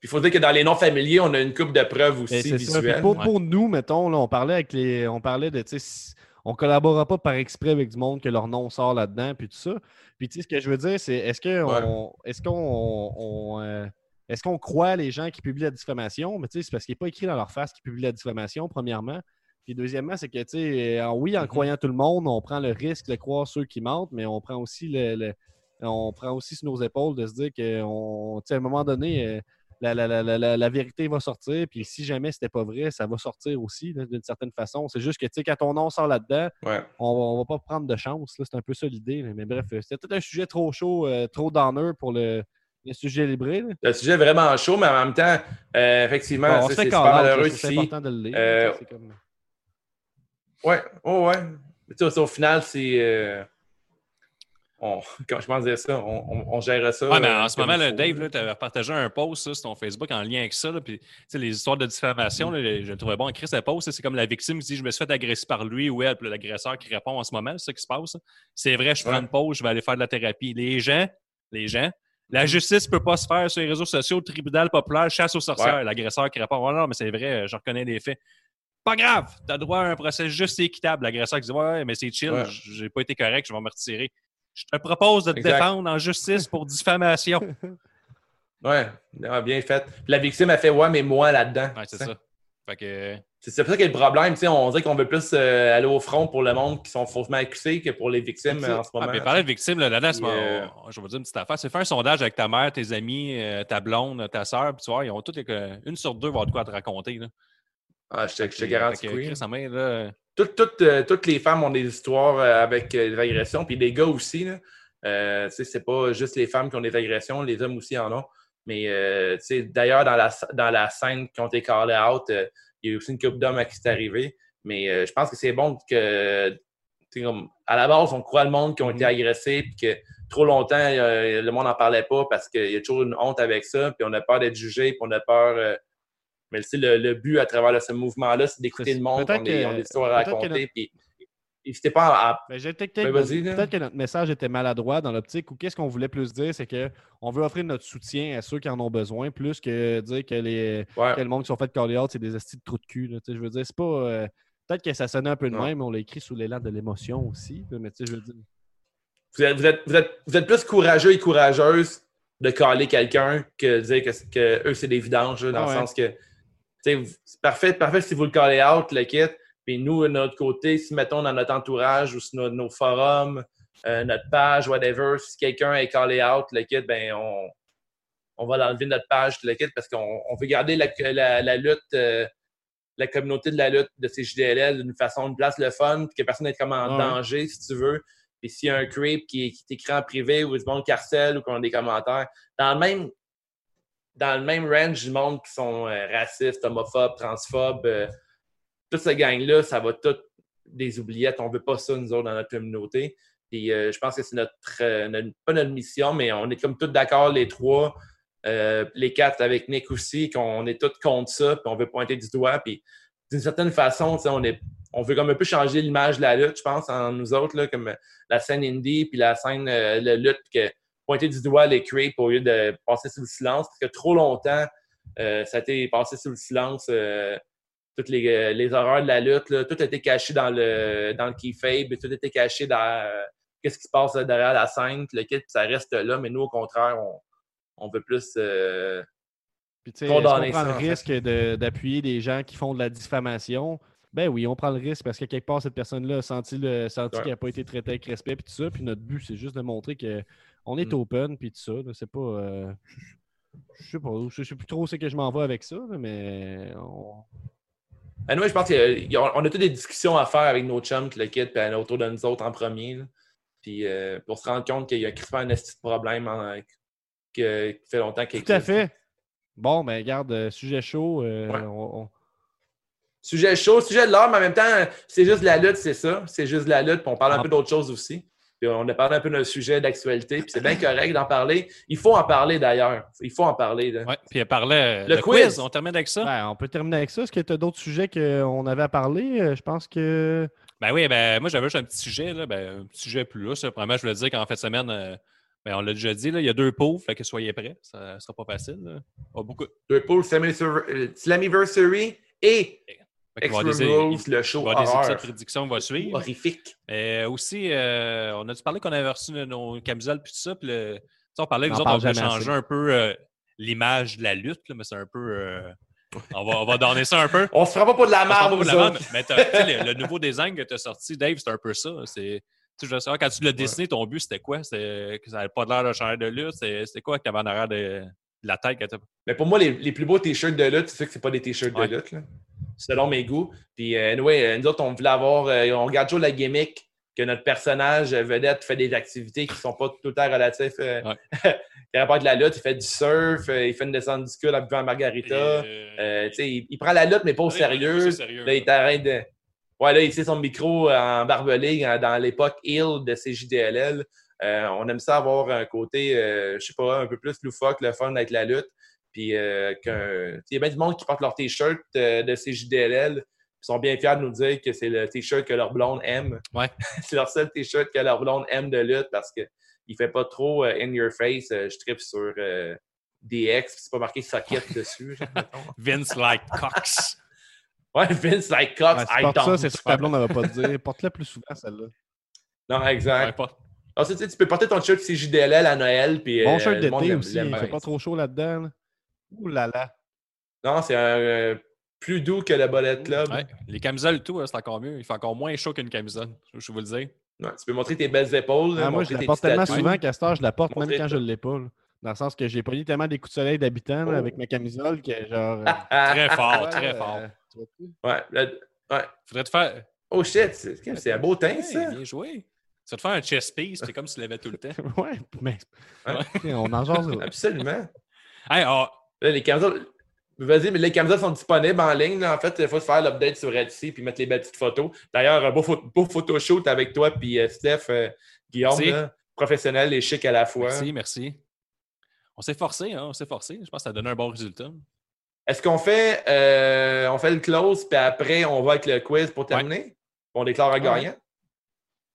S2: Puis il faut dire que dans les noms familiers, on a une coupe de preuves aussi visuelles.
S4: pour,
S3: ouais.
S4: pour nous, mettons, là, on parlait avec les. On parlait de. tu sais, si- On collabora pas par exprès avec du monde que leur nom sort là-dedans, puis tout ça. Puis tu sais, ce que je veux dire, c'est est-ce que
S2: Ouais.
S4: on, est-ce qu'on on, euh, est-ce qu'on croit les gens qui publient la diffamation? Mais tu sais, c'est parce qu'il n'est pas écrit dans leur face qu'ils publient la diffamation, premièrement. Puis deuxièmement, c'est que, tu sais, euh, oui, en
S2: Mhm.
S4: croyant tout le monde, on prend le risque de croire ceux qui mentent, mais on prend aussi le, le- on prend aussi sur nos épaules de se dire qu'à un moment donné, euh, la, la- la- la- vérité va sortir. Puis si jamais c'était pas vrai, ça va sortir aussi d'une certaine façon. C'est juste que tu sais, quand ton nom sort là-dedans,
S2: Ouais.
S4: on, on va pas prendre de chance. C'est un peu ça l'idée. Mais bref, euh, c'était peut-être un sujet trop chaud, euh, trop d'honneur pour le, le sujet libré. là.
S2: Le sujet est vraiment chaud, mais en même temps, euh, effectivement,
S4: Bon,
S2: c'est
S4: là,
S2: malheureux ici.
S4: important de le lire.
S2: Euh,
S4: C'est comme-
S2: Ouais, oh, ouais. Mais tu sais, au final, c'est. euh, on, comment je pense dire ça? On, on, on gère ça.
S3: Ouais, mais
S2: euh,
S3: en ce moment, là, Dave,
S2: là.
S3: tu avais partagé un post là, sur ton Facebook en lien avec ça. Là, puis, tu sais, les histoires de diffamation, là, je le trouvais bon. Chris, le post, c'est comme la victime qui dit Je me suis fait agresser par lui ou elle, puis l'agresseur qui répond en ce moment, c'est ça qui se passe. C'est vrai, je prends
S2: Ouais.
S3: une pause, je vais aller faire de la thérapie. Les gens, les gens, la justice ne peut pas se faire sur les réseaux sociaux, tribunal populaire, chasse aux sorcières.
S2: Ouais.
S3: L'agresseur qui répond Oh non, mais c'est vrai, je reconnais les faits. Pas grave, tu as droit à un procès juste et équitable. L'agresseur qui dit Ouais, mais c'est chill,
S2: Ouais.
S3: j'ai pas été correct, je vais me retirer. Je te propose de te
S2: Exact.
S3: défendre en justice pour diffamation.
S2: Ouais, ah, bien fait. Puis la victime a fait Ouais, mais moi là-dedans.
S3: Ouais, c'est ça. Fait que,
S2: C'est c'est pour ça qu'il y a le problème. tu sais, On dirait qu'on veut plus euh, aller au front pour le monde qui sont faussement accusés que pour les victimes en ce
S3: ah,
S2: moment.
S3: puis parler de victimes, là,
S2: Puis,
S3: mon-
S2: euh,
S3: je vais vous dire une petite affaire. C'est faire un sondage avec ta mère, tes amis, euh, ta blonde, ta soeur, puis tu vois, ils ont toutes une sur deux vont avoir de quoi te raconter. Là.
S2: Ah, je te, je te
S3: Fait
S2: garantis
S3: que,
S2: oui.
S3: Là,
S2: Toutes, toutes, euh, toutes les femmes ont des histoires euh, avec euh, des agressions, puis les gars aussi. Euh, c'est pas juste les femmes qui ont des agressions, les hommes aussi en ont. Mais euh, d'ailleurs, dans la, dans la scène qui ont été callés out, euh, il y a eu aussi une couple d'hommes à qui c'est arrivé. Mais euh, je pense que c'est bon que, comme, à la base, on croit le monde qui ont été agressés, puis que trop longtemps, euh, le monde n'en parlait pas parce qu'il y a toujours une honte avec ça, puis on a peur d'être jugé, puis on a peur. Mais tu sais, le, le but à travers ce mouvement-là, c'est d'écouter le monde, on, est, on a des histoires à raconter, puis n'hésitez pas à,
S4: Ben, peut-être que, notre message était maladroit dans l'optique ou qu'est-ce qu'on voulait plus dire, c'est qu'on veut offrir notre soutien à ceux qui en ont besoin, plus que dire que, les,
S2: ouais.
S4: que le monde qui sont fait out, c'est des estis de trous de cul. là. Je veux dire, c'est pas. euh, peut-être que ça sonnait un peu de même, on l'a écrit sous l'élan de l'émotion aussi. Mais tu sais, je veux dire.
S2: Vous êtes, vous, êtes, vous, êtes, vous êtes plus courageux et courageuse de caler quelqu'un que de dire que, que eux, c'est des vidanges, là, dans le sens que c'est parfait, parfait si vous le callez out, le kit. Puis nous, de notre côté, si mettons dans notre entourage ou sur nos, nos forums, euh, notre page, whatever, si quelqu'un est callé out, le kit, ben on, on va l'enlever de notre page, le kit, parce qu'on on veut garder la, la, la lutte euh, la communauté de la lutte de ces JDLL d'une façon, de place le fun, puis que personne n'est comme en
S4: Ouais.
S2: danger, si tu veux. Puis s'il y a un creep qui, qui t'écrit en privé ou du monde harcèle ou qu'on a des commentaires, dans le même dans le même range du monde qui sont euh, racistes, homophobes, transphobes, euh, toute cette gang-là, ça va tout des oubliettes. On veut pas ça, nous autres, dans notre communauté. Euh, je pense que c'est notre, pas notre mission, mais on est comme tous d'accord, les trois, les quatre avec Nick aussi, qu'on est tous contre ça, puis on veut pointer du doigt. Puis d'une certaine façon, on, est, on veut comme un peu changer l'image de la lutte, je pense, en nous autres, là, comme la scène indie, puis la scène de lutte, que pointer du doigt les creeps au lieu de passer sous le silence, parce que trop longtemps, euh, ça a été passé sous le silence. euh, toutes les, euh, les horreurs de la lutte, là, tout a été caché dans le, dans le keyfabe, tout a été caché dans qu'est-ce qui se passe derrière la scène, le kit, ça reste là, mais nous, au contraire, on, on veut plus.
S4: Puis, qu'on prend le risque de- d'appuyer des gens qui font de la diffamation? Ben oui, on prend le risque parce que quelque part, cette personne-là a senti, le, senti
S2: Ouais.
S4: qu'elle n'a pas été traitée avec respect puis tout ça. Puis notre but, c'est juste de montrer qu'on est
S2: Mm.
S4: open puis tout ça. C'est pas. euh, je sais pas, je sais plus trop où c'est que je m'en vais avec ça, mais on-
S2: nous, je pense qu'on a toutes des discussions à faire avec nos chums, le kit, puis autour de nous autres en premier. là. Puis euh, pour se rendre compte qu'il y a crispement un de problème en- que- qui fait longtemps qu'il
S4: tout à fait. Bon, ben garde, euh, sujet chaud. euh,
S2: Ouais.
S4: on- on-
S2: Sujet chaud, sujet de l'art, mais en même temps, c'est juste de la lutte, c'est ça. C'est juste de la lutte, puis on parle un
S4: Ah.
S2: peu d'autres choses aussi. Puis on a parlé un peu d'un sujet d'actualité, puis c'est bien correct d'en parler. Il faut en parler d'ailleurs. Il faut en parler.
S3: Ouais, puis elle parlait
S2: Le
S3: le
S2: quiz.
S3: quiz. On termine avec ça?
S4: Ben, on peut terminer avec ça. Est-ce que tu as d'autres sujets qu'on avait à parler? Euh, Je pense que.
S3: Ben oui, ben moi j'avais juste un petit sujet, là, ben, un petit sujet plus lousse. là. Premièrement, je voulais dire qu'en fin de semaine, euh, ben, on l'a déjà dit, là, il y a deux pauvres, fait que soyez prêts. Ça ne sera pas facile. là. Pas beaucoup.
S2: Deux poules, euh, Slammiversary et
S3: Va il
S2: le
S3: va
S2: show
S3: y avoir des vont suivre.
S2: Horrifique.
S3: Mais aussi, euh, on a dû parler qu'on avait reçu nos, camisoles puis tout ça. Puis le- tu sais, on parlait nous autres, on
S4: jamais
S3: changer un peu euh, l'image de la lutte, là, mais c'est un peu. euh, on, va, on va donner ça un peu.
S2: On se fera pas pour de la merde,
S3: mais tu sais, le, le nouveau design que tu as sorti, Dave, c'est un peu ça. C'est, tu sais, je veux savoir, quand tu l'as dessiné, ton but, c'était quoi? C'était que ça n'avait pas l'air de changer de lutte? C'était, quoi que tu avais en arrière de, de la tête? Que
S2: Mais pour moi, les, les plus beaux t-shirts de lutte, c'est sûr que c'est pas des t-shirts
S3: Ouais.
S2: de lutte, là. Selon mes goûts. Puis, euh, anyway, euh, nous autres, on voulait avoir, euh, on regarde toujours la gimmick que notre personnage euh, vedette fait des activités qui sont pas tout le temps relatives.
S3: Ouais.
S2: qui rapport avec la lutte, il fait du surf, il fait une descente du cul en buvant margarita. Il, il prend la lutte, mais pas au sérieux. Là, il t'arrête de. Ouais, là, il sait son micro en barbelé dans l'époque Hill de CJDLL. Euh, on aime ça avoir un côté, euh, je sais pas, un peu plus loufoque, le fun avec la lutte. Puis, euh, il y a bien du monde qui porte leur T-shirt euh, de CJDLL. Ils sont bien fiers de nous dire que c'est le T-shirt que leur blonde aime.
S3: Ouais.
S2: c'est leur seul T-shirt que leur blonde aime de lutte parce qu'il ne fait pas trop euh, in your face. Je tripe sur DX, c'est pas marqué socket dessus.
S3: Vince like Cox.
S2: Ouais, Vince like Cox,
S4: Ouais, si
S2: I
S4: ça, c'est ce que ta blonde ne pas te dire. Porte-la plus souvent, celle-là.
S2: Non,
S3: Ouais,
S2: exact.
S3: pas-
S2: Ensuite, tu sais, tu peux porter ton shirt CJDLL à Noël. Puis,
S4: Bon shirt d'été aussi. Il
S2: bien.
S4: fait pas trop chaud là-dedans. là. Ouh là là.
S2: Non, c'est un euh, plus doux que le Bullet Club.
S3: ouais. Les camisoles et tout, hein, c'est encore mieux. Il fait encore moins chaud qu'une camisole. Je vous le dire.
S2: Ouais, tu peux montrer tes belles épaules.
S4: Ah, moi, je la porte tellement souvent qu'à heure, je la porte même quand je ne l'ai pas. là. Dans le sens que j'ai pogné tellement des coups de soleil d'habitants là,
S2: Oh.
S4: avec ma camisole que genre. euh,
S3: Très fort,
S4: ouais,
S3: très
S4: euh,
S3: fort.
S2: ouais, le- ouais.
S3: Faudrait te faire.
S2: Oh shit, c'est un beau teint, ça.
S3: Bien joué. Tu vas te faire un chest piece, c'est comme si tu l'avais tout le temps.
S4: ouais, mais.
S2: Ouais.
S4: On en jase.
S2: Absolument.
S3: Hey, ah,
S2: Là, les camisoles. Vas-y, mais les camisoles sont disponibles en ligne. là. En fait, il faut se faire l'update sur Etsy puis mettre les belles petites photos. D'ailleurs, beau, beau photoshoot avec toi puis euh, Steph, euh, Guillaume, là, professionnel et chic à la fois.
S3: merci, merci. On s'est forcé, hein, on s'est forcé. Je pense que ça a donné un bon résultat.
S2: Est-ce qu'on fait, euh, on fait le close puis après, on va avec le quiz pour terminer? On déclare un gagnant?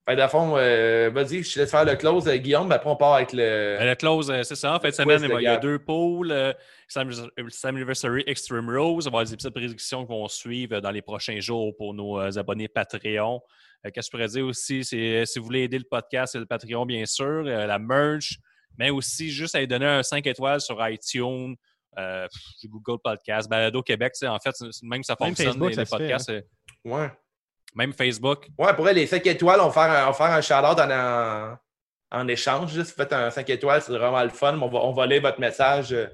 S2: Fait de fond, euh, vas-y, je te laisse faire le close, Guillaume, puis après on part avec le.
S3: La close, c'est ça. En fait, semaine,
S2: de
S3: il y a deux pôles. Euh, Anniversary Extreme Rose. On va avoir des épisodes de prédiction qui vont suivre dans les prochains jours pour nos euh, abonnés Patreon. Euh, Qu'est-ce que je pourrais dire aussi? C'est euh, si vous voulez aider le podcast, c'est le Patreon, bien sûr, euh, la merch, mais aussi juste aller donner un 5 étoiles sur iTunes, euh, Google Podcast, Balado Québec. En fait, même ça
S4: Même
S3: fonctionne,
S4: Facebook,
S3: les,
S4: ça
S3: les
S4: se fait,
S3: podcasts. euh,
S2: Ouais.
S3: Même Facebook.
S2: Ouais, pour elle, les 5 étoiles, on va faire un, on va faire un shout-out en, en, en échange. Si vous faites un 5 étoiles, c'est vraiment le fun. On va, on va lire votre message euh,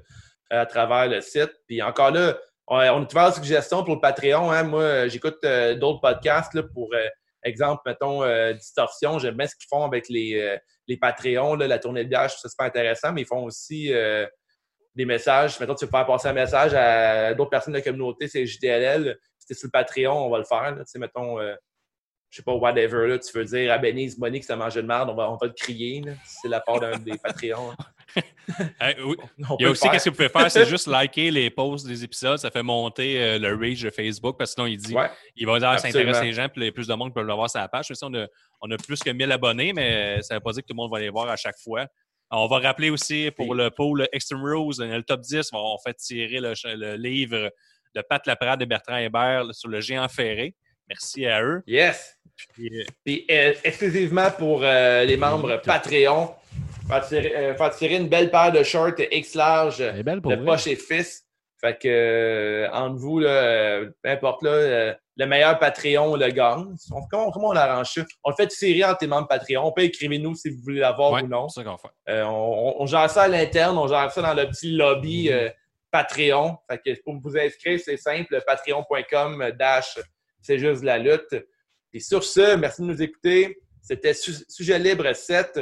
S2: à travers le site. Puis encore là, on, est ouvert aux suggestions pour le Patreon. Hein. Moi, j'écoute euh, d'autres podcasts là, pour euh, exemple, mettons, euh, Distorsion. J'aime bien ce qu'ils font avec les, les Patreons, la tournée de bière, je trouve ça super intéressant, mais ils font aussi des messages. Mettons, tu veux faire passer un message à d'autres personnes de la communauté, c'est JDLL. Si t'es sur le Patreon, on va le faire. Tu sais, mettons, je sais pas, whatever, tu veux dire à Benise Monique, c'est un manger de merde, on va, on va te crier. C'est la part d'un des Patreons.
S3: Il y a aussi, qu'est-ce que vous pouvez faire, c'est juste liker les posts des épisodes. Ça fait monter euh, le reach de Facebook parce que sinon, il dit
S2: Ouais.
S3: il va dire ah, ça
S2: Absolument.
S3: intéresse les gens, puis plus de monde peut le voir sur la page. Aussi, on, a, on a plus que 1000 abonnés, mais ça ne veut pas dire que tout le monde va les voir à chaque fois. On va rappeler aussi pour le pôle Extreme Rules, dans le top 10, on fait tirer le, le livre de Pat Laprade et Bertrand Hébert sur le géant ferré. Merci à eux.
S2: Yes!
S3: Puis, euh,
S2: euh, exclusivement pour euh, les membres Patreon, faire tirer, euh, faire tirer une belle paire de shorts X large de poche et fils. Fait que euh, entre vous, là, euh, peu importe là, euh, le meilleur Patreon le gagne. On- comment, comment on arrange ça? On le fait tirer entre tes membres Patreon. On peut écrivez-nous si vous voulez l'avoir
S3: ouais,
S2: ou non.
S3: c'est ça qu'on fait.
S2: Euh, on, on- gère ça à l'interne, on gère ça dans le petit lobby
S3: Mhm.
S2: euh, Patreon. Fait que pour vous inscrire, c'est simple, patreon.com euh, dash c'est juste de la lutte. Et sur ce, merci de nous écouter. C'était Su- Sujet Libre 7.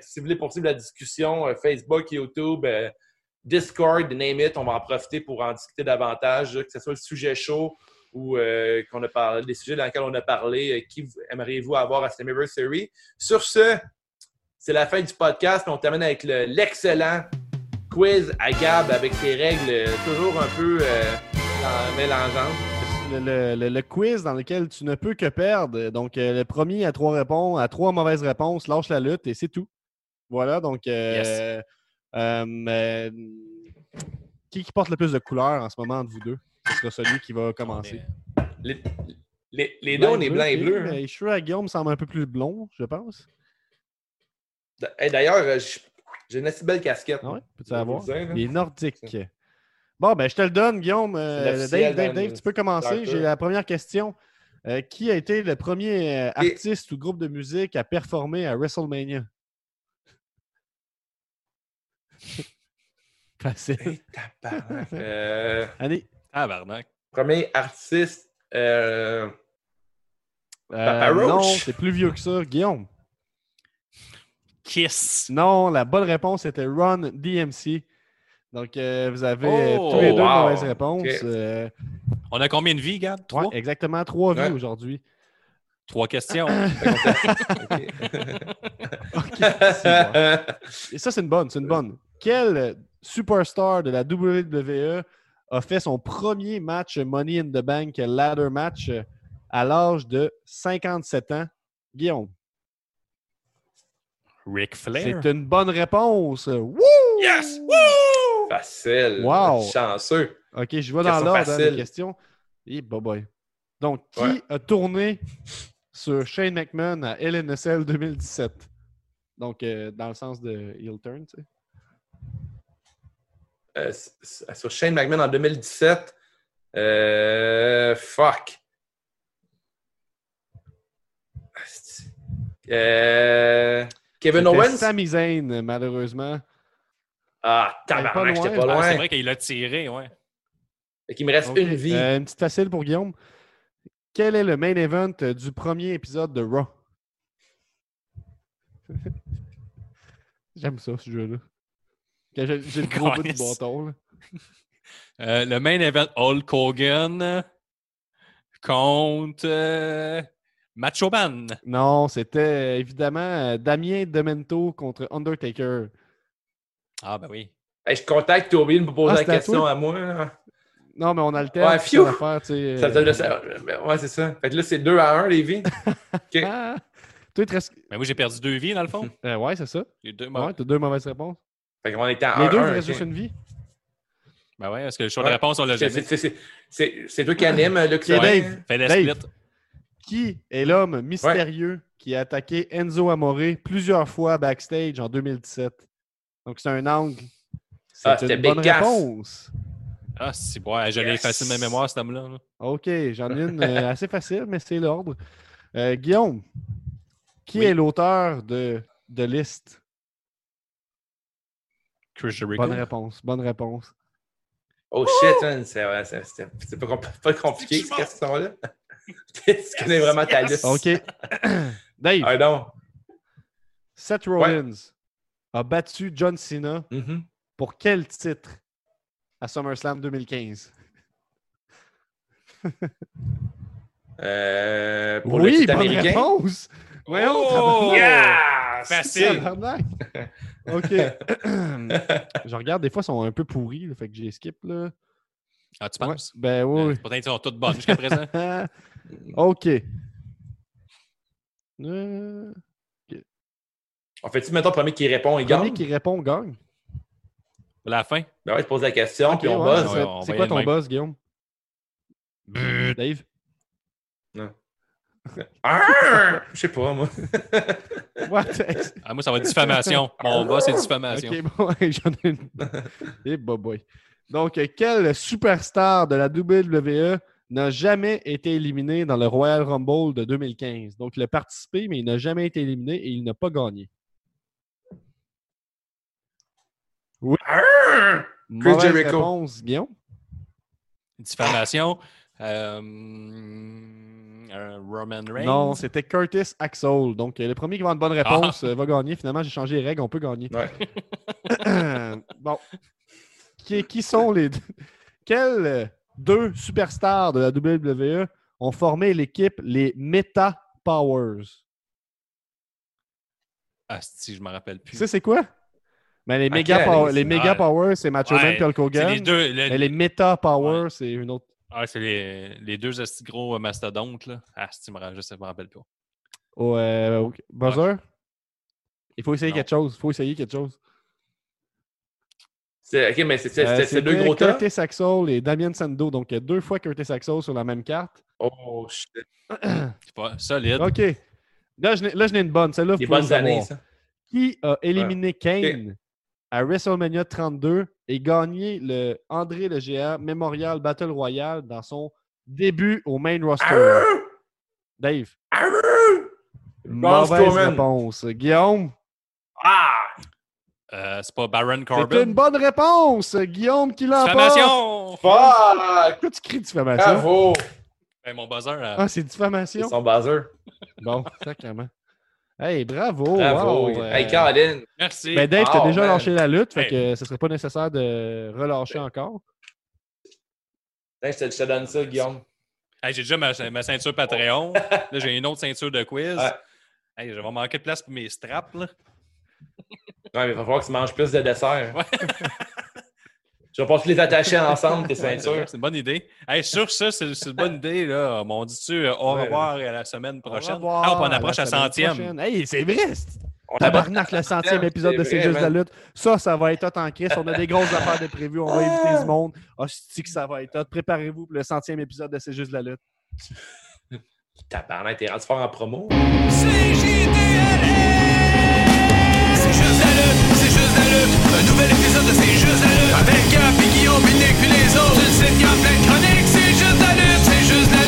S2: Si vous voulez poursuivre la discussion, euh, Facebook, YouTube, euh, Discord, name it, on va en profiter pour en discuter davantage, que ce soit le sujet chaud ou euh, qu'on a parlé, des sujets dans lesquels on a parlé, qui vous- aimeriez-vous avoir à Slammiversary. Sur ce, c'est la fin du podcast. On termine avec le- l'excellent quiz à Gab avec ses règles toujours un peu mélangeantes.
S4: Le, quiz dans lequel tu ne peux que perdre. Donc, le premier à trois réponses, à trois mauvaises réponses, lâche la lutte et c'est tout. Voilà, donc. euh,
S3: Yes.
S4: euh, qui, qui porte le plus de couleurs en ce moment entre vous deux? Ce sera celui qui va commencer.
S2: Les, les, les deux, on est blanc et bleu.
S4: Les cheveux à Guillaume semblent un peu plus blonds, je pense.
S2: Hey, D'ailleurs, euh, j'ai une assez belle casquette.
S4: Ah ouais? Peux-tu avoir?
S2: dire, là.
S4: Les nordiques. Bon, ben, je te le donne, Guillaume. Euh, Dave, Dave, Dave, tu peux commencer. J'ai la première question. Euh, qui a été le premier
S2: Et-
S4: artiste ou groupe de musique à performer à WrestleMania? Facile.
S2: Hey, tabarnak. Euh,
S4: Allez.
S3: Ah, Barnac.
S2: premier artiste. euh, Papa
S4: Euh,
S2: Roach?
S4: non, c'est plus vieux que ça. Guillaume.
S3: Kiss.
S4: Non, la bonne réponse était Ron DMC. Donc, euh, vous avez euh,
S3: Oh,
S4: tous les deux
S2: wow.
S4: mauvaises réponses. Euh,
S3: On a combien de vies, Gab?
S4: ouais,
S3: Trois?
S4: exactement trois
S2: Ouais.
S4: aujourd'hui.
S3: Trois questions.
S4: bon. Et ça, c'est une bonne, c'est une bonne. Quel superstar de la WWE a fait son premier match Money in the Bank ladder match à l'âge de 57 ans? Guillaume?
S3: Ric Flair.
S4: C'est une bonne réponse. Wouh!
S3: Yes! Woo!
S2: Facile.
S4: Wow.
S2: Chanceux.
S4: OK, je vais dans l'ordre hein, des questions. Et bye bye. Donc, qui
S2: Ouais.
S4: a tourné sur Shane McMahon à LNSL 2017? Donc, euh, dans le sens de heel turn, tu sais.
S2: Euh, sur Shane McMahon en 2017. Euh, fuck. Euh, Kevin Owens?
S4: Sami Zayn, malheureusement.
S2: Ah,
S4: pas
S2: tabarnak, j'étais pas
S3: Ah,
S2: loin.
S3: c'est vrai qu'il l'a tiré, ouais.
S2: Fait qu'il me reste une vie.
S4: euh, une petite facile pour Guillaume. Quel est le main event du premier épisode de Raw? J'aime ça, ce jeu-là. Quand J'ai le gros bout du bâton. là.
S3: Euh, le main event Hulk Hogan contre euh, Macho Man.
S4: Non, c'était euh, évidemment Damien Demento contre Undertaker.
S3: Ah, ben oui.
S2: Hey, je contacte Toby de me poser
S4: Ah,
S2: la
S4: à
S2: question à moi.
S4: Non, mais on a le temps.
S2: Ouais, phew!
S4: ça l'affaire, tu sais,
S2: Ça,
S4: euh,
S2: ça- ça- ouais, c'est ça. Fait que là, c'est 2 à 1, Lévi. OK.
S4: ah! Toi, il te reste-
S3: Ben moi, j'ai perdu deux vies, dans le fond.
S4: Euh, ouais, c'est ça.
S3: Deux
S4: Ouais, t'as deux mauvaises réponses.
S2: Fait qu'on était à 1
S4: Les deux, il
S2: 1.
S4: te reste juste une vie?
S3: Ben ouais, parce que le choix
S2: Ouais.
S3: de réponse, on l'a
S2: C'est-
S3: jamais.
S2: c'est- toi qui anime.
S4: Dave.
S3: Fait le
S4: Dave.
S3: split.
S4: Qui est l'homme mystérieux qui a attaqué Enzo Amore plusieurs fois backstage en 2017? Donc, c'est un angle. C'est
S2: Ah, c'était
S4: une bonne réponse.
S3: Ah, c'est bon. Je l'ai
S2: Yes.
S3: facile de ma mémoire, cet homme-là. là.
S4: OK, j'en ai une euh, assez facile, mais c'est l'ordre. Euh, Guillaume, qui
S3: Oui.
S4: est l'auteur de, de liste?
S3: Chris Jericho.
S4: Bonne réponse, bonne réponse.
S2: Oh shit, man, c'est pas, compl- pas compliqué, cette question-là. tu connais vraiment ta liste.
S4: OK. Dave,
S2: Ah non.
S4: Seth Rollins a battu John Cena
S2: Mhm.
S4: pour quel titre à SummerSlam 2015?
S2: Euh, pour le
S4: oui,
S2: titre
S4: bonne
S2: américain?
S4: réponse! Voyons,
S3: Oh!
S2: Yeah!
S3: Facile.
S4: OK. Je regarde, des fois, ils sont un peu pourris, là, fait que j'ai skip, là.
S3: Ah, tu
S4: Ouais,
S3: penses?
S4: ben oui.
S3: Euh, Pourtant, ils sont toutes bonnes jusqu'à présent.
S4: OK. Euh,
S2: On fait-tu, mettons, le premier qui répond et
S4: premier
S2: gagne?
S4: qui répond gagne.
S3: La fin?
S2: Ben ouais, tu poses la question, puis on
S4: ouais,
S3: va
S4: C'est quoi ton
S3: même.
S4: boss, Guillaume? Dave?
S2: Je sais pas, moi.
S4: What?
S3: Ah, moi, ça va être diffamation. Mon boss, c'est diffamation.
S4: Ok, bon, j'en ai une. Eh, bah, boy. Donc, quel superstar de la WWE n'a jamais été éliminé dans le Royal Rumble de 2015? Donc, il a participé, mais il n'a jamais été éliminé et il n'a pas gagné.
S2: Ah!
S4: Mauvaise
S2: Jericho.
S4: réponse, Guillaume?
S3: Diffamation. Euh, Roman Reigns.
S4: Non, c'était Curtis Axel. Donc, euh, le premier qui va avoir une bonne réponse euh, va gagner. Finalement, j'ai changé les règles, on peut gagner.
S2: Ouais.
S4: bon. Qui, qui sont les deux? Quels deux superstars de la WWE ont formé l'équipe les Meta Powers?
S3: Ah, si, je me rappelle
S4: Tu
S3: plus.
S4: sais, c'est quoi? Ben, les power-
S2: année,
S4: les
S3: Ah.
S4: Powers, c'est Macho Man
S3: Ouais,
S4: et Hulk Hogan.
S3: les deux. le-
S4: Mais les Meta Powers, c'est une autre.
S3: Ah, c'est les, les deux esti gros euh, mastodontes, là. Ah, si, je me rappelle- je sais, je me rappelle pas.
S4: Oh, euh, ok. Buzzer? Il faut essayer
S3: Non.
S4: quelque chose. Il faut essayer quelque chose.
S2: C'est- Ok, mais c'est c'est-
S4: Euh,
S2: c'est- deux gros tas?
S4: Curtis Axel et Damien Sando. Donc, il y a deux fois Curtis Axel sur la même carte.
S2: Oh, shit.
S3: C'est pas solide.
S4: OK. Là, je n'ai là, je n'ai une bonne. Celle-là,
S2: Des bonnes années, ça.
S4: Qui a éliminé Kane? À WrestleMania 32 et gagné le André le Géant Memorial Battle Royale dans son début au main roster? Dave.
S2: Braun
S4: Mauvaise réponse. Guillaume.
S2: Ah!
S3: Euh, c'est pas Baron
S4: C'est
S3: Corbin.
S4: une bonne réponse. Guillaume qui l'emporte.
S3: Diffamation!
S2: Fuck!
S4: Pourquoi tu cries diffamation?
S2: Bravo!
S3: Ben, mon buzzer. euh,
S4: Ah, c'est
S2: C'est
S4: diffamation?
S2: son buzzer.
S4: Bon, sacrément. Hey, bravo.
S2: Bravo.
S4: wow, euh,
S2: Hey, Caroline.
S3: Merci.
S4: Ben Dave, t'as
S2: Wow,
S4: déjà
S2: man.
S4: lâché la lutte, fait
S3: Hey.
S4: que ce serait pas nécessaire de relâcher encore.
S2: Je te, je te donne ça, Guillaume.
S3: Hey, j'ai déjà ma, ma ceinture Patreon. là, j'ai une autre ceinture de quiz.
S2: Ouais.
S3: Hey, je vais manquer de place pour mes straps. Là.
S2: Ouais, mais il va falloir que tu manges plus de dessert.
S3: Ouais.
S2: Je vais pas tous les attacher ensemble, tes
S3: Ouais, c'est
S2: ceintures.
S3: c'est une bonne idée. Hey, sur ça, c'est une bonne idée. Là. M'on dit-tu euh, au
S2: Ouais,
S3: revoir à la semaine prochaine?
S4: Au revoir,
S3: Ah, on
S4: à
S3: approche
S4: la
S3: la centième.
S4: prochaine. Hey, c'est vrai! c'est-
S2: On
S4: Tabarnak, le centième épisode de C'est juste la lutte. Ça, ça va être hot en crise. On a des grosses affaires de prévues. On va inviter du monde. Hostie que ça va être hot. Préparez-vous pour le centième épisode de C'est juste la lutte.
S2: Tabarnak, t'es rendu fort en promo.
S1: C'est juste la lutte, c'est juste la lutte. Un nouvel épisode de C'est juste la lutte. Avec Gap et Guillaume, puis puis les autres. Sais qu'il y